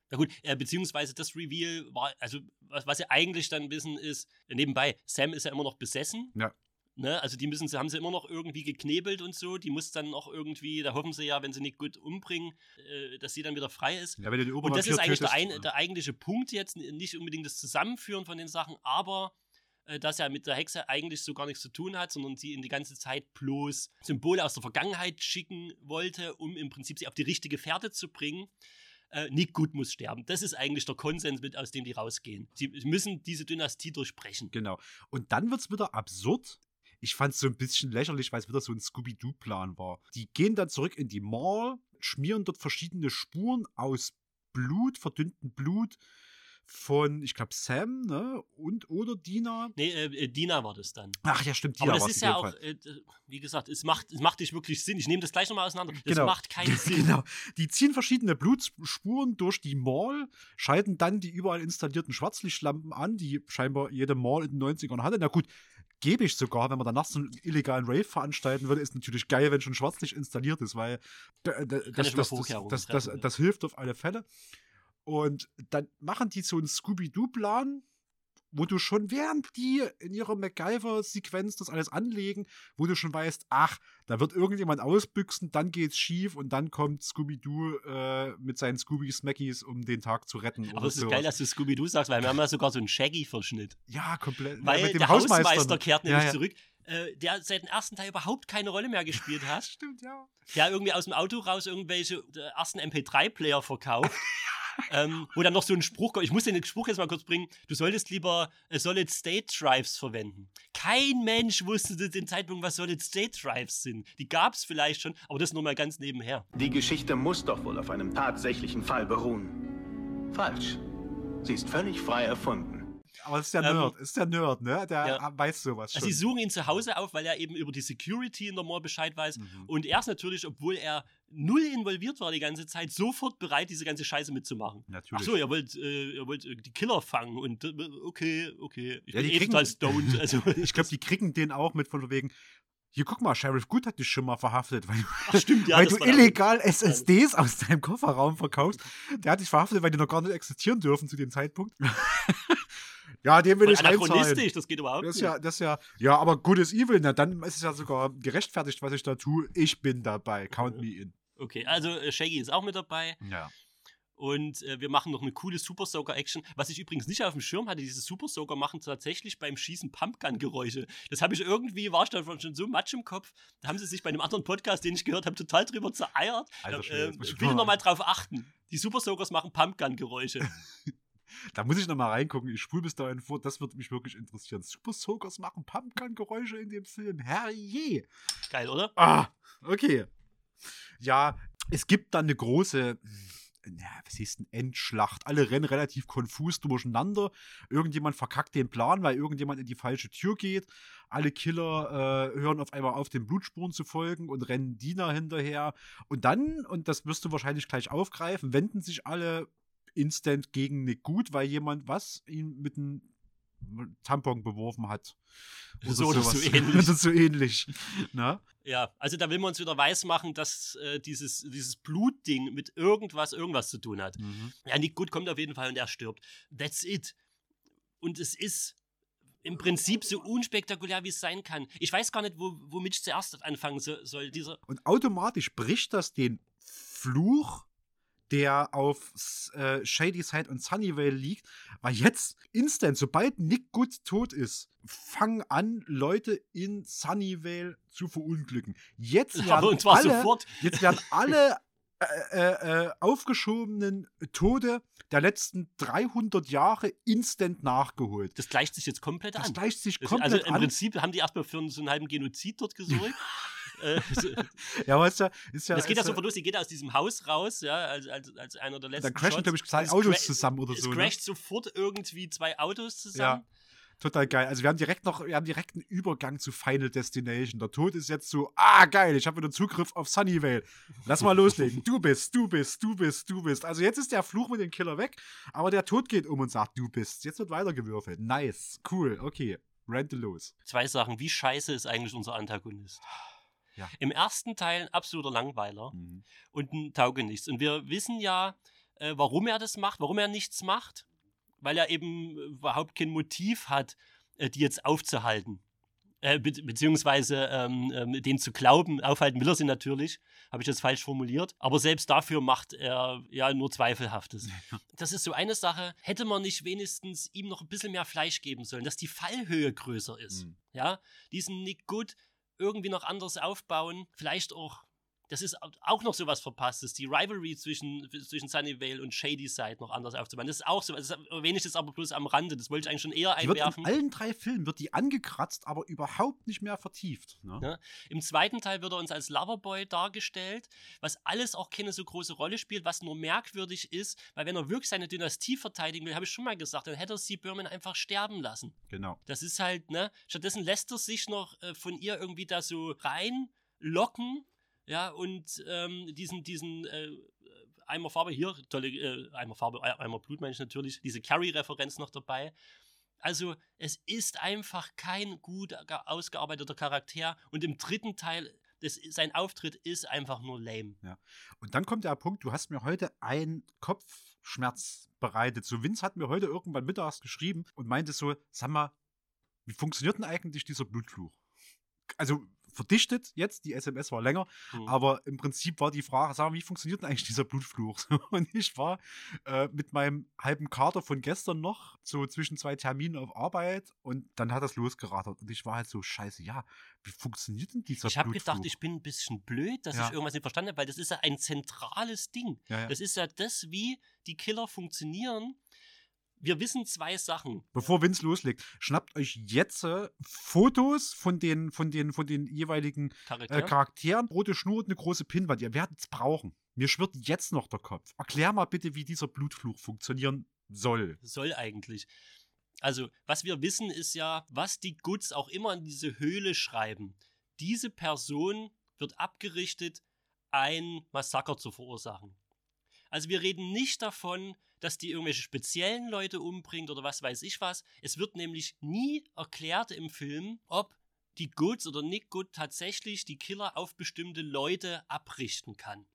Na gut, äh, beziehungsweise das Reveal war, also was, was sie eigentlich dann wissen ist, nebenbei, Sam ist ja immer noch besessen. Ja. Ne? Also die müssen sie, haben sie immer noch irgendwie geknebelt und so. Die muss dann auch irgendwie, da hoffen sie ja, wenn sie nicht gut umbringen, äh, dass sie dann wieder frei ist. Ja, und das ist eigentlich der, ein, der eigentliche Punkt jetzt, nicht unbedingt das Zusammenführen von den Sachen, aber äh, dass er mit der Hexe eigentlich so gar nichts zu tun hat, sondern sie in die ganze Zeit bloß Symbole aus der Vergangenheit schicken wollte, um im Prinzip sie auf die richtige Fährte zu bringen. Äh, Nick Good muss sterben. Das ist eigentlich der Konsens, mit, aus dem die rausgehen. Sie müssen diese Dynastie durchbrechen. Genau. Und dann wird es wieder absurd. Ich fand es so ein bisschen lächerlich, weil es wieder so ein Scooby-Doo-Plan war. Die gehen dann zurück in die Mall, schmieren dort verschiedene Spuren aus Blut, verdünnten Blut von, ich glaube, Sam, ne? Und oder Dina. Nee, äh, äh, Dina war das dann. Ach ja, stimmt, Dina Aber das ist ja auch, äh, wie gesagt, es macht, es macht nicht wirklich Sinn. Ich nehme das gleich nochmal auseinander. Das Genau. macht keinen Sinn. Genau. Die ziehen verschiedene Blutspuren durch die Mall, schalten dann die überall installierten Schwarzlichtlampen an, die scheinbar jede Mall in den 90ern hatte. Na gut, gebe ich sogar, wenn man danach so einen illegalen Rave veranstalten würde, ist natürlich geil, wenn schon Schwarzlicht installiert ist, weil das, das, das, das hilft auf alle Fälle. Und dann machen die so einen Scooby-Doo-Plan, wo du schon, während die in ihrer MacGyver-Sequenz das alles anlegen, wo du schon weißt, ach, da wird irgendjemand ausbüchsen, dann geht's schief und dann kommt Scooby-Doo äh, mit seinen Scooby-Smackies, um den Tag zu retten. Aber es ist geil, dass du Scooby-Doo sagst, weil wir haben ja sogar so einen Shaggy-Verschnitt. Ja, komplett. Ja, Weil mit dem der Hausmeister Hausmeister, kehrt Ja, nämlich ja. zurück, äh, der seit dem ersten Teil überhaupt keine Rolle mehr gespielt hat. Stimmt, ja. Der irgendwie aus dem Auto raus irgendwelche äh, ersten MP3-Player verkauft. ähm, wo dann noch so ein Spruch kommt. Ich muss den Spruch jetzt mal kurz bringen. Du solltest lieber äh, Solid State Drives verwenden. Kein Mensch wusste zu dem Zeitpunkt, was Solid State Drives sind. Die gab es vielleicht schon, aber das nur mal ganz nebenher. Die Geschichte muss doch wohl auf einem tatsächlichen Fall beruhen. Falsch. Sie ist völlig frei erfunden. Aber es ist der Ähm, Nerd, ist der Nerd, ne? Der ja. weiß sowas schon. Also sie suchen ihn zu Hause auf, weil er eben über die Security in der Mall Bescheid weiß. Mhm. Und er ist natürlich, obwohl er null involviert war die ganze Zeit, sofort bereit, diese ganze Scheiße mitzumachen. Natürlich. Ach so, ihr wollt, äh, ihr wollt äh, die Killer fangen und äh, okay, okay. Ich Ja, bin die eh kriegen- total stoned. Also, ich glaube, die kriegen den auch mit von wegen. Hier, guck mal, Sheriff Good hat dich schon mal verhaftet, weil, Ach, stimmt, ja, weil du illegal SSDs aus deinem Kofferraum verkaufst. Der hat dich verhaftet, weil die noch gar nicht existieren dürfen zu dem Zeitpunkt. ja, den will Voll ich anachronistisch, das geht überhaupt Das ist nicht. ja, das ja, ja, aber Good is Evil, na, dann ist es ja sogar gerechtfertigt, was ich da tue. Ich bin dabei, count me in. Okay, also äh, Shaggy ist auch mit dabei. Ja. Und äh, wir machen noch eine coole Super Soaker Action. Was ich übrigens nicht auf dem Schirm hatte, diese Super Soaker machen tatsächlich beim Schießen Pumpgun-Geräusche. Das habe ich irgendwie, war ich dann schon so matsch im Kopf. Da haben sie sich bei einem anderen Podcast, den ich gehört habe, total drüber zereiert. Alter Da, Schwede, äh, ich bitte mal- nochmal drauf achten. Die Super Soakers machen Pumpgun-Geräusche. Da muss ich noch mal reingucken. Ich spule bis dahin vor. Das würde mich wirklich interessieren. Super Soakers machen Pumpgun-Geräusche in dem Film. Herrje. Geil, oder? Ah, okay. Ja, es gibt dann eine große, ja, was hieß denn, Endschlacht. Alle rennen relativ konfus durcheinander. Irgendjemand verkackt den Plan, weil irgendjemand in die falsche Tür geht. Alle Killer äh, hören auf einmal auf, den Blutspuren zu folgen und rennen Dina hinterher. Und dann, und das wirst du wahrscheinlich gleich aufgreifen, wenden sich alle instant gegen Nick Gut, weil jemand was ihn mit einem Tampon beworfen hat. So oder so sowas. ähnlich. Oder so ähnlich. Na? Ja, also da will man uns wieder weismachen, dass äh, dieses, dieses Blutding mit irgendwas, irgendwas zu tun hat. Mhm. Ja, Nick Good kommt auf jeden Fall und er stirbt. That's it. Und es ist im Prinzip so unspektakulär, wie es sein kann. Ich weiß gar nicht, wo, womit ich zuerst anfangen so, soll. Dieser, Und automatisch bricht das den Fluch, der auf äh, Shady Side und Sunnyvale liegt, weil jetzt instant, sobald Nick Good tot ist, fangen an, Leute in Sunnyvale zu verunglücken. Jetzt werden und zwar alle, sofort. Jetzt werden alle äh, äh, äh, aufgeschobenen Tode der letzten 300 Jahre instant nachgeholt. das gleicht sich jetzt komplett Das an. gleicht sich Das- komplett also im an. Prinzip haben die erstmal für so einen halben Genozid dort gesorgt. Äh, so- Ja, ist ja, ist ja, das geht ja sofort los, die geht aus diesem Haus raus, ja, als, als, als einer der letzten Dann crashen, glaube ich, zwei Es Autos zusammen oder es so. Ne? crasht sofort irgendwie zwei Autos zusammen. Ja. Total geil. Also wir haben direkt noch, wir haben direkt einen Übergang zu Final Destination. Der Tod ist jetzt so, ah geil, ich habe wieder Zugriff auf Sunnyvale. Lass mal loslegen. Du bist, du bist, du bist, du bist. Also jetzt ist der Fluch mit dem Killer weg, aber der Tod geht um und sagt, du bist. Jetzt wird weitergewürfelt. Nice, cool, okay. Rente los. Zwei Sachen. Wie scheiße ist eigentlich unser Antagonist? Ja. Im ersten Teil ein absoluter Langweiler und ein Taugenichts. Und wir wissen ja, äh, warum er das macht, warum er nichts macht, weil er eben überhaupt kein Motiv hat, äh, die jetzt aufzuhalten. Äh, be beziehungsweise ähm, ähm, den zu glauben, aufhalten will er sie natürlich, habe ich das falsch formuliert, aber selbst dafür macht er ja nur Zweifelhaftes. Das ist so eine Sache, hätte man nicht wenigstens ihm noch ein bisschen mehr Fleisch geben sollen, dass die Fallhöhe größer ist. Mhm. Ja, diesen Nick Good irgendwie noch anders aufbauen, vielleicht auch das ist auch noch sowas Verpasstes, die Rivalry zwischen, zwischen Sunnyvale und Shady Side noch anders aufzubauen. Das ist auch so, das erwähne ich jetzt aber bloß am Rande, das wollte ich eigentlich schon eher Die einwerfen. in allen drei Filmen wird die angekratzt, aber überhaupt nicht mehr vertieft. Ne? Ja. Im zweiten Teil wird er uns als Loverboy dargestellt, was alles auch keine so große Rolle spielt, was nur merkwürdig ist, weil wenn er wirklich seine Dynastie verteidigen will, habe ich schon mal gesagt, dann hätte er sie Berman einfach sterben lassen. Genau. Das ist halt, ne? Stattdessen lässt er sich noch äh, von ihr irgendwie da so reinlocken, ja, und ähm, diesen, diesen äh, Eimer Farbe, hier, tolle äh, Eimer Farbe, Ei- Eimer Blut meine ich natürlich, diese Carrie-Referenz noch dabei. Also, es ist einfach kein gut ge- ausgearbeiteter Charakter und im dritten Teil, das, sein Auftritt ist einfach nur lame. Ja. Und dann kommt der Punkt, du hast mir heute einen Kopfschmerz bereitet. So Vince hat mir heute irgendwann mittags geschrieben und meinte so, sag mal, wie funktioniert denn eigentlich dieser Blutfluch? Also verdichtet jetzt, die SMS war länger, Mhm. aber im Prinzip war die Frage, sag mal, wie funktioniert denn eigentlich dieser Blutfluch? Und ich war äh, mit meinem halben Kater von gestern noch so zwischen zwei Terminen auf Arbeit und dann hat das losgerattert und ich war halt so, scheiße, ja, wie funktioniert denn dieser Ich habe Blutfluch? gedacht, ich bin ein bisschen blöd, dass Ja. ich irgendwas nicht verstanden habe, weil das ist ja ein zentrales Ding. Ja, ja. Das ist ja das, wie die Killer funktionieren. Wir wissen zwei Sachen. Bevor Vince loslegt, schnappt euch jetzt äh, Fotos von den, von den, von den jeweiligen Charakteren? äh, Charakteren, rote Schnur und eine große Pinnwand. Ihr werdet es brauchen. Mir schwirrt jetzt noch der Kopf. Erklär mal bitte, wie dieser Blutfluch funktionieren soll. Soll eigentlich. Also, was wir wissen, ist ja, was die Goods auch immer in diese Höhle schreiben. Diese Person wird abgerichtet, ein Massaker zu verursachen. Also wir reden nicht davon, dass die irgendwelche speziellen Leute umbringt oder was weiß ich was. Es wird nämlich nie erklärt im Film, ob die Goods oder Nick Good tatsächlich die Killer auf bestimmte Leute abrichten kann.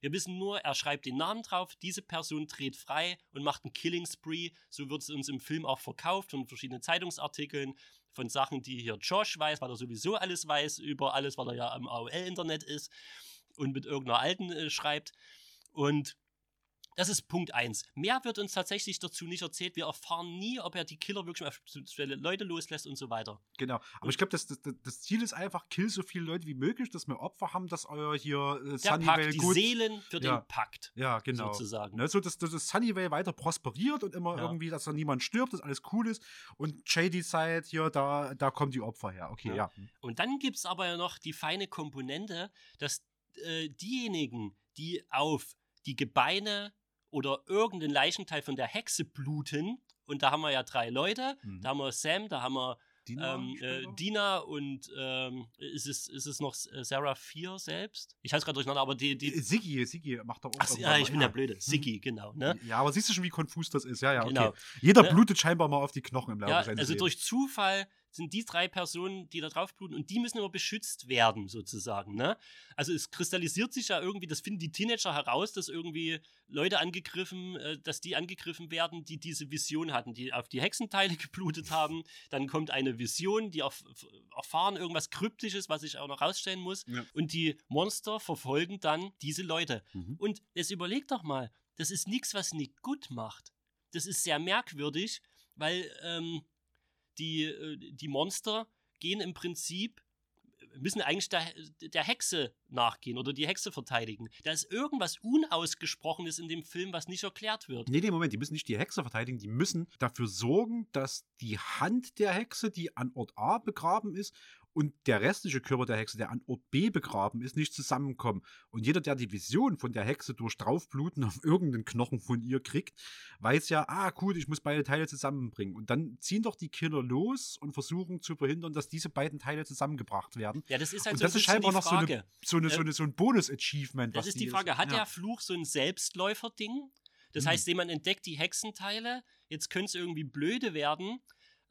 Wir wissen nur, er schreibt den Namen drauf, diese Person dreht frei und macht einen Killing Spree. So wird es uns im Film auch verkauft von verschiedenen Zeitungsartikeln, von Sachen, die hier Josh weiß, weil er sowieso alles weiß über alles, weil er ja am AOL-Internet ist und mit irgendeiner alten äh, schreibt. Und das ist Punkt 1. Mehr wird uns tatsächlich dazu nicht erzählt. Wir erfahren nie, ob er die Killer wirklich auf Leute loslässt und so weiter. Genau. Aber ich glaube, das, das, das Ziel ist einfach, kill so viele Leute wie möglich, dass wir Opfer haben, dass euer hier äh, Sunnyvale die gut- Seelen für ja. den Pakt. Ja, genau. Sozusagen. Ne, so, dass, dass das Sunnyvale weiter prosperiert und immer Ja. irgendwie, dass da niemand stirbt, dass alles cool ist. Und Shady Side, hier, da, da kommen die Opfer her. Okay, ja. Ja. Und dann gibt es aber ja noch die feine Komponente, dass äh, diejenigen, die auf die Gebeine oder irgendeinen Leichenteil von der Hexe bluten, und da haben wir ja drei Leute, Mhm. da haben wir Sam, da haben wir Dina ähm, äh? Dina und ähm, ist, es, ist es noch äh, Sarah 4 selbst? Ich halte gerade durcheinander, aber die. die Äh, Siggi, Siggi macht doch auch Ach, ja, ich bin der Blöde. Siggi, genau. Ne? Ja, aber siehst du schon, wie konfus das ist. Ja, ja, okay. Genau. Jeder Ne? blutet scheinbar mal auf die Knochen im Laufe Ja, seines also Lebens. durch Zufall sind die drei Personen, die da drauf bluten und die müssen immer beschützt werden, sozusagen. Ne? Also es kristallisiert sich ja irgendwie, das finden die Teenager heraus, dass irgendwie Leute angegriffen, äh, dass die angegriffen werden, die diese Vision hatten, die auf die Hexenteile geblutet haben. Dann kommt eine Vision, die erf erfahren irgendwas Kryptisches, was ich auch noch rausstellen muss. Ja. Und die Monster verfolgen dann diese Leute. Mhm. Und jetzt überleg doch mal, das ist nichts, was Nick gut macht. Das ist sehr merkwürdig, weil ähm, die, äh, die Monster gehen im Prinzip, müssen eigentlich der, der Hexe nachgehen oder die Hexe verteidigen. Da ist irgendwas Unausgesprochenes in dem Film, was nicht erklärt wird. Nee, nee, Moment, die müssen nicht die Hexe verteidigen, die müssen dafür sorgen, dass die Hand der Hexe, die an Ort A begraben ist, und der restliche Körper der Hexe, der an Ort B begraben ist, nicht zusammenkommen. Und jeder, der die Vision von der Hexe durch Draufbluten auf irgendeinen Knochen von ihr kriegt, weiß ja, ah, gut, ich muss beide Teile zusammenbringen. Und dann ziehen doch die Killer los und versuchen zu verhindern, dass diese beiden Teile zusammengebracht werden. Ja, das ist halt und so ein das ist scheinbar noch so eine, so eine, so Äh, eine, so ein Bonus-Achievement. Das ist die Frage, hat ja. der Fluch so ein Selbstläufer-Ding? Das Hm. heißt, jemand entdeckt die Hexenteile, jetzt könnte es irgendwie blöde werden.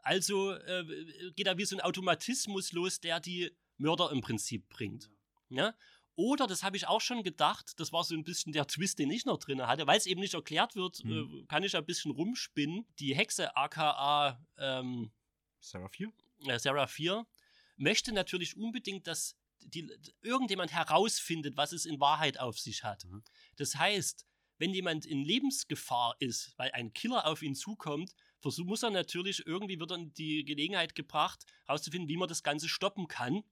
Also äh, geht da wie so ein Automatismus los, der die Mörder im Prinzip bringt. Ja? Oder, das habe ich auch schon gedacht, das war so ein bisschen der Twist, den ich noch drin hatte, weil es eben nicht erklärt wird, Hm. äh, kann ich ein bisschen rumspinnen. Die Hexe aka ähm, Sarah 4? äh, Sarah 4 möchte natürlich unbedingt, dass die, irgendjemand herausfindet, was es in Wahrheit auf sich hat. Das heißt, wenn jemand in Lebensgefahr ist, weil ein Killer auf ihn zukommt, versuch, muss er natürlich, irgendwie wird dann die Gelegenheit gebracht, herauszufinden, wie man das Ganze stoppen kann.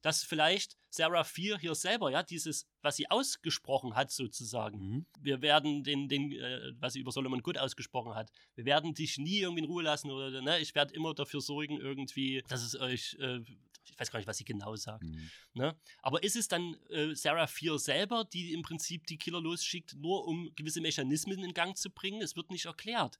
Dass vielleicht Sarah 4 hier selber, ja, dieses, was sie ausgesprochen hat, sozusagen. Wir werden den, den äh, was sie über Solomon Good ausgesprochen hat, wir werden dich nie irgendwie in Ruhe lassen oder, ne, ich werde immer dafür sorgen, irgendwie, dass es euch, äh, ich weiß gar nicht, was sie genau sagt. Ne? Aber ist es dann äh, Sarah 4 selber, die im Prinzip die Killer losschickt, nur um gewisse Mechanismen in Gang zu bringen? Es wird nicht erklärt.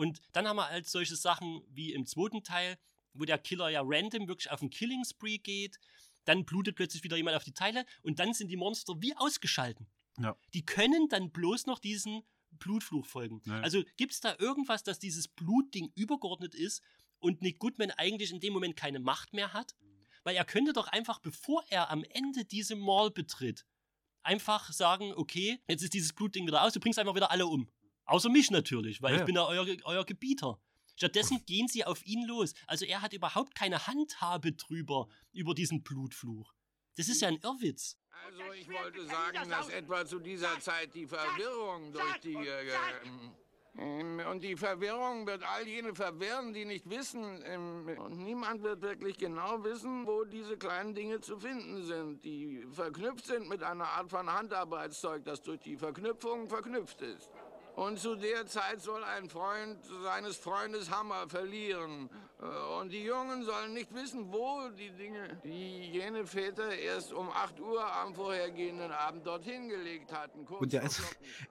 Und dann haben wir halt solche Sachen wie im zweiten Teil, wo der Killer ja random wirklich auf einen Killing Spree geht, dann blutet plötzlich wieder jemand auf die Teile und dann sind die Monster wie ausgeschalten. Ja. Die können dann bloß noch diesen Blutfluch folgen. Ja. Also gibt es da irgendwas, dass dieses Blutding übergeordnet ist und Nick Goodman eigentlich in dem Moment keine Macht mehr hat? Weil er könnte doch einfach, bevor er am Ende diese Mall betritt, einfach sagen, okay, jetzt ist dieses Blutding wieder aus, du bringst einfach wieder alle um. Außer mich natürlich, weil Ja, ich bin ja euer, euer Gebieter. Stattdessen gehen sie auf ihn los. Also er hat überhaupt keine Handhabe drüber, über diesen Blutfluch. Das ist ja ein Irrwitz. Also ich wollte sagen, dass etwa zu dieser Zeit die Verwirrung durch die... Äh, ähm, und die Verwirrung wird all jene verwirren, die nicht wissen. Ähm, und niemand wird wirklich genau wissen, wo diese kleinen Dinge zu finden sind, die verknüpft sind mit einer Art von Handarbeitszeug, das durch die Verknüpfung verknüpft ist. Und zu der Zeit soll ein Freund seines Freundes Hammer verlieren. Äh, Und die Jungen sollen nicht wissen, wo die Dinge, die jene Väter erst um 8 Uhr am vorhergehenden Abend dorthin gelegt hatten. Kurz Und er ist,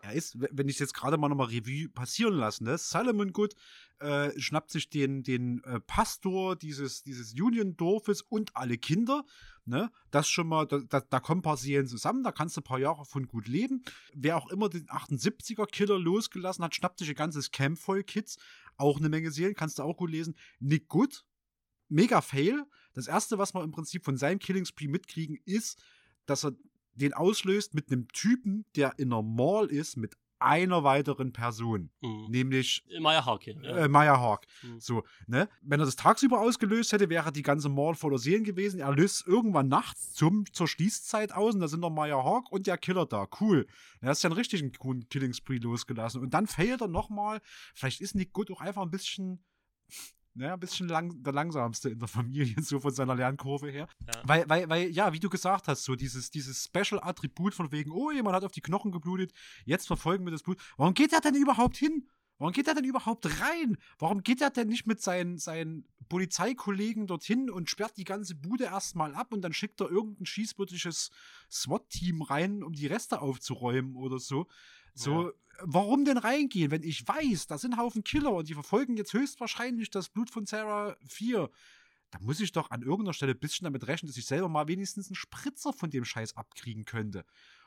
er ist, wenn ich es jetzt gerade mal nochmal Revue passieren lasse, ne? Solomon Good äh, schnappt sich den, den äh, Pastor dieses, dieses Union-Dorfes und alle Kinder. Ne? Das schon mal, da, da, da kommen ein paar Seelen zusammen, da kannst du ein paar Jahre von gut leben. Wer auch immer den 78er-Killer losgelassen hat, schnappt sich ein ganzes Camp voll Kids. Auch eine Menge Seelen, kannst du auch gut lesen. Nick Good, mega Fail. Das erste, was wir im Prinzip von seinem Killing Spree mitkriegen, ist, dass er den auslöst mit einem Typen, der in einer Mall ist, mit einer weiteren Person. Nämlich Maya Hawke. Ja. äh, Maya Hawk. Mhm. So, ne? Wenn er das tagsüber ausgelöst hätte, wäre die ganze Mall voller Seelen gewesen. Er löst irgendwann nachts zum, zur Schließzeit aus und da sind noch Maya Hawk und der Killer da. Cool. Er ist ja einen richtigen coolen Killing Spree losgelassen. Und dann failt er nochmal. Vielleicht ist Nick Good auch einfach ein bisschen. Ja, ein bisschen lang, der langsamste in der Familie, so von seiner Lernkurve her. Ja. Weil, weil, weil, ja, wie du gesagt hast, so dieses, dieses Special-Attribut von wegen, oh, jemand hat auf die Knochen geblutet, jetzt verfolgen wir das Blut. Warum geht er denn überhaupt hin? Warum geht er denn überhaupt rein? Warum geht er denn nicht mit seinen, seinen Polizeikollegen dorthin und sperrt die ganze Bude erstmal ab und dann schickt er irgendein schießbürtisches SWAT-Team rein, um die Reste aufzuräumen oder so? So, warum denn reingehen, wenn ich weiß, da sind Haufen Killer und die verfolgen jetzt höchstwahrscheinlich das Blut von Sarah 4? Da muss ich doch an irgendeiner Stelle ein bisschen damit rechnen, dass ich selber mal wenigstens einen Spritzer von dem Scheiß abkriegen könnte.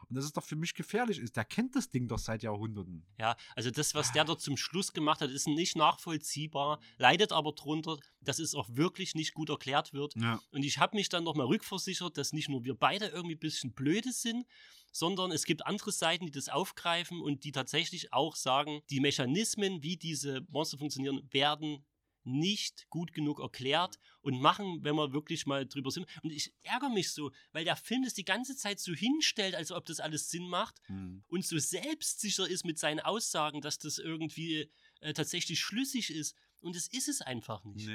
Und dass es doch für mich gefährlich ist. Der kennt das Ding doch seit Jahrhunderten. Ja, also das, was der dort zum Schluss gemacht hat, ist nicht nachvollziehbar, leidet aber drunter, dass es auch wirklich nicht gut erklärt wird. Ja. Und ich habe mich dann nochmal rückversichert, dass nicht nur wir beide irgendwie ein bisschen blöde sind, sondern es gibt andere Seiten, die das aufgreifen und die tatsächlich auch sagen, die Mechanismen, wie diese Monster funktionieren, werden nicht gut genug erklärt und machen, wenn wir wirklich mal drüber sind. Und ich ärgere mich so, weil der Film das die ganze Zeit so hinstellt, als ob das alles Sinn macht und so selbstsicher ist mit seinen Aussagen, dass das irgendwie äh, tatsächlich schlüssig ist. Und das ist es einfach nicht.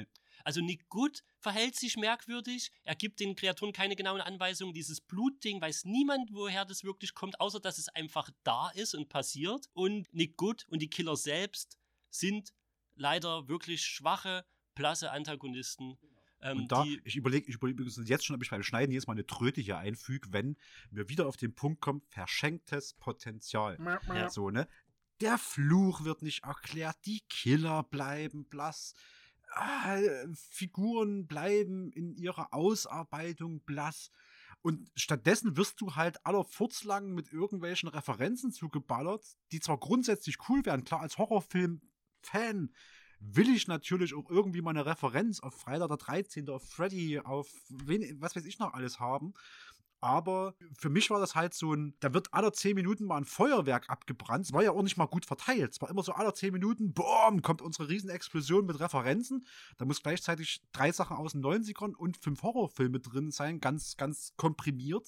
Also Nick Good verhält sich merkwürdig, er gibt den Kreaturen keine genauen Anweisungen. Dieses Blutding weiß niemand, woher das wirklich kommt, außer dass es einfach da ist und passiert. Und Nick Good und die Killer selbst sind leider wirklich schwache, blasse Antagonisten. Ähm, Und da, die, ich überlege, ich überlege jetzt schon, ob ich beim Schneiden jedes Mal eine Tröte hier einfüge, wenn wir wieder auf den Punkt kommen, verschenktes Potenzial. Ja. So, ne? Der Fluch wird nicht erklärt, die Killer bleiben blass, ah, Figuren bleiben in ihrer Ausarbeitung blass. Und stattdessen wirst du halt aller Furzlang mit irgendwelchen Referenzen zugeballert, die zwar grundsätzlich cool wären, klar, als Horrorfilm-Fan will ich natürlich auch irgendwie mal eine Referenz auf Freitag der 13., auf Freddy, auf wen, was weiß ich noch alles haben. Aber für mich war das halt so ein, da wird alle zehn Minuten mal ein Feuerwerk abgebrannt. Es war ja auch nicht mal gut verteilt. Es war immer so alle zehn Minuten, boom, kommt unsere Riesenexplosion mit Referenzen. Da muss gleichzeitig drei Sachen aus den 90ern und fünf Horrorfilme drin sein, ganz, ganz komprimiert.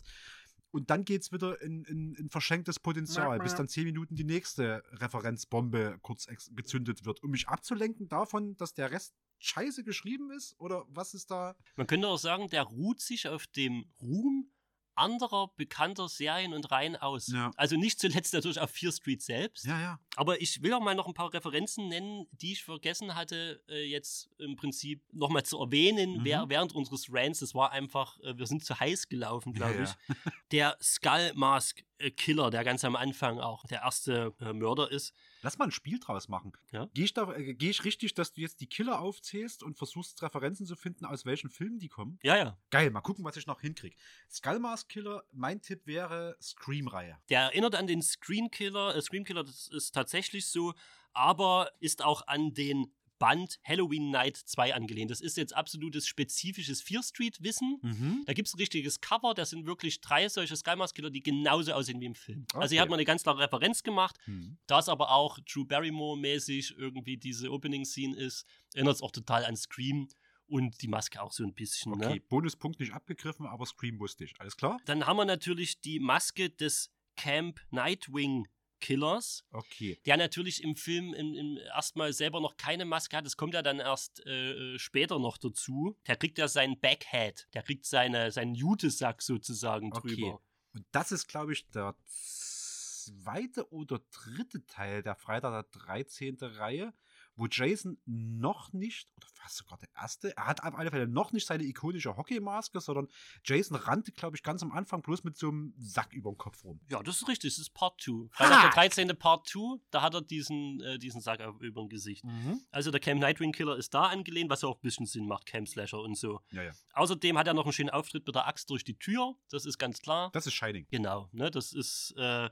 Und dann geht es wieder in, in, in verschenktes Potenzial, bis dann zehn Minuten die nächste Referenzbombe kurz gezündet wird, um mich abzulenken davon, dass der Rest scheiße geschrieben ist? Oder was ist da? Man könnte auch sagen, der ruht sich auf dem Ruhm anderer bekannter Serien und Reihen aus. Ja. Also nicht zuletzt natürlich auf Fear Street selbst. Ja, ja. Aber ich will auch mal noch ein paar Referenzen nennen, die ich vergessen hatte, äh, jetzt im Prinzip nochmal zu erwähnen Mhm. wer- während unseres Rants. Das war einfach, äh, wir sind zu heiß gelaufen, glaube ich. Der Skull Mask äh, Killer, der ganz am Anfang auch der erste äh, Mörder ist. Lass mal ein Spiel draus machen. Ja. Gehe ich, da- äh, geh ich richtig, dass du jetzt die Killer aufzählst und versuchst Referenzen zu finden, aus welchen Filmen die kommen? Ja, ja. Geil, mal gucken, was ich noch hinkriege. Skullmask Killer, mein Tipp wäre Scream-Reihe. Der erinnert an den Screen Killer. Äh, Scream Killer, das ist tatsächlich so, aber ist auch an den Band Halloween Night 2 angelehnt. Das ist jetzt absolutes spezifisches Fear Street Wissen. Mhm. Da gibt es ein richtiges Cover, das sind wirklich drei solche Skullmask Killer, die genauso aussehen wie im Film. Also hier Okay. hat man eine ganz klare Referenz gemacht. Mhm. Da es aber auch Drew Barrymore-mäßig irgendwie diese Opening-Scene ist, erinnert es auch total an Scream und die Maske auch so ein bisschen. Okay, Ne? Bonuspunkt nicht abgegriffen, aber Scream wusste ich. Alles klar? Dann haben wir natürlich die Maske des Camp Nightwing Killers. Okay. Der natürlich im Film im, im erstmal selber noch keine Maske hat. Das kommt ja dann erst äh, später noch dazu. Der kriegt ja seinen Backhead. Der kriegt seine, seinen Jutesack sozusagen Okay. drüber. Und das ist, glaube ich, der zweite oder dritte Teil der Freitag der 13. Reihe, wo Jason noch nicht, oder fast sogar der erste, er hat auf alle Fälle noch nicht seine ikonische Hockeymaske, sondern Jason rannte, glaube ich, ganz am Anfang bloß mit so einem Sack über den Kopf rum. Ja, das ist richtig. Das ist Part 2. Freitag der 13. Part 2. Da hat er diesen, äh, diesen Sack über dem Gesicht. Mhm. Also der Camp Nightwing Killer ist da angelehnt, was ja auch ein bisschen Sinn macht. Camp Slasher und so. Ja, ja. Außerdem hat er noch einen schönen Auftritt mit der Axt durch die Tür. Das ist ganz klar. Das ist Shining. Genau, ne, das ist, äh,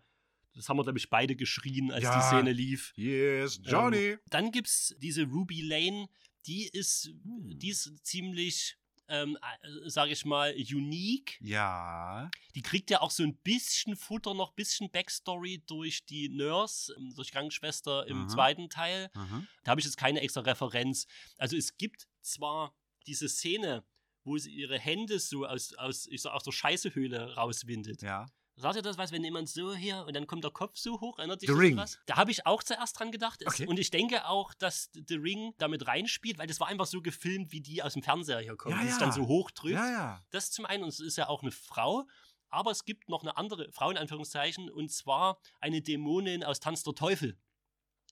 das haben wir, glaube ich, beide geschrien, als Ja. die Szene lief. Yes, Johnny. Ähm, dann gibt es diese Ruby Lane, die ist, die ist ziemlich, ähm, sage ich mal, unique. Ja. Die kriegt ja auch so ein bisschen Futter, noch ein bisschen Backstory durch die Nurse, ähm, durch Krankenschwester im Mhm. zweiten Teil. Mhm. Da habe ich jetzt keine extra Referenz. Also es gibt zwar diese Szene, wo sie ihre Hände so aus, aus, ich sag, aus der Scheißehöhle rauswindet. Ja. Sagt ihr das was, wenn jemand so hier und dann kommt der Kopf so hoch? Erinnert dich The das Ring. was? Da habe ich auch zuerst dran gedacht. Es, Okay. Und ich denke auch, dass The Ring damit reinspielt, weil das war einfach so gefilmt, wie die aus dem Fernseher hier kommen, Ja, die es ja. dann so hoch trifft. Ja, ja. Das zum einen, und es ist ja auch eine Frau. Aber es gibt noch eine andere Frau in Anführungszeichen, und zwar eine Dämonin aus Tanz der Teufel.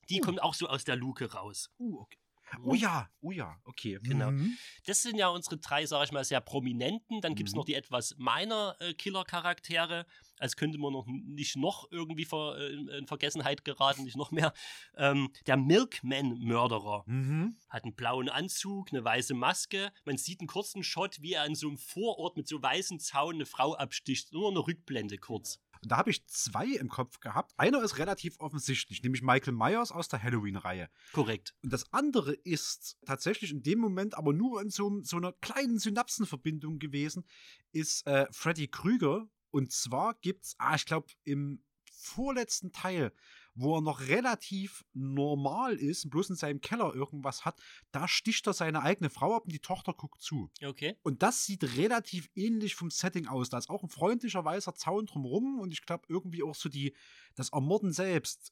Die kommt auch so aus der Luke raus. Uh, okay. Oh ja, oh ja, okay. Genau. Mhm. Das sind ja unsere drei, sage ich mal, sehr prominenten. Dann gibt es Mhm. noch die etwas meiner äh, Killer-Charaktere, als könnte man noch nicht noch irgendwie ver, äh, in- in Vergessenheit geraten, nicht noch mehr. Ähm, der Milkman-Mörderer Mhm. hat einen blauen Anzug, eine weiße Maske. Man sieht einen kurzen Shot, wie er in so einem Vorort mit so weißen Zaun eine Frau absticht. Nur eine Rückblende kurz. Und da habe ich zwei im Kopf gehabt. Einer ist relativ offensichtlich, nämlich Michael Myers aus der Halloween-Reihe. Korrekt. Und das andere ist tatsächlich in dem Moment aber nur in so, so einer kleinen Synapsenverbindung gewesen, ist äh, Freddy Krüger. Und zwar gibt's, ah, ich glaube, im vorletzten Teil, wo er noch relativ normal ist, bloß in seinem Keller irgendwas hat, da sticht er seine eigene Frau ab und die Tochter guckt zu. Okay. Und das sieht relativ ähnlich vom Setting aus. Da ist auch ein freundlicher weißer Zaun drumherum und ich glaube irgendwie auch so die, das Ermorden selbst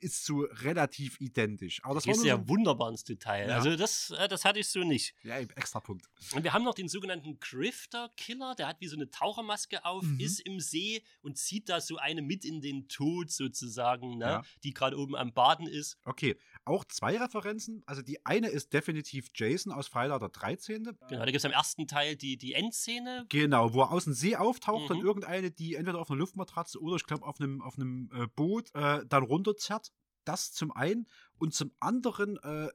ist so relativ identisch. Aber das Gehst nur ja so, wunderbar ins Detail. Ja. Also das, äh, das hatte ich so nicht. ja, extra Punkt. Und wir haben noch den sogenannten Grifter-Killer, der hat wie so eine Tauchermaske auf, Mhm. ist im See und zieht da so eine mit in den Tod sozusagen, ne? Ja. die gerade oben am Baden ist. Okay, auch zwei Referenzen. Also die eine ist definitiv Jason aus Freitag der 13. Genau, da gibt es am ersten Teil die, die Endszene. Genau, wo er aus dem See auftaucht Mhm. und irgendeine, die entweder auf einer Luftmatratze oder ich glaube auf einem, auf einem äh, Boot äh, dann runterzerrt. Das zum einen. Und zum anderen äh,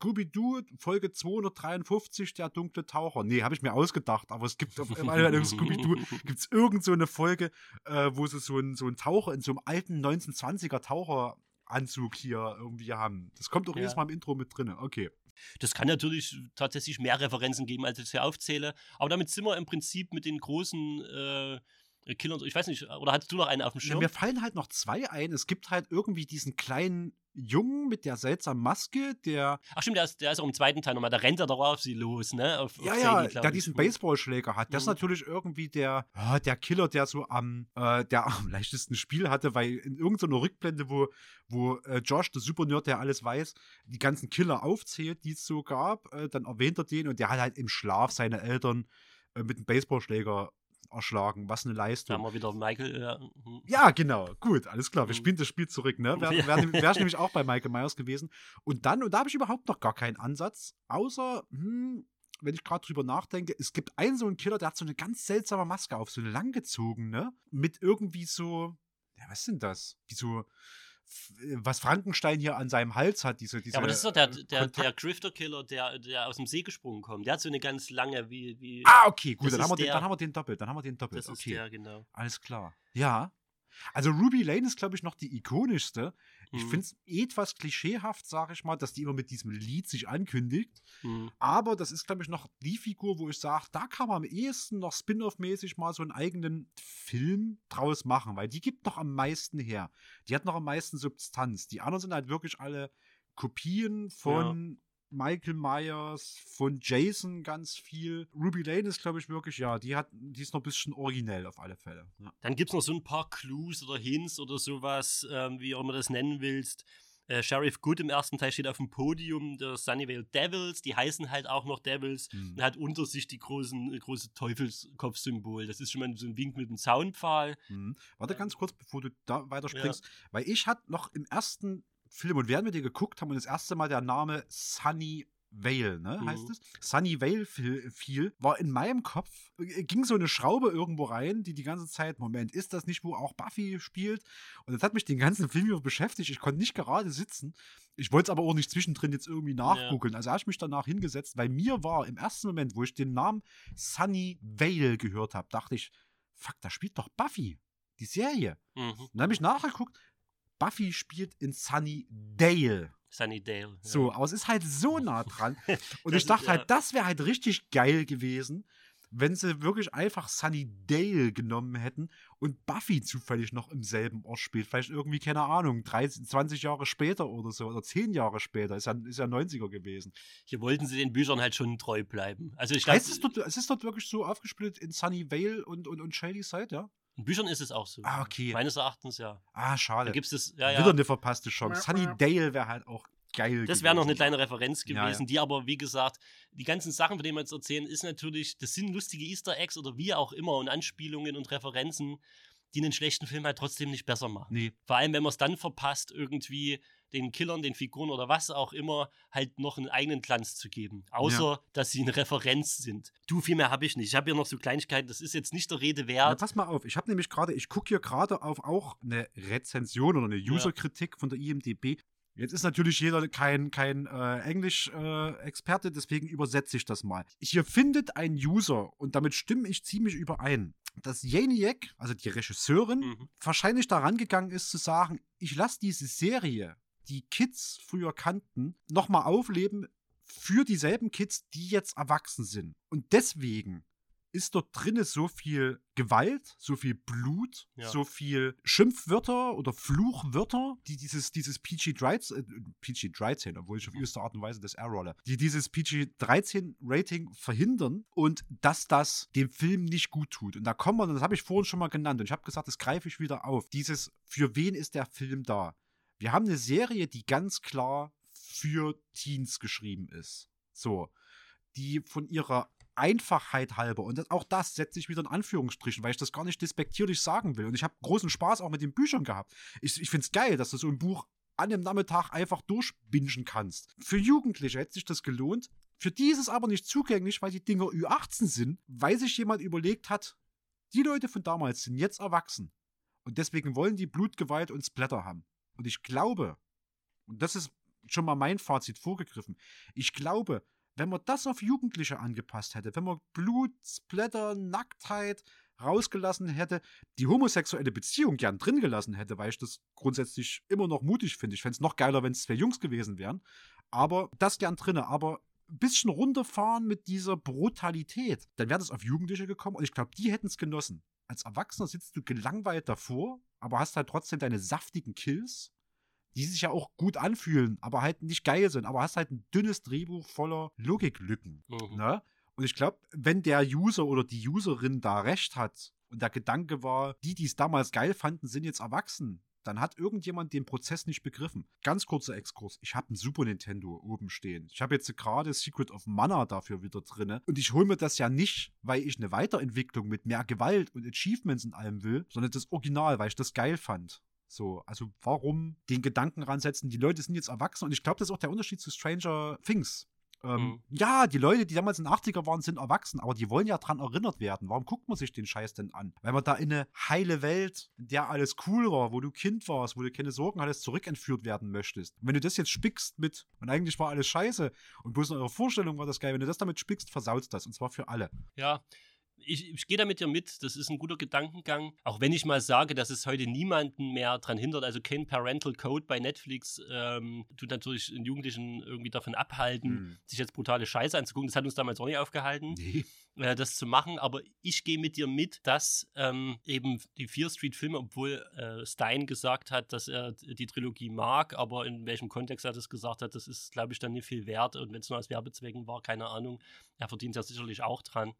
Scooby-Doo, Folge 253, der dunkle Taucher. Nee, habe ich mir ausgedacht, aber es gibt auf einmal Scooby-Doo gibt es irgend so eine Folge, äh, wo sie so einen so einen Taucher in so einem alten 1920er Taucheranzug hier irgendwie haben. Das kommt auch Ja. jedes Mal im Intro mit drin. Okay. Das kann natürlich tatsächlich mehr Referenzen geben, als ich hier aufzähle. Aber damit sind wir im Prinzip mit den großen, äh, äh, Killer. Ich weiß nicht, oder hattest du noch einen auf dem Ja, Schirm? mir fallen halt noch zwei ein. Es gibt halt irgendwie diesen kleinen Jungen mit der seltsamen Maske, der Ach stimmt, der ist, der ist auch im zweiten Teil nochmal. Da rennt er doch auf sie los, ne? Auf, auf ja, Sadie, ja, glaub der diesen Mhm. Baseballschläger hat. Das ist Mhm. natürlich irgendwie der, der Killer, der so am, äh, der am leichtesten Spiel hatte, weil in irgendeiner Rückblende, wo, wo äh, Josh, der Supernerd, der alles weiß, die ganzen Killer aufzählt, die es so gab, äh, dann erwähnt er den und der hat halt im Schlaf seine Eltern äh, mit einem Baseballschläger erschlagen. Was eine Da Leistung. haben wir wieder Michael. Ja, mhm. Ja, genau. Gut, alles klar. Wir Mhm. spielen das Spiel zurück, ne? Wäre wär, wär, wär ich nämlich auch bei Michael Myers gewesen. Und dann, und da habe ich überhaupt noch gar keinen Ansatz, außer, hm, wenn ich gerade drüber nachdenke, es gibt einen so einen Killer, der hat so eine ganz seltsame Maske auf, so eine langgezogene, mit irgendwie so, ja, was sind das? Wie so, was Frankenstein hier an seinem Hals hat, diese, diese Ja, aber das ist doch der, äh, der, der Grifter-Killer, der, der aus dem See gesprungen kommt. Der hat so eine ganz lange, wie. wie Ah, okay, gut, dann haben, wir ist den, dann haben wir den doppelt, dann haben wir den doppelt. Das ist okay. der, genau. Alles klar. Ja. Also Ruby Lane ist, glaube ich, noch die ikonischste. Ich Mhm. finde es etwas klischeehaft, sage ich mal, dass die immer mit diesem Lied sich ankündigt. Mhm. Aber das ist, glaube ich, noch die Figur, wo ich sage, da kann man am ehesten noch Spin-off-mäßig mal so einen eigenen Film draus machen, weil die gibt noch am meisten her. Die hat noch am meisten Substanz. Die anderen sind halt wirklich alle Kopien von Michael Myers, von Jason ganz viel. Ruby Lane ist, glaube ich, wirklich, ja, die hat, die ist noch ein bisschen originell auf alle Fälle. Ja. Dann gibt es noch so ein paar Clues oder Hints oder sowas, ähm, wie auch immer das nennen willst. Äh, Sheriff Good im ersten Teil steht auf dem Podium der Sunnyvale Devils, die heißen halt auch noch Devils Mhm. und hat unter sich die großen, große Teufelskopfsymbol. Das ist schon mal so ein Wink mit dem Zaunpfahl. Mhm. Warte ganz kurz, bevor du da weiterspringst, weil ich hatte noch im ersten Film und während wir den geguckt haben und das erste Mal der Name Sunny Vale, ne, heißt Mhm. es? Sunny Vale fiel, war in meinem Kopf, äh, ging so eine Schraube irgendwo rein, die die ganze Zeit, Moment, ist das nicht, wo auch Buffy spielt? Und das hat mich den ganzen Film über beschäftigt. Ich konnte nicht gerade sitzen. Ich wollte es aber auch nicht zwischendrin jetzt irgendwie nachgoogeln. Also habe ich mich danach hingesetzt, weil mir war im ersten Moment, wo ich den Namen Sunny Vale gehört habe, dachte ich, fuck, da spielt doch Buffy, die Serie. Mhm. Und dann habe ich nachgeguckt, Buffy spielt in Sunnydale. Sunnydale. ja. So, aber es ist halt so nah dran. Und ich dachte ist, halt, ja. das wäre halt richtig geil gewesen, wenn sie wirklich einfach Sunnydale genommen hätten und Buffy zufällig noch im selben Ort spielt. Vielleicht irgendwie, keine Ahnung, 30, 20 Jahre später oder so, oder 10 Jahre später. Ist ja, ist ja 90er gewesen. Hier wollten sie den Büchern halt schon treu bleiben. Also ich glaube, Heißt es, dort, es ist dort wirklich so aufgesplittet in Sunnyvale und, und, und Shady Side, ja? In Büchern ist es auch so. Ah, okay. Meines Erachtens ja. Ah, schade. Da gibt's das, ja, ja. Wieder eine verpasste Chance. Sunnydale wäre halt auch geil Das wäre noch eine kleine Referenz Ja, gewesen, ja. die aber, wie gesagt, die ganzen Sachen, von denen wir jetzt erzählen, ist natürlich, das sind lustige Easter Eggs oder wie auch immer und Anspielungen und Referenzen, die einen schlechten Film halt trotzdem nicht besser machen. Nee. Vor allem, wenn man es dann verpasst, irgendwie den Killern, den Figuren oder was auch immer, halt noch einen eigenen Glanz zu geben. Außer, dass sie eine Referenz sind. Du, viel mehr habe ich nicht. Ich habe hier noch so Kleinigkeiten, das ist jetzt nicht der Rede Ja, wert. pass mal auf, ich habe nämlich gerade, ich gucke hier gerade auf auch eine Rezension oder eine User-Kritik von der IMDB. Jetzt ist natürlich jeder kein, kein äh, Englisch-Experte, deswegen übersetze ich das mal. Hier findet ein User, und damit stimme ich ziemlich überein, dass Janiak, also die Regisseurin, Mhm. wahrscheinlich daran gegangen ist zu sagen, ich lasse diese Serie, die Kids früher kannten, nochmal aufleben für dieselben Kids, die jetzt erwachsen sind. Und deswegen ist dort drinne so viel Gewalt, so viel Blut, Ja. so viel Schimpfwörter oder Fluchwörter, die dieses, dieses PG-13, äh, PG-13, obwohl ich auf erste Art und Weise das R-rolle, die dieses PG-13-Rating verhindern und dass das dem Film nicht gut tut. Und da kommen wir, das habe ich vorhin schon mal genannt und ich habe gesagt, das greife ich wieder auf. Dieses, für wen ist der Film da? Wir haben eine Serie, die ganz klar für Teens geschrieben ist. So. Die von ihrer Einfachheit halber, und das, auch das setze ich wieder in Anführungsstrichen, weil ich das gar nicht despektierlich sagen will. Und ich habe großen Spaß auch mit den Büchern gehabt. Ich, ich finde es geil, dass du so ein Buch an dem Nachmittag einfach durchbingen kannst. Für Jugendliche hätte sich das gelohnt. Für die ist es aber nicht zugänglich, weil die Dinger Ü18 sind, weil sich jemand überlegt hat, die Leute von damals sind jetzt erwachsen. Und deswegen wollen die Blutgewalt und Splatter haben. Und ich glaube, und das ist schon mal mein Fazit vorgegriffen, ich glaube, wenn man das auf Jugendliche angepasst hätte, wenn man Blut, Splatter, Nacktheit rausgelassen hätte, die homosexuelle Beziehung gern drin gelassen hätte, weil ich das grundsätzlich immer noch mutig finde. Ich fände es noch geiler, wenn es zwei Jungs gewesen wären. Aber das gern drinne. Aber ein bisschen runterfahren mit dieser Brutalität, dann wäre das auf Jugendliche gekommen und ich glaube, die hätten es genossen. Als Erwachsener sitzt du gelangweilt davor, aber hast halt trotzdem deine saftigen Kills, die sich ja auch gut anfühlen, aber halt nicht geil sind. Aber hast halt ein dünnes Drehbuch voller Logiklücken. Mhm. Ne? Und ich glaube, wenn der User oder die Userin da recht hat und der Gedanke war, die, die es damals geil fanden, sind jetzt erwachsen, dann hat irgendjemand den Prozess nicht begriffen. Ganz kurzer Exkurs. Ich habe ein Super Nintendo oben stehen. Ich habe jetzt gerade Secret of Mana dafür wieder drinne. Und ich hole mir das ja nicht, weil ich eine Weiterentwicklung mit mehr Gewalt und Achievements in allem will, sondern das Original, weil ich das geil fand. So, also warum den Gedanken ransetzen, die Leute sind jetzt erwachsen und ich glaube, das ist auch der Unterschied zu Stranger Things. Ähm, Mhm. Ja, die Leute, die damals in den 80er waren, sind erwachsen, aber die wollen ja dran erinnert werden. Warum guckt man sich den Scheiß denn an? Weil man da in eine heile Welt, in der alles cool war, wo du Kind warst, wo du keine Sorgen hattest, zurückentführt werden möchtest. Und wenn du das jetzt spickst mit, und eigentlich war alles scheiße, und bloß in eurer Vorstellung war das geil, wenn du das damit spickst, versaut das. Und zwar für alle. Ja, ich, ich gehe da mit dir mit. Das ist ein guter Gedankengang. Auch wenn ich mal sage, dass es heute niemanden mehr dran hindert, also kein Parental Code bei Netflix ähm, tut natürlich den Jugendlichen irgendwie davon abhalten, Hm. sich jetzt brutale Scheiße anzugucken. Das hat uns damals auch nicht aufgehalten, Nee. äh, das zu machen. Aber ich gehe mit dir mit, dass ähm, eben die Fear Street-Filme, obwohl äh, Stein gesagt hat, dass er die Trilogie mag, aber in welchem Kontext er das gesagt hat, das ist, glaube ich, dann nicht viel wert. Und wenn es nur aus Werbezwecken war, keine Ahnung. Er verdient ja sicherlich auch dran.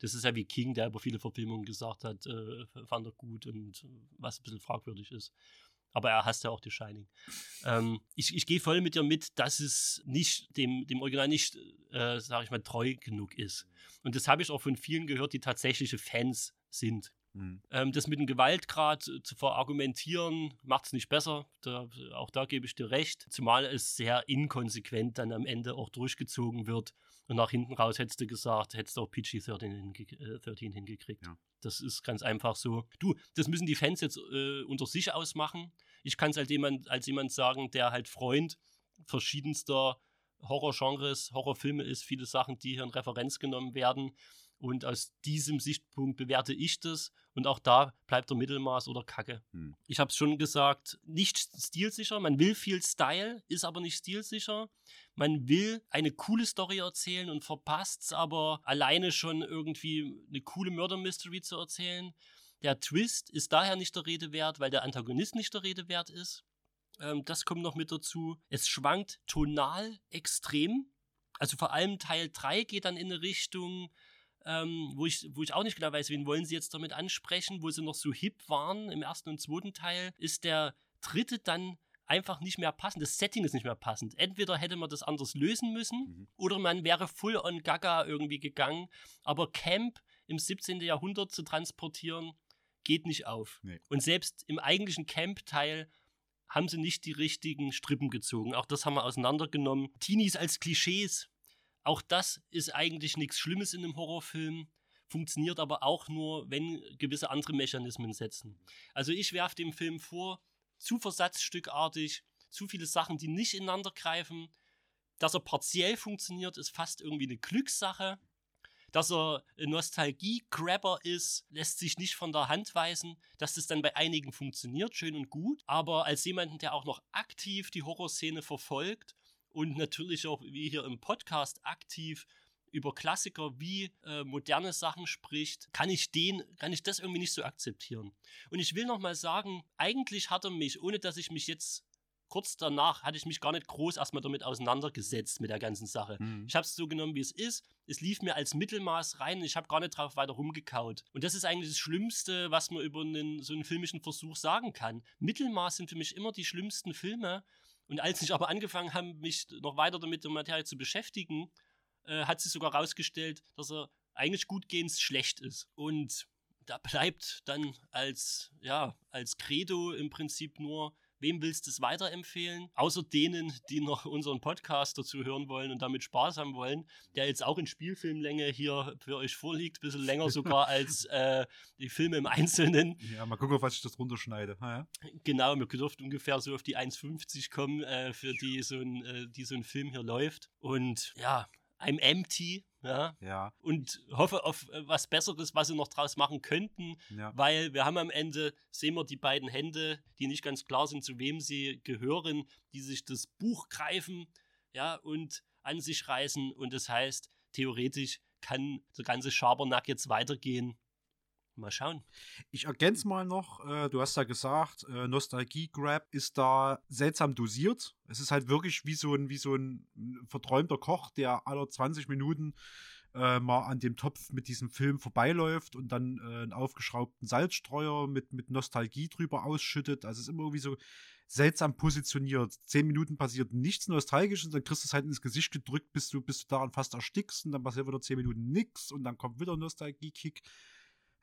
Das ist ja wie King, der über viele Verfilmungen gesagt hat, äh, fand er gut und äh, was ein bisschen fragwürdig ist. Aber er hasst ja auch die Shining. Ähm, ich ich gehe voll mit dir mit, dass es nicht dem, dem Original nicht, äh, sage ich mal, treu genug ist. Und das habe ich auch von vielen gehört, die tatsächliche Fans sind. Hm. Ähm, das mit dem Gewaltgrad äh, zu verargumentieren, macht es nicht besser. Da, auch da gebe ich dir recht. Zumal es sehr inkonsequent dann am Ende auch durchgezogen wird. Und nach hinten raus hättest du gesagt, hättest du auch PG-13 hinge äh, 13 hingekriegt. Das ist ganz einfach so. Du, das müssen die Fans jetzt äh, unter sich ausmachen. Ich kann es als jemand, als jemand sagen, der halt Freund verschiedenster Horrorgenres, Horrorfilme ist, viele Sachen, die hier in Referenz genommen werden. Und aus diesem Sichtpunkt bewerte ich das. Und auch da bleibt der Mittelmaß oder Kacke. Hm. Ich habe es schon gesagt, nicht stilsicher. Man will viel Style, ist aber nicht stilsicher. Man will eine coole Story erzählen und verpasst es aber alleine schon irgendwie eine coole Murder-Mystery zu erzählen. Der Twist ist daher nicht der Rede wert, weil der Antagonist nicht der Rede wert ist. Ähm, das kommt noch mit dazu. Es schwankt tonal extrem. Also vor allem Teil 3 geht dann in eine Richtung, ähm, wo, ich, wo ich auch nicht genau weiß, wen wollen sie jetzt damit ansprechen, wo sie noch so hip waren im ersten und zweiten Teil, ist der dritte dann einfach nicht mehr passend. Das Setting ist nicht mehr passend. Entweder hätte man das anders lösen müssen oder man wäre full on Gaga irgendwie gegangen. Aber Camp im 17. Jahrhundert zu transportieren, geht nicht auf. Nee. Und selbst im eigentlichen Camp-Teil haben sie nicht die richtigen Strippen gezogen. Auch das haben wir auseinandergenommen. Teenies als Klischees, auch das ist eigentlich nichts Schlimmes in einem Horrorfilm, funktioniert aber auch nur, wenn gewisse andere Mechanismen setzen. Also ich werfe dem Film vor, zu versatzstückartig, zu viele Sachen, die nicht ineinander greifen. Dass er partiell funktioniert, ist fast irgendwie eine Glückssache. Dass er Nostalgie-Grabber ist, lässt sich nicht von der Hand weisen. Dass das dann bei einigen funktioniert, schön und gut. Aber als jemanden, der auch noch aktiv die Horrorszene verfolgt und natürlich auch wie hier im Podcast aktiv über Klassiker wie äh, moderne Sachen spricht, kann ich den, kann ich das irgendwie nicht so akzeptieren. Und ich will noch mal sagen, eigentlich hat er mich, ohne dass ich mich jetzt kurz danach hatte ich mich gar nicht groß erstmal damit auseinandergesetzt mit der ganzen Sache. Mhm. Ich habe es so genommen, wie es ist. Es lief mir als Mittelmaß rein ich habe gar nicht drauf weiter rumgekaut. Und das ist eigentlich das Schlimmste, was man über einen, so einen filmischen Versuch sagen kann. Mittelmaß sind für mich immer die schlimmsten Filme. Und als ich aber angefangen habe, mich noch weiter damit der Materie zu beschäftigen, äh, hat sich sogar herausgestellt, dass er eigentlich gutgehend schlecht ist. Und da bleibt dann als, ja, als Credo im Prinzip nur, wem willst du es weiterempfehlen? Außer denen, die noch unseren Podcast dazu hören wollen und damit Spaß haben wollen, der jetzt auch in Spielfilmlänge hier für euch vorliegt, ein bisschen länger sogar als äh, die Filme im Einzelnen. Ja, mal gucken, was ich das runterschneide. Ha, ja? Genau, wir dürften ungefähr so auf die 1,50 kommen, äh, für die so, ein, äh, die so ein Film hier läuft. Und ja, I'm empty, ja. Ja. Und hoffe auf äh, was Besseres, was sie noch draus machen könnten, Ja. weil wir haben am Ende, sehen wir die beiden Hände, die nicht ganz klar sind, zu wem sie gehören, die sich das Buch greifen, ja, und an sich reißen. Und das heißt, theoretisch kann der ganze Schabernack jetzt weitergehen. Mal schauen. Ich ergänze mal noch, äh, du hast ja gesagt, äh, Nostalgie-Grab ist da seltsam dosiert. Es ist halt wirklich wie so ein, wie so ein verträumter Koch, der alle 20 Minuten äh, mal an dem Topf mit diesem Film vorbeiläuft und dann äh, einen aufgeschraubten Salzstreuer mit, mit Nostalgie drüber ausschüttet. Also es ist immer irgendwie so seltsam positioniert. Zehn Minuten passiert nichts Nostalgisches, dann kriegst du es halt ins Gesicht gedrückt, bis du, bis du daran fast erstickst und dann passiert wieder zehn Minuten nichts und dann kommt wieder Nostalgie-Kick.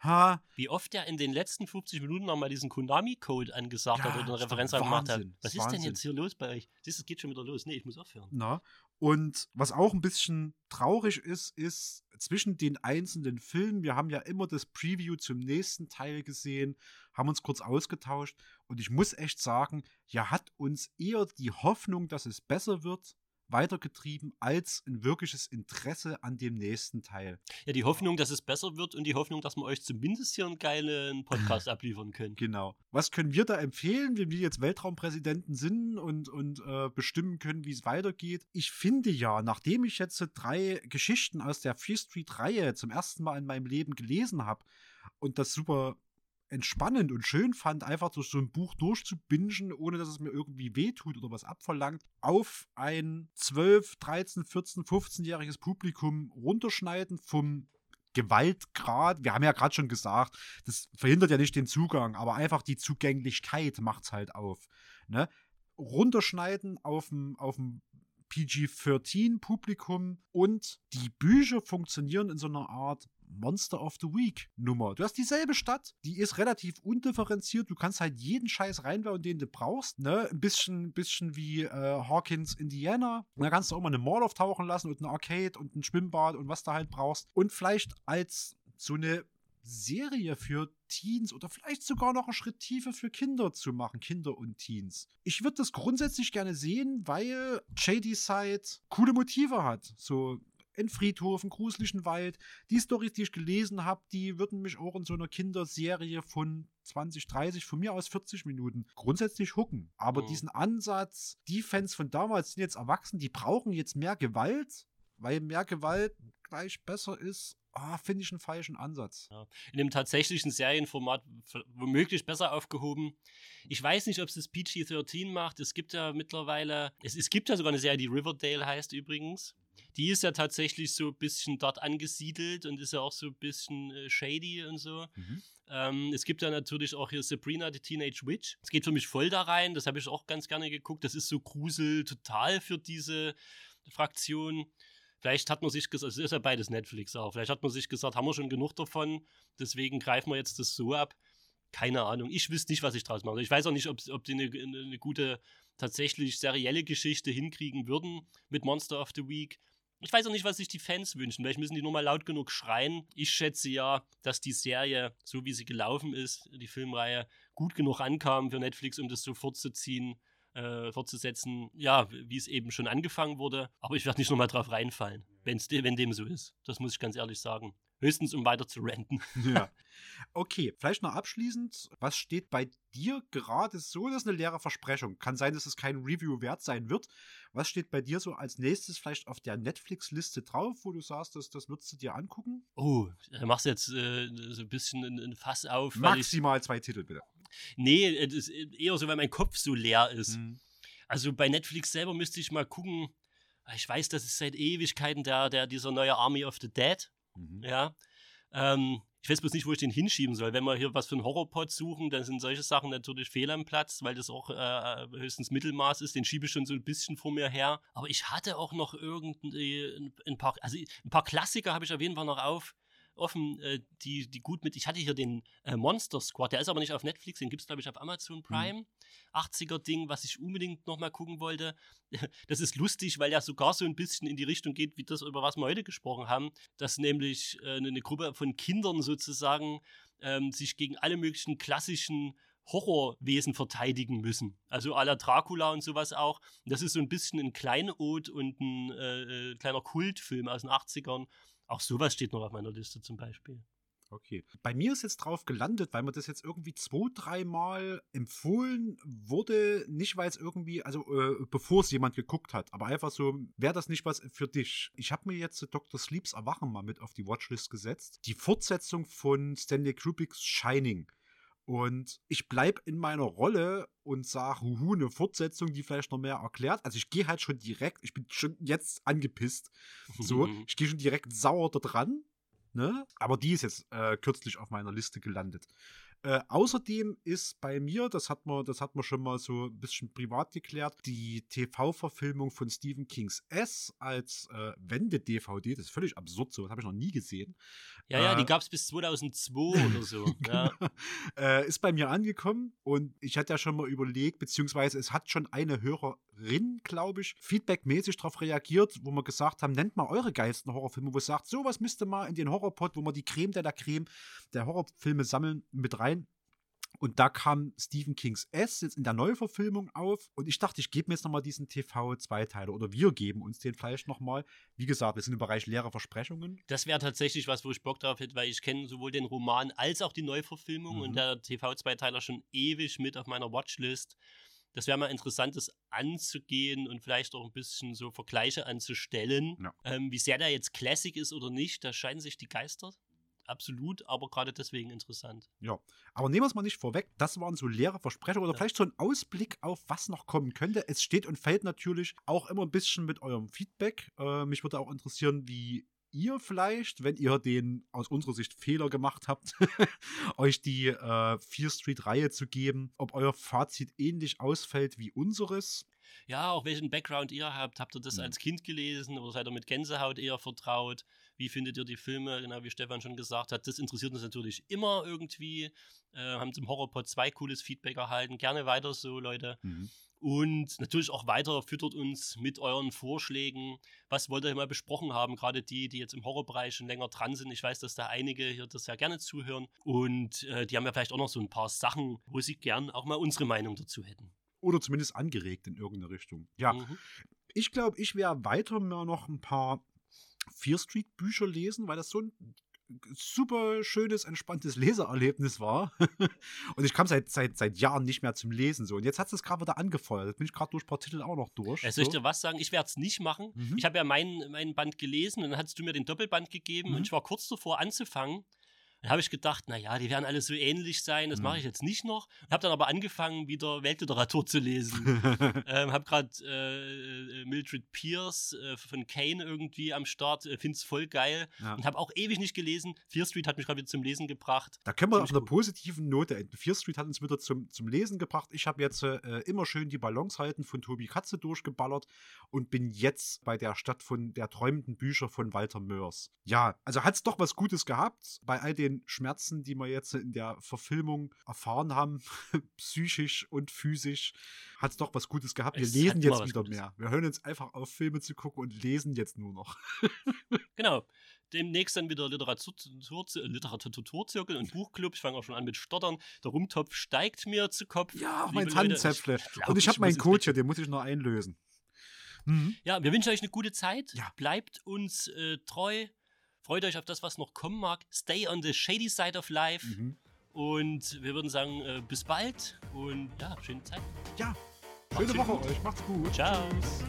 Ha, Wie oft er in den letzten 50 Minuten nochmal diesen Konami-Code angesagt Ja, hat oder eine Referenz gemacht hat. Wahnsinn, Was ist ist denn Wahnsinn. jetzt hier los bei euch? Siehst du, es geht schon wieder los. Nee, ich muss aufhören. Na? Und was auch ein bisschen traurig ist, ist zwischen den einzelnen Filmen, wir haben ja immer das Preview zum nächsten Teil gesehen, haben uns kurz ausgetauscht und ich muss echt sagen, ja, hat uns eher die Hoffnung, dass es besser wird, weitergetrieben, als ein wirkliches Interesse an dem nächsten Teil. Ja, die Hoffnung, dass es besser wird und die Hoffnung, dass wir euch zumindest hier einen geilen Podcast abliefern können. Genau. Was können wir da empfehlen, wenn wir jetzt Weltraumpräsidenten sind und, und äh, bestimmen können, wie es weitergeht? Ich finde ja, nachdem ich jetzt so drei Geschichten aus der Free Street-Reihe zum ersten Mal in meinem Leben gelesen habe und das super entspannend und schön fand, einfach durch so ein Buch durchzubingen, ohne dass es mir irgendwie wehtut oder was abverlangt, auf ein 12, 13, 14, 15-jähriges Publikum runterschneiden vom Gewaltgrad. Wir haben ja gerade schon gesagt, das verhindert ja nicht den Zugang, aber einfach die Zugänglichkeit macht es halt auf. Ne? Runterschneiden auf dem auf dem PG-13-Publikum und die Bücher funktionieren in so einer Art Monster of the Week Nummer. Du hast dieselbe Stadt, die ist relativ undifferenziert. Du kannst halt jeden Scheiß reinbauen, den du brauchst. Ne? Ein bisschen, bisschen wie äh, Hawkins, Indiana. Da kannst du auch mal eine Mall auftauchen lassen und ein Arcade und ein Schwimmbad und was du halt brauchst. Und vielleicht als so eine Serie für Teens oder vielleicht sogar noch einen Schritt tiefer für Kinder zu machen, Kinder und Teens. Ich würde das grundsätzlich gerne sehen, weil Shady Side coole Motive hat. So ein Friedhof, einen gruseligen Wald. Die Storys, die ich gelesen habe, die würden mich auch in so einer Kinderserie von 20, 30, von mir aus 40 Minuten grundsätzlich hucken. Aber Mhm. diesen Ansatz, die Fans von damals sind jetzt erwachsen, die brauchen jetzt mehr Gewalt, weil mehr Gewalt gleich besser ist. Ah, finde ich einen falschen Ansatz. Ja. In dem tatsächlichen Serienformat womöglich besser aufgehoben. Ich weiß nicht, ob es das PG-13 macht. Es gibt ja mittlerweile, es, es gibt ja sogar eine Serie, die Riverdale heißt übrigens. Die ist ja tatsächlich so ein bisschen dort angesiedelt und ist ja auch so ein bisschen äh, shady und so. Ähm, es gibt ja natürlich auch hier Sabrina, die Teenage Witch. Es geht für mich voll da rein. Das habe ich auch ganz gerne geguckt. Das ist so Grusel total für diese Fraktion. Vielleicht hat man sich gesagt, es ist ja beides Netflix auch, vielleicht hat man sich gesagt, haben wir schon genug davon, deswegen greifen wir jetzt das so ab. Keine Ahnung, ich wüsste nicht, was ich draus mache. Ich weiß auch nicht, ob, ob die eine, eine gute, tatsächlich serielle Geschichte hinkriegen würden mit Monster of the Week. Ich weiß auch nicht, was sich die Fans wünschen. Vielleicht müssen die nur mal laut genug schreien. Ich schätze ja, dass die Serie, so wie sie gelaufen ist, die Filmreihe, gut genug ankam für Netflix, um das so fortzuziehen, äh, fortzusetzen. Ja, wie es eben schon angefangen wurde. Aber ich werde nicht nochmal drauf reinfallen, wenn's de wenn dem so ist. Das muss ich ganz ehrlich sagen. Höchstens, um weiter zu renten. Ja. Okay, vielleicht noch abschließend, was steht bei dir gerade so? Das ist eine leere Versprechung. Kann sein, dass es kein Review wert sein wird. Was steht bei dir so als nächstes vielleicht auf der Netflix-Liste drauf, wo du sagst, das, das würdest du dir angucken? Oh, machst du jetzt äh, so ein bisschen ein, ein Fass auf. Maximal zwei Titel, bitte. Nee, es ist eher so, weil mein Kopf so leer ist. Also bei Netflix selber müsste ich mal gucken. Ich weiß, das ist seit Ewigkeiten der, der dieser neue Army of the Dead. Ja. Ähm, ich weiß bloß nicht, wo ich den hinschieben soll. Wenn wir hier was für einen Horrorpod suchen, dann sind solche Sachen natürlich fehl am Platz, weil das auch äh, höchstens Mittelmaß ist. Den schiebe ich schon so ein bisschen vor mir her. Aber ich hatte auch noch irgendein ein paar, also ein paar Klassiker habe ich auf jeden Fall noch auf offen, äh, die, die gut mit. Ich hatte hier den äh, Monster Squad, der ist aber nicht auf Netflix, den gibt es, glaube ich, auf Amazon Prime. 80er-Ding, was ich unbedingt nochmal gucken wollte. Das ist lustig, weil er sogar so ein bisschen in die Richtung geht, wie das, über was wir heute gesprochen haben, dass nämlich äh, eine Gruppe von Kindern sozusagen ähm, sich gegen alle möglichen klassischen Horrorwesen verteidigen müssen. Also à la Dracula und sowas auch. Und das ist so ein bisschen ein Kleinod und ein äh, äh, kleiner Kultfilm aus den 80ern. Auch sowas steht noch auf meiner Liste zum Beispiel. Okay. Bei mir ist jetzt drauf gelandet, weil mir das jetzt irgendwie zwei, dreimal empfohlen wurde. Nicht, weil es irgendwie, also äh, bevor es jemand geguckt hat, aber einfach so, wäre das nicht was für dich? Ich habe mir jetzt Dr. Sleeps Erwachen mal mit auf die Watchlist gesetzt. Die Fortsetzung von Stanley Kubricks Shining. Und ich bleib in meiner Rolle und sage, huhu, eine Fortsetzung, die vielleicht noch mehr erklärt. Also ich gehe halt schon direkt, ich bin schon jetzt angepisst. So, ich gehe schon direkt sauer da dran. Ne? Aber die ist jetzt äh, kürzlich auf meiner Liste gelandet. Äh, außerdem ist bei mir, das hat man, das hat man schon mal so ein bisschen privat geklärt, die TV-Verfilmung von Stephen Kings S als äh, Wende-DVD. Das ist völlig absurd, so das habe ich noch nie gesehen. Ja, ja, die Äh, gab es bis 2002 oder so. ja. äh, ist bei mir angekommen und ich hatte ja schon mal überlegt, beziehungsweise es hat schon eine Hörerin, glaube ich, feedbackmäßig darauf reagiert, wo wir gesagt haben, nennt mal eure geilsten Horrorfilme, wo es sagt, sowas müsste mal in den Horrorpot, wo wir die Creme der la Creme der Horrorfilme sammeln, mit rein. Und da kam Stephen Kings S jetzt in der Neuverfilmung auf. Und ich dachte, ich gebe mir jetzt nochmal diesen TV-Zweiteiler. Oder wir geben uns den vielleicht nochmal. Wie gesagt, wir sind im Bereich leere Versprechungen. Das wäre tatsächlich was, wo ich Bock drauf hätte, weil ich kenne sowohl den Roman als auch die Neuverfilmung Mhm. und der TV-Zweiteiler schon ewig mit auf meiner Watchlist. Das wäre mal interessant, das anzugehen und vielleicht auch ein bisschen so Vergleiche anzustellen. Ja. Ähm, wie sehr der jetzt Classic ist oder nicht, da scheiden sich die Geister. Absolut, aber gerade deswegen interessant. Ja, aber nehmen wir es mal nicht vorweg. Das waren so leere Versprechungen oder vielleicht so ein Ausblick auf, was noch kommen könnte. Es steht und fällt natürlich auch immer ein bisschen mit eurem Feedback. Äh, mich würde auch interessieren, wie ihr vielleicht, wenn ihr den aus unserer Sicht Fehler gemacht habt, euch die äh, Fear Street-Reihe zu geben, ob euer Fazit ähnlich ausfällt wie unseres. Ja, auch welchen Background ihr habt. Habt ihr das als Kind gelesen oder seid ihr mit Gänsehaut eher vertraut? Wie findet ihr die Filme? Genau wie Stefan schon gesagt hat, das interessiert uns natürlich immer irgendwie. Äh, haben zum Horrorpod zwei cooles Feedback erhalten. Gerne weiter so, Leute. Und natürlich auch weiter füttert uns mit euren Vorschlägen. Was wollt ihr mal besprochen haben? Gerade die, die jetzt im Horrorbereich schon länger dran sind. Ich weiß, dass da einige hier das sehr gerne zuhören. Und äh, die haben ja vielleicht auch noch so ein paar Sachen, wo sie gern auch mal unsere Meinung dazu hätten. Oder zumindest angeregt in irgendeine Richtung. Ja, Mhm. ich glaube, ich werde weiter mal noch ein paar Fear Street Bücher lesen, weil das so ein super schönes, entspanntes Leseerlebnis war. und ich kam seit, seit, seit Jahren nicht mehr zum Lesen so. Und jetzt hat es gerade wieder angefeuert. Jetzt bin ich gerade durch ein paar Titel auch noch durch. Äh, soll ich so. dir was sagen? Ich werde es nicht machen. Mhm. Ich habe ja meinen mein Band gelesen und dann hattest du mir den Doppelband gegeben Mhm. und ich war kurz davor anzufangen. Dann habe ich gedacht, naja, die werden alle so ähnlich sein, das Mhm. mache ich jetzt nicht noch. Habe dann aber angefangen, wieder Weltliteratur zu lesen. ähm, habe gerade äh, äh, Mildred Pierce äh, von Kane irgendwie am Start, äh, finde es voll geil Ja. und habe auch ewig nicht gelesen. Fear Street hat mich gerade wieder zum Lesen gebracht. Da können wir auf einer positiven Note enden. Fear Street hat uns wieder zum, zum Lesen gebracht. Ich habe jetzt äh, immer schön die Balance halten von Tobi Katze durchgeballert und bin jetzt bei der Stadt von der träumenden Bücher von Walter Mörs. Ja, also hat es doch was Gutes gehabt bei all den Schmerzen, die wir jetzt in der Verfilmung erfahren haben, psychisch und physisch, hat es doch was Gutes gehabt. Wir Es lesen jetzt wieder Gutes. mehr. Wir hören jetzt einfach auf, Filme zu gucken und lesen jetzt nur noch. Genau. Demnächst dann wieder Literatur, Literaturzirkel und Buchclub. Ich fange auch schon an mit Stottern. Der Rumtopf steigt mir zu Kopf. Ja, Liebe mein Tannenzäpfle. Und ich habe meinen Coach hier, den muss ich noch einlösen. Mhm. Ja, wir wünschen euch eine gute Zeit. Bleibt uns äh, treu. Freut euch auf das, was noch kommen mag. Stay on the shady side of life. Mhm. Und wir würden sagen, äh, bis bald und ja, schöne Zeit. Ja, Macht's schöne Woche gut. euch. Macht's gut. Ciao. Tschüss.